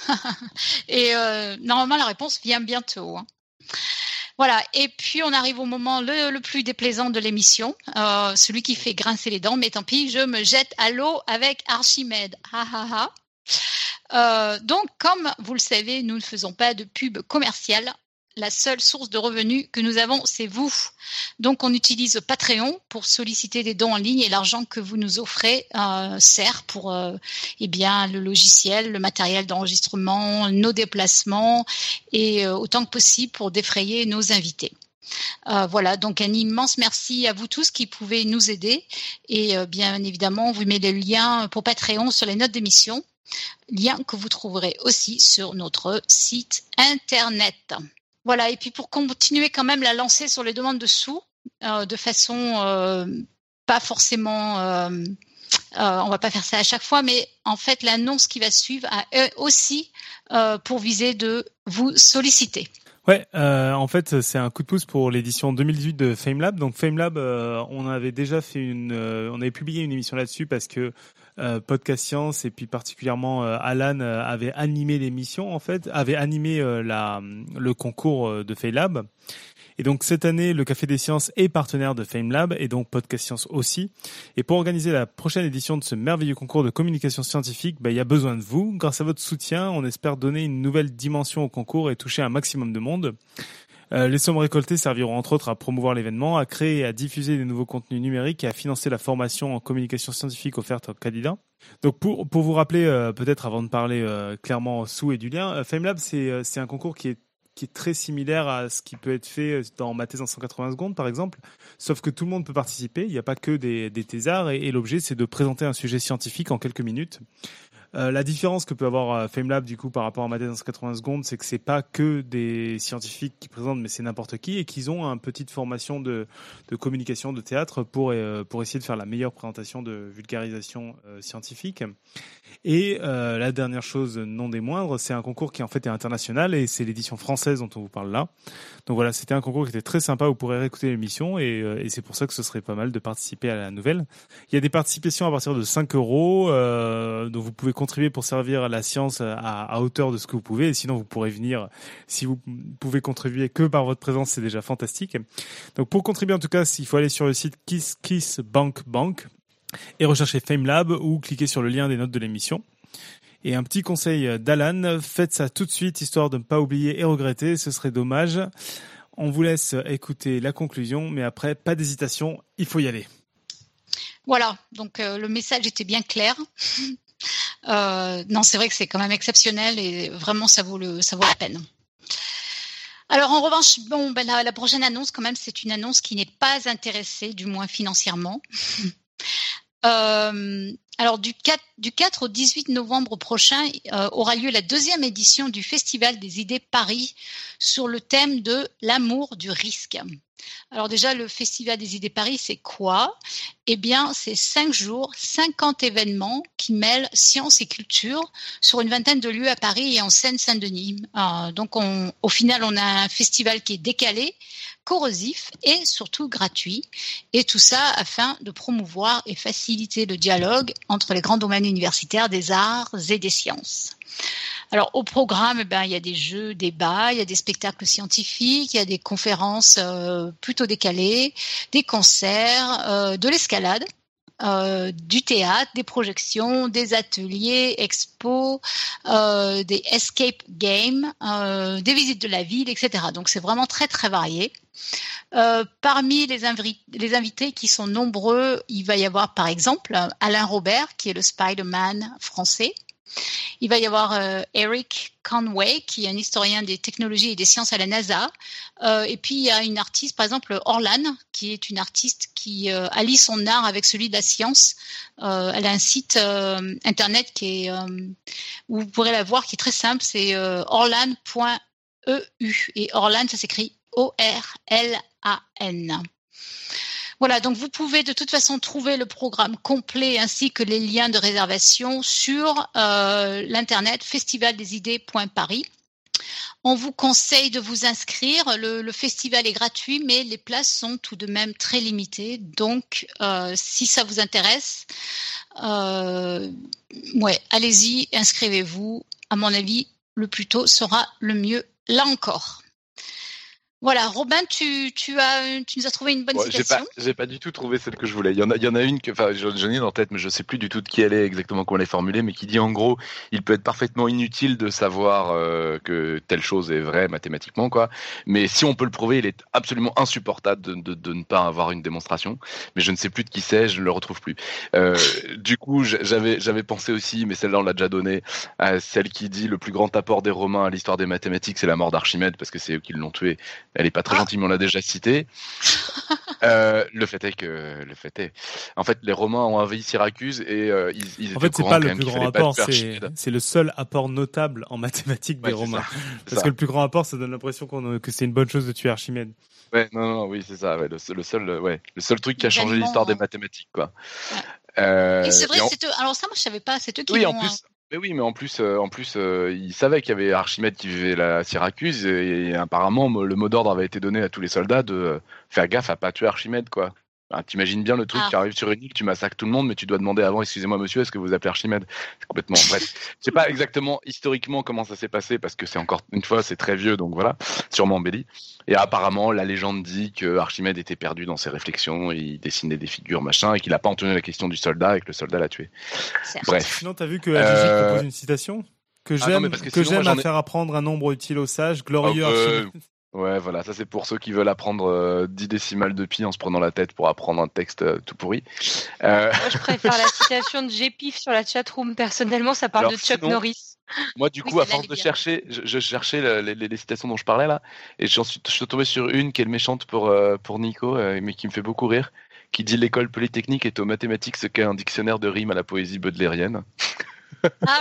et euh, normalement la réponse vient bientôt. Hein. Voilà, et puis on arrive au moment le, plus déplaisant de l'émission, euh, celui qui fait grincer les dents, mais tant pis, je me jette à l'eau avec Archimède. Ha, ha, ha. Euh, donc, comme vous le savez, nous ne faisons pas de pub commerciale la seule source de revenus que nous avons, c'est vous. Donc, on utilise Patreon pour solliciter des dons en ligne et l'argent que vous nous offrez euh, sert pour euh, eh bien, le logiciel, le matériel d'enregistrement, nos déplacements et euh, autant que possible pour défrayer nos invités. voilà, donc un immense merci à vous tous qui pouvez nous aider. Et bien évidemment, on vous met le lien pour Patreon sur les notes d'émission, lien que vous trouverez aussi sur notre site internet. Voilà, et puis pour continuer quand même la lancer sur les demandes de sous, euh, de façon euh, pas forcément, euh, on va pas faire ça à chaque fois, mais en fait l'annonce qui va suivre a aussi pour viser de vous solliciter. Ouais, en fait, c'est un coup de pouce pour l'édition 2018 de FameLab. Donc FameLab, on avait déjà fait une, on avait publié une émission là-dessus parce que euh, Podcast Science et puis particulièrement euh, Alan euh, avait animé l'émission en fait, avait animé la, le concours de FameLab. Et donc cette année, le Café des Sciences est partenaire de FameLab et donc Podcast Science aussi. Et pour organiser la prochaine édition de ce merveilleux concours de communication scientifique, bah, il y a besoin de vous. Grâce à votre soutien, on espère donner une nouvelle dimension au concours et toucher un maximum de monde. Euh, les sommes récoltées serviront entre autres à promouvoir l'événement, à créer et à diffuser des nouveaux contenus numériques et à financer la formation en communication scientifique offerte aux candidats. Donc pour, pour vous rappeler, euh, peut-être avant de parler euh, clairement sous et du lien, FameLab c'est c'est un concours qui est qui est très similaire à ce qui peut être fait dans ma thèse en 180 secondes, par exemple. Sauf que tout le monde peut participer. Il n'y a pas que des, des thésards et, et l'objet, c'est de présenter un sujet scientifique en quelques minutes. Euh, la différence que peut avoir euh, FameLab du coup par rapport à Mathèse dans 80 secondes, c'est que c'est pas que des scientifiques qui présentent, mais c'est n'importe qui et qu'ils ont une petite formation de, de, communication, de théâtre pour euh, pour essayer de faire la meilleure présentation de vulgarisation scientifique. Et la dernière chose, non des moindres, c'est un concours qui en fait est international et c'est l'édition française dont on vous parle là. Donc voilà, c'était un concours qui était très sympa. Vous pourrez réécouter l'émission et, et c'est pour ça que ce serait pas mal de participer à la nouvelle. Il y a des participations à partir de 5 euros, donc vous pouvez contribuer pour servir la science à, hauteur de ce que vous pouvez. Et sinon, vous pourrez venir, si vous pouvez contribuer que par votre présence, c'est déjà fantastique. Donc pour contribuer, en tout cas, il faut aller sur le site Kiss Kiss Bank Bank et rechercher FameLab ou cliquer sur le lien des notes de l'émission. Et un petit conseil d'Alan, faites ça tout de suite, histoire de ne pas oublier et regretter, ce serait dommage. On vous laisse écouter la conclusion, mais après, pas d'hésitation, il faut y aller. Voilà, donc euh, le message était bien clair. Euh, non, c'est vrai que c'est quand même exceptionnel et vraiment ça vaut le ça vaut la peine. Alors en revanche, bon, ben, la, la prochaine annonce quand même, c'est une annonce qui n'est pas intéressée, du moins financièrement. Euh, alors du 4, du 4 au 18 novembre prochain euh, aura lieu la deuxième édition du Festival des idées Paris sur le thème de l'amour du risque. Alors déjà, le Festival des idées Paris, c'est quoi? Eh bien, c'est cinq jours, 50 événements qui mêlent science et culture sur une vingtaine de lieux à Paris et en Seine-Saint-Denis. Euh, donc, on, au final, on a un festival qui est décalé, corrosif et surtout gratuit. Et tout ça afin de promouvoir et faciliter le dialogue entre les grands domaines universitaires des arts et des sciences. Alors au programme, eh ben, il y a des jeux, débats, il y a des spectacles scientifiques, il y a des conférences euh, plutôt décalées, des concerts, euh, de l'escalade. Euh, du théâtre, des projections, des ateliers, expos, des escape games, des visites de la ville, etc. Donc c'est vraiment très très varié. parmi les, les, invités qui sont nombreux, il va y avoir par exemple Alain Robert, qui est le Spider-Man français. Il va y avoir euh, Eric Conway, qui est un historien des technologies et des sciences à la NASA. Euh, et puis, il y a une artiste, par exemple, Orlan, qui est une artiste qui euh, allie son art avec celui de la science. elle a un site internet où vous pourrez la voir, qui est très simple, c'est orlan.eu. Et Orlan, ça s'écrit O-R-L-A-N. Voilà, donc vous pouvez de toute façon trouver le programme complet ainsi que les liens de réservation sur euh, l'internet festivaldesidées.paris. On vous conseille de vous inscrire. Le, festival est gratuit, mais les places sont tout de même très limitées. Donc, euh, si ça vous intéresse, euh, allez-y, inscrivez-vous. À mon avis, le plus tôt sera le mieux. Là encore. Voilà, Robin, tu, tu, as, tu nous as trouvé une bonne citation. J'ai pas, pas du tout trouvé celle que je voulais. Il y en a, il y en a une que, enfin, j'en ai une en tête, mais je sais plus du tout de qui elle est exactement comment elle est formulée, mais qui dit en gros, il peut être parfaitement inutile de savoir euh, que telle chose est vraie mathématiquement, quoi. Mais si on peut le prouver, il est absolument insupportable de, de, de ne pas avoir une démonstration. Mais je ne sais plus de qui c'est, je ne le retrouve plus. Euh, du coup, j'avais, j'avais pensé aussi, mais celle-là on l'a déjà donnée, à celle qui dit le plus grand apport des Romains à l'histoire des mathématiques, c'est la mort d'Archimède, parce que c'est eux qui l'ont tué elle est pas très ah. gentille, mais on l'a déjà citée. Euh, le fait est que, le fait est, en fait, les Romains ont envahi Syracuse et euh, ils, ils En fait, c'est pas le plus grand apport, c'est le seul apport notable en mathématiques des Romains. Parce que le plus grand apport, ça donne l'impression que c'est une bonne chose de tuer Archimède. Ouais, non, non, oui, c'est ça. le, seul, ouais, le seul truc qui a changé l'histoire des mathématiques, quoi. Euh, c'est vrai, c'est alors ça, moi, je savais pas. C'est eux qui oui, en plus, mais oui, mais en plus, euh, en plus, euh, il savait qu'il y avait Archimède qui vivait la Syracuse et, apparemment le mot d'ordre avait été donné à tous les soldats de euh, faire gaffe à pas tuer Archimède, quoi. T'imagines bien le truc ah. qui arrive sur une île, tu massacres tout le monde, mais tu dois demander avant, excusez-moi monsieur, est-ce que vous appelez Archimède? C'est complètement bref. Je sais pas exactement historiquement comment ça s'est passé parce que c'est encore une fois c'est très vieux, donc voilà, sûrement embelli. Et apparemment la légende dit que Archimède était perdu dans ses réflexions, il dessinait des figures machin et qu'il a pas entendu la question du soldat et que le soldat l'a tué. Bref. Sinon t'as vu que euh... propose une citation? Que ah j'aime que j'aime à faire apprendre un nombre utile aux sages, glorieux ah, euh, Archimède. Ouais, voilà, ça c'est pour ceux qui veulent apprendre 10 euh, décimales de pi en se prenant la tête pour apprendre un texte euh, tout pourri. Euh... Moi, je préfère la citation de Gpif sur la chatroom. Personnellement, ça parle de Chuck Norris. Moi, du coup, à force de chercher, je, cherchais les, citations dont je parlais là, et j'en suis, je suis tombé sur une qui est méchante pour, euh, pour Nico, mais qui me fait beaucoup rire, qui dit l'école polytechnique est aux mathématiques ce qu'est un dictionnaire de rimes à la poésie baudelairienne.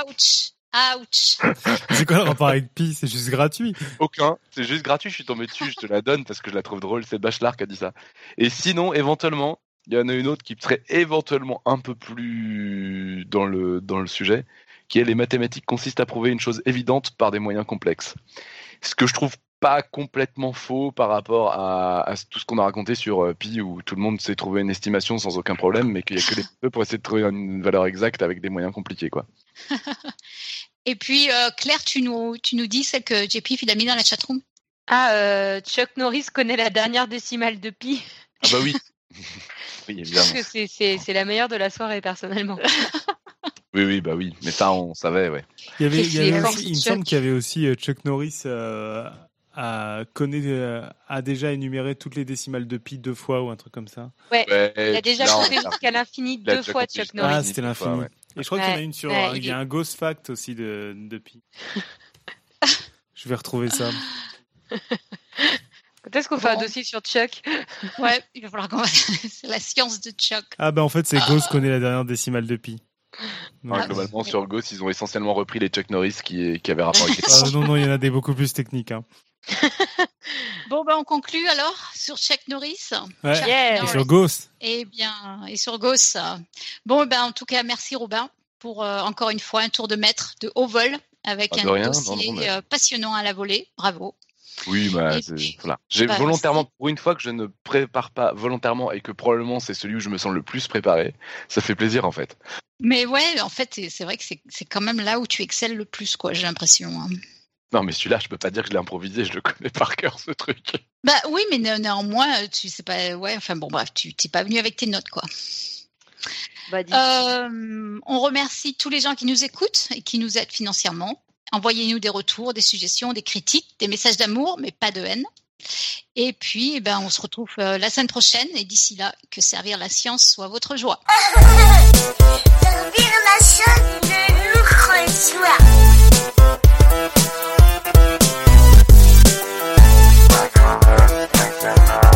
Ouch Ouch C'est quoi le rapport avec Pi C'est juste gratuit Aucun. C'est juste gratuit. Je suis tombé dessus. Je te la donne parce que je la trouve drôle. C'est Bachelard qui a dit ça. Et sinon, éventuellement, il y en a une autre qui serait éventuellement un peu plus dans le, dans le sujet, qui est les mathématiques consistent à prouver une chose évidente par des moyens complexes. Ce que je trouve pas complètement faux par rapport à, tout ce qu'on a raconté sur euh, Pi où tout le monde s'est trouvé une estimation sans aucun problème, mais qu'il y a que les peu pour essayer de trouver une valeur exacte avec des moyens compliqués, quoi. Et puis euh, Claire, tu nous, tu nous dis celle que JP il a mis dans la chatroom. Ah, euh, Chuck Norris connaît la dernière décimale de pi. Ah bah oui. oui évidemment. Parce que c'est la meilleure de la soirée personnellement. Oui, oui, bah oui, mais ça on savait, ouais. Il, y avait, il, me semble qu'il y avait aussi Chuck Norris a, connaît, euh, a déjà énuméré toutes les décimales de pi deux fois ou un truc comme ça. Ouais, il a déjà compté jusqu'à l'infini deux fois Chuck Norris. Ah, c'était l'infini. Et je crois qu'il y en a une sur. il y a un Ghost Fact aussi de, de pi. je vais retrouver ça. Quand est-ce qu'on fait un dossier sur Chuck Ouais, il va falloir qu'on C'est la science de Chuck. Ah, bah en fait, c'est Ghost connaît la dernière décimale de pi. globalement, sur Ghost, ils ont essentiellement repris les Chuck Norris qui, qui avaient rapport avec les ah, Non, non, il y en a des beaucoup plus techniques. Hein. bon, ben, on conclut alors sur Chuck Norris. Et sur Ghost. Et eh bien, et sur Ghost. Bon, ben, en tout cas, merci Robin pour euh, encore une fois un tour de maître de haut vol avec un dossier euh, passionnant à la volée. Bravo. Oui, bah, voilà. J'ai bah, volontairement, pour une fois que je ne prépare pas volontairement et que probablement c'est celui où je me sens le plus préparé, ça fait plaisir en fait. Mais ouais, en fait, c'est vrai que c'est quand même là où tu excelles le plus, quoi, j'ai l'impression. Hein. Non, mais celui-là, je peux pas dire que je l'ai improvisé, je le connais par cœur, ce truc. Bah oui, mais néanmoins, tu sais pas, ouais, enfin bon, bref, tu n'es pas venu avec tes notes, quoi. Bah, euh, on remercie tous les gens qui nous écoutent et qui nous aident financièrement. Envoyez-nous des retours, des suggestions, des critiques, des messages d'amour, mais pas de haine. Et puis, eh ben, on se retrouve euh, la semaine prochaine. Et d'ici là, que servir la science soit votre joie. servir la science Like you.